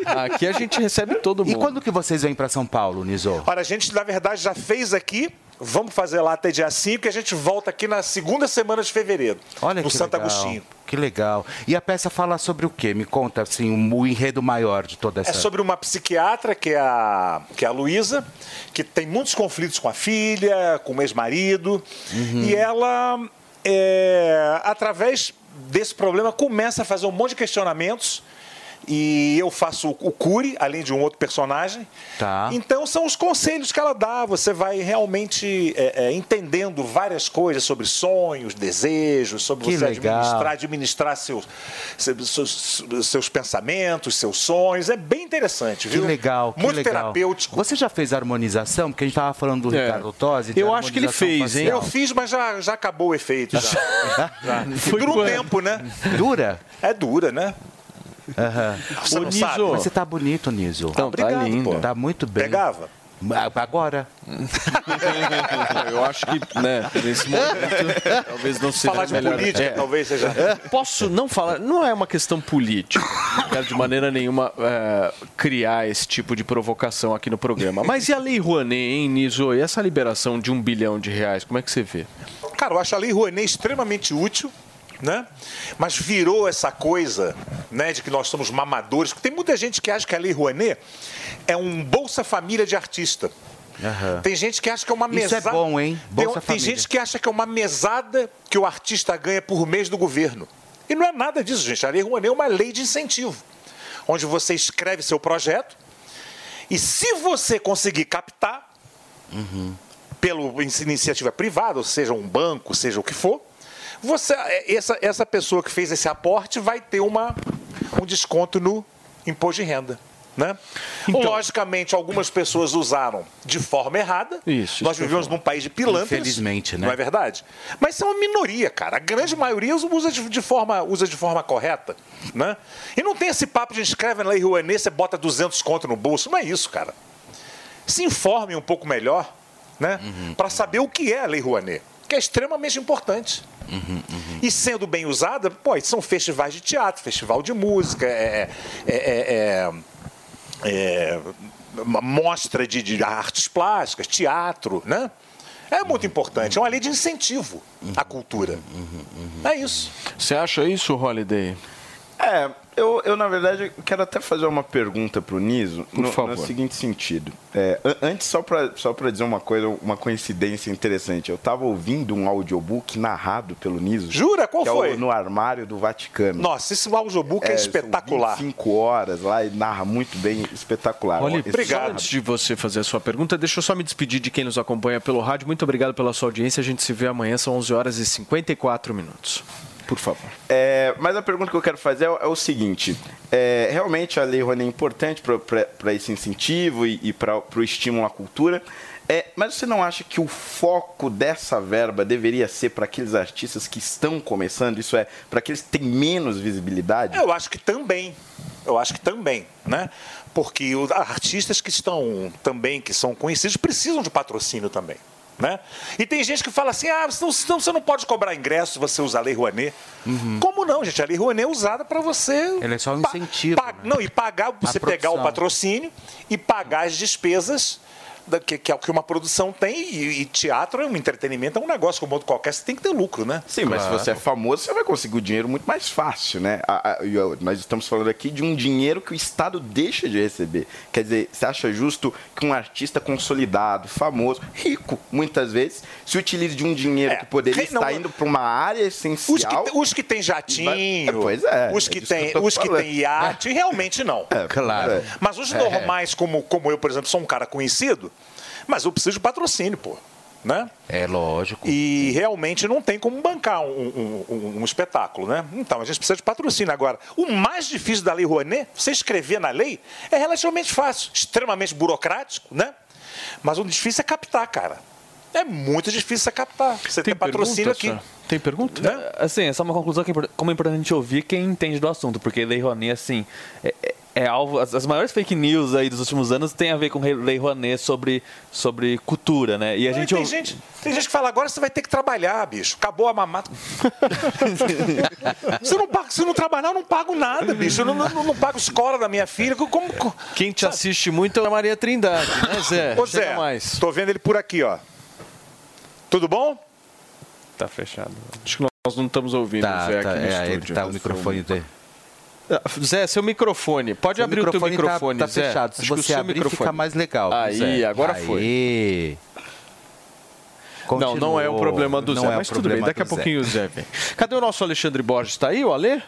Aqui a gente recebe todo mundo. E quando que vocês vêm para São Paulo, Niso? Olha, a gente, na verdade, já fez aqui. Vamos fazer lá até dia 5 e a gente volta aqui na segunda semana de fevereiro. Olha no que Santo legal. Agostinho. Que legal. E a peça fala sobre o quê? Me conta, assim, o, o enredo maior de toda essa... É sobre uma psiquiatra, que é a, que é a Luísa, que tem muitos conflitos com a filha, com o ex-marido. Uhum. E ela, é, através desse problema, começa a fazer um monte de questionamentos. E eu faço o Curi, além de um outro personagem. Tá. Então são os conselhos que ela dá. Você vai realmente é, é, entendendo várias coisas sobre sonhos, desejos, sobre Que você legal. administrar, administrar seus, seus, seus, pensamentos, seus sonhos. É bem interessante, Que viu? legal, que Muito legal. terapêutico. Você já fez harmonização? Porque a gente tava falando do É. Ricardo Tosi. Eu acho que ele fez, hein? facial. Eu fiz, mas já, já acabou o efeito. Já. Já. Foi dura um tempo, né? Dura? É dura, né? Aham. Você Ô, Niso, sabe? mas você tá bonito, Niso. Então, tá Obrigado, lindo. pô. Tá muito bem. Pegava? Agora. Eu acho que, né, nesse momento, talvez não seja Falar de melhor. política, talvez seja. Posso não falar, não é uma questão política. Não quero de maneira nenhuma é, criar esse tipo de provocação aqui no programa. Mas e a Lei Rouanet, hein, Niso? E essa liberação de um bilhão de reais, como é que você vê? Cara, eu acho a Lei Rouanet extremamente útil, né? Mas virou essa coisa, né, de que nós somos mamadores. Porque tem muita gente que acha que a Lei Rouanet é um Bolsa Família de artista. Aham. Tem gente que acha que é uma Isso é mesada. bom, hein? Tem, Bolsa tem Família. gente que acha que é uma mesada que o artista ganha por mês do governo. E não é nada disso, gente. A Lei Rouanet é uma lei de incentivo, onde você escreve seu projeto e se você conseguir captar pela iniciativa privada, ou seja, um banco, seja o que for, você, essa, essa pessoa que fez esse aporte vai ter uma, um desconto no imposto de renda. Né? Logicamente, algumas pessoas usaram de forma errada. Isso, Nós vivemos num país de pilantras. Infelizmente, né? Não é verdade? Mas são uma minoria, cara. A grande maioria usa de, de forma, usa de forma correta. Né? E não tem esse papo de escreve na Lei Rouanet, você bota 200 conto no bolso. Não é isso, cara. Se informe um pouco melhor né? para saber o que é a Lei Rouanet, que é extremamente importante. E sendo bem usada, pô, são festivais de teatro, festival de música, é, é- é- é- é uma mostra de, de artes plásticas, teatro, né? É muito importante, é uma lei de incentivo à cultura. É isso. Você acha isso, Holiday? É, eu, eu na verdade quero até fazer uma pergunta pro Niso Por no, favor. no seguinte sentido. É, an- antes, só pra, só pra dizer uma coisa, uma coincidência interessante. Eu tava ouvindo um audiobook narrado pelo Niso. Jura? Qual que é o foi? no armário do Vaticano. Nossa, esse audiobook é, espetacular. 5 horas lá e narra muito bem, espetacular. Olha, Esse- só antes de você fazer a sua pergunta, deixa eu só me despedir de quem nos acompanha pelo rádio. Muito obrigado pela sua audiência. A gente se vê amanhã, são 11 horas e 54 minutos. Por favor. É, mas a pergunta que eu quero fazer é, o- é o seguinte: é, realmente a Lei Rouanet é importante para esse incentivo e, e para o estímulo à cultura. É, mas você não acha que o foco dessa verba deveria ser para aqueles artistas que estão começando? Isso é, para aqueles que têm menos visibilidade? Eu acho que também. Eu acho que também, né? Porque os artistas que estão também, que são conhecidos, precisam de patrocínio também. Né? E tem gente que fala assim: ah, senão, você não pode cobrar ingresso se você usar a Lei Rouanet. Como não, gente? A Lei Rouanet é usada para você. Ele é só um incentivo. pa- Não, e pagar, você pegar o patrocínio e pagar as despesas da- que, que é o que uma produção tem. E, e teatro é um entretenimento, é um negócio como outro qualquer, você tem que ter lucro, né? Sim, mas se você é famoso, você vai conseguir o dinheiro muito mais fácil, né? A- a- e nós estamos falando aqui de um dinheiro que o Estado deixa de receber. Quer dizer, você acha justo que um artista consolidado, famoso, rico, muitas vezes, se utilize de um dinheiro que poderia não, estar indo para uma área essencial? Os que, os que têm jatinho, É, pois é, os é que disso que os que iate, realmente não. claro. é. Mas os É. normais, como, como eu, por exemplo, sou um cara conhecido, mas eu preciso de patrocínio, pô. Né? É lógico. E realmente não tem como bancar um, um- um- um espetáculo, né? Então a gente precisa de patrocínio. Agora, o mais difícil da Lei Rouanet, você escrever na lei, é relativamente fácil, extremamente burocrático, né? Mas o difícil é captar, cara. É muito difícil você captar. Você tem, patrocínio aqui. Tem pergunta? Né? Assim, essa é uma conclusão que é como é importante a gente ouvir quem entende do assunto, porque Lei Rouanet, assim, é, é- é alvo. As, as maiores fake news aí dos últimos anos têm a ver com Lei Rouanet sobre, sobre cultura, né? E a Não, gente tem, ouve- gente, tem gente que fala, agora você vai ter que trabalhar, bicho. Acabou a mamata. se, não paga, se não trabalhar, eu não pago nada, bicho. Eu não, não, não pago escola da minha filha. Como, como- Quem te assiste muito é a Maria Trindade, né, Zé? Ô, Zé, mais. tô vendo ele por aqui, ó. Tudo bom? Tá fechado. Acho que nós não estamos ouvindo Tá, o Zé tá, aqui no é, ele estúdio. tá o microfone dele. Ah, Zé, seu microfone. Pode Seu abrir o teu microfone tá- microfone, tá Zé. fechado. Se Acho você abrir, microfone- fica mais legal. Aí, Zé. agora Aê. foi. Não, não é o problema do Não Zé, é mas tudo bem, daqui a do Zé. pouquinho o Zé vem. Cadê o nosso Alexandre Borges? Está aí, o Alê?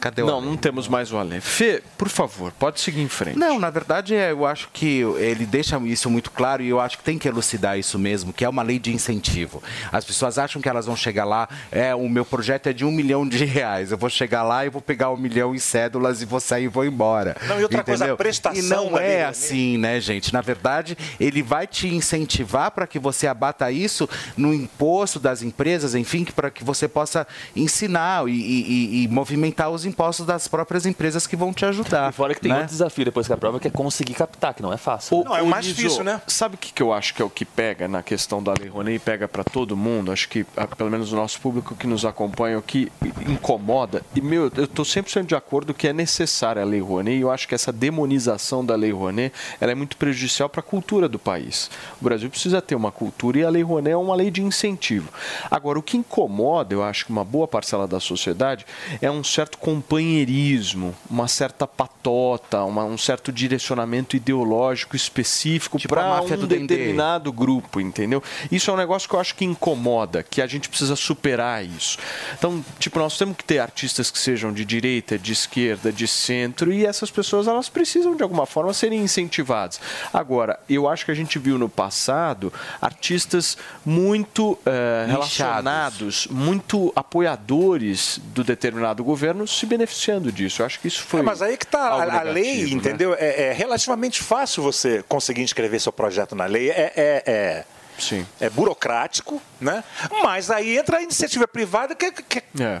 Cadê o Não, não temos mais o Alê. Fê, por favor, pode seguir em frente. Não, na verdade, é, eu acho que ele deixa isso muito claro e eu acho que tem que elucidar isso mesmo, que é uma lei de incentivo. As pessoas acham que elas vão chegar lá, é, o meu projeto é de um milhão de reais, eu vou chegar lá e vou pegar um milhão em cédulas e vou sair e vou embora. Não, e outra coisa, a Entendeu? prestação E não é né? assim, né, gente? Na verdade, ele vai te incentivar para que você abata isso no imposto das empresas, enfim, para que você possa ensinar e, e- e movimentar os impostos das próprias empresas que vão te ajudar. E fora que tem né? outro desafio depois que a prova, que é conseguir captar, que não é fácil. Ô, ô, Niso, Sabe o que, que eu acho que é o que pega na questão da Lei Rouanet e pega para todo mundo? Acho que, pelo menos o nosso público que nos acompanha, o que incomoda, e meu, eu estou 100% de acordo que é necessária a Lei Rouanet e eu acho que essa demonização da Lei Rouanet ela é muito prejudicial para a cultura do país. O Brasil precisa ter uma cultura e a Lei Rouanet é uma lei de incentivo. Agora, o que incomoda, eu acho que uma boa parcela da sociedade, é um certo companheirismo, uma certa patota, uma- um certo direcionamento ideológico específico Tipo a para um do Dendê. determinado grupo, entendeu? Isso é um negócio que eu acho que incomoda, que a gente precisa superar isso. Então, tipo, nós temos que ter artistas que sejam de direita, de esquerda, de centro, e essas pessoas elas precisam de alguma forma serem incentivadas. Agora, eu acho que a gente viu no passado artistas muito Nichados. relacionados, muito apoiadores do determinado governo se beneficiando disso. Eu acho que isso foi. É, mas aí que tá algo a, a lei, né? entendeu? É, é relativamente fácil você conseguir inscrever seu projeto na lei. É, é, é, Sim. é burocrático, né? Mas aí entra a iniciativa privada que, que- É.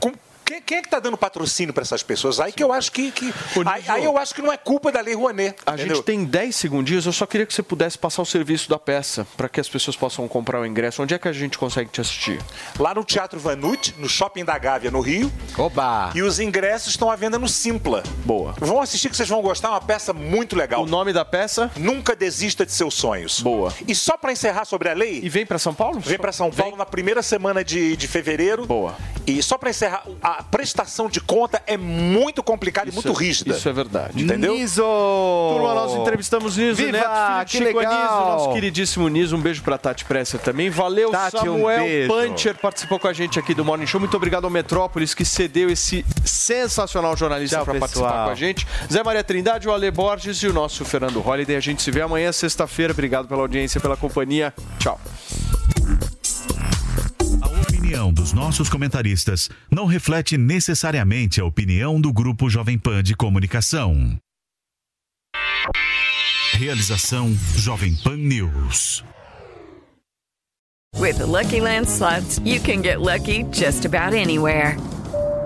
quem, quem é que está dando patrocínio para essas pessoas? Aí que eu acho que. que- aí, aí eu acho que não é culpa da Lei Rouanet. A entendeu? gente tem 10 segundinhos, eu só queria que você pudesse passar o serviço da peça, para que as pessoas possam comprar o ingresso. Onde é que a gente consegue te assistir? Lá no Teatro Vanucci, no Shopping da Gávea, no Rio. Oba! E os ingressos estão à venda no Simpla. Boa. Vão assistir que vocês vão gostar, é uma peça muito legal. O nome da peça? Nunca desista de seus sonhos. Boa. E só para encerrar sobre a lei. E vem para São Paulo? Vem para São Paulo na primeira semana de, de fevereiro. Boa. E só para encerrar, a prestação de conta é muito complicada e muito é- rígida. Isso é verdade. Entendeu? Niso! Turma, nós entrevistamos Niso Viva, Neto, filho de que Chico legal! Anísio, nosso queridíssimo Niso. Um beijo pra Tati Presser também. Valeu, Tati, um Samuel beijo. Puncher participou com a gente aqui do Morning Show. Muito obrigado ao Metrópolis que cedeu esse sensacional jornalista para participar com a gente. Zé Maria Trindade, o Ale Borges e o nosso Fernando Holliday. A gente se vê amanhã, sexta-feira. Obrigado pela audiência, pela companhia. Tchau. Opinião dos nossos comentaristas não reflete necessariamente a opinião do Grupo Jovem Pan de Comunicação. Realização Jovem Pan News. With the Lucky Land slots, you can get lucky just about anywhere.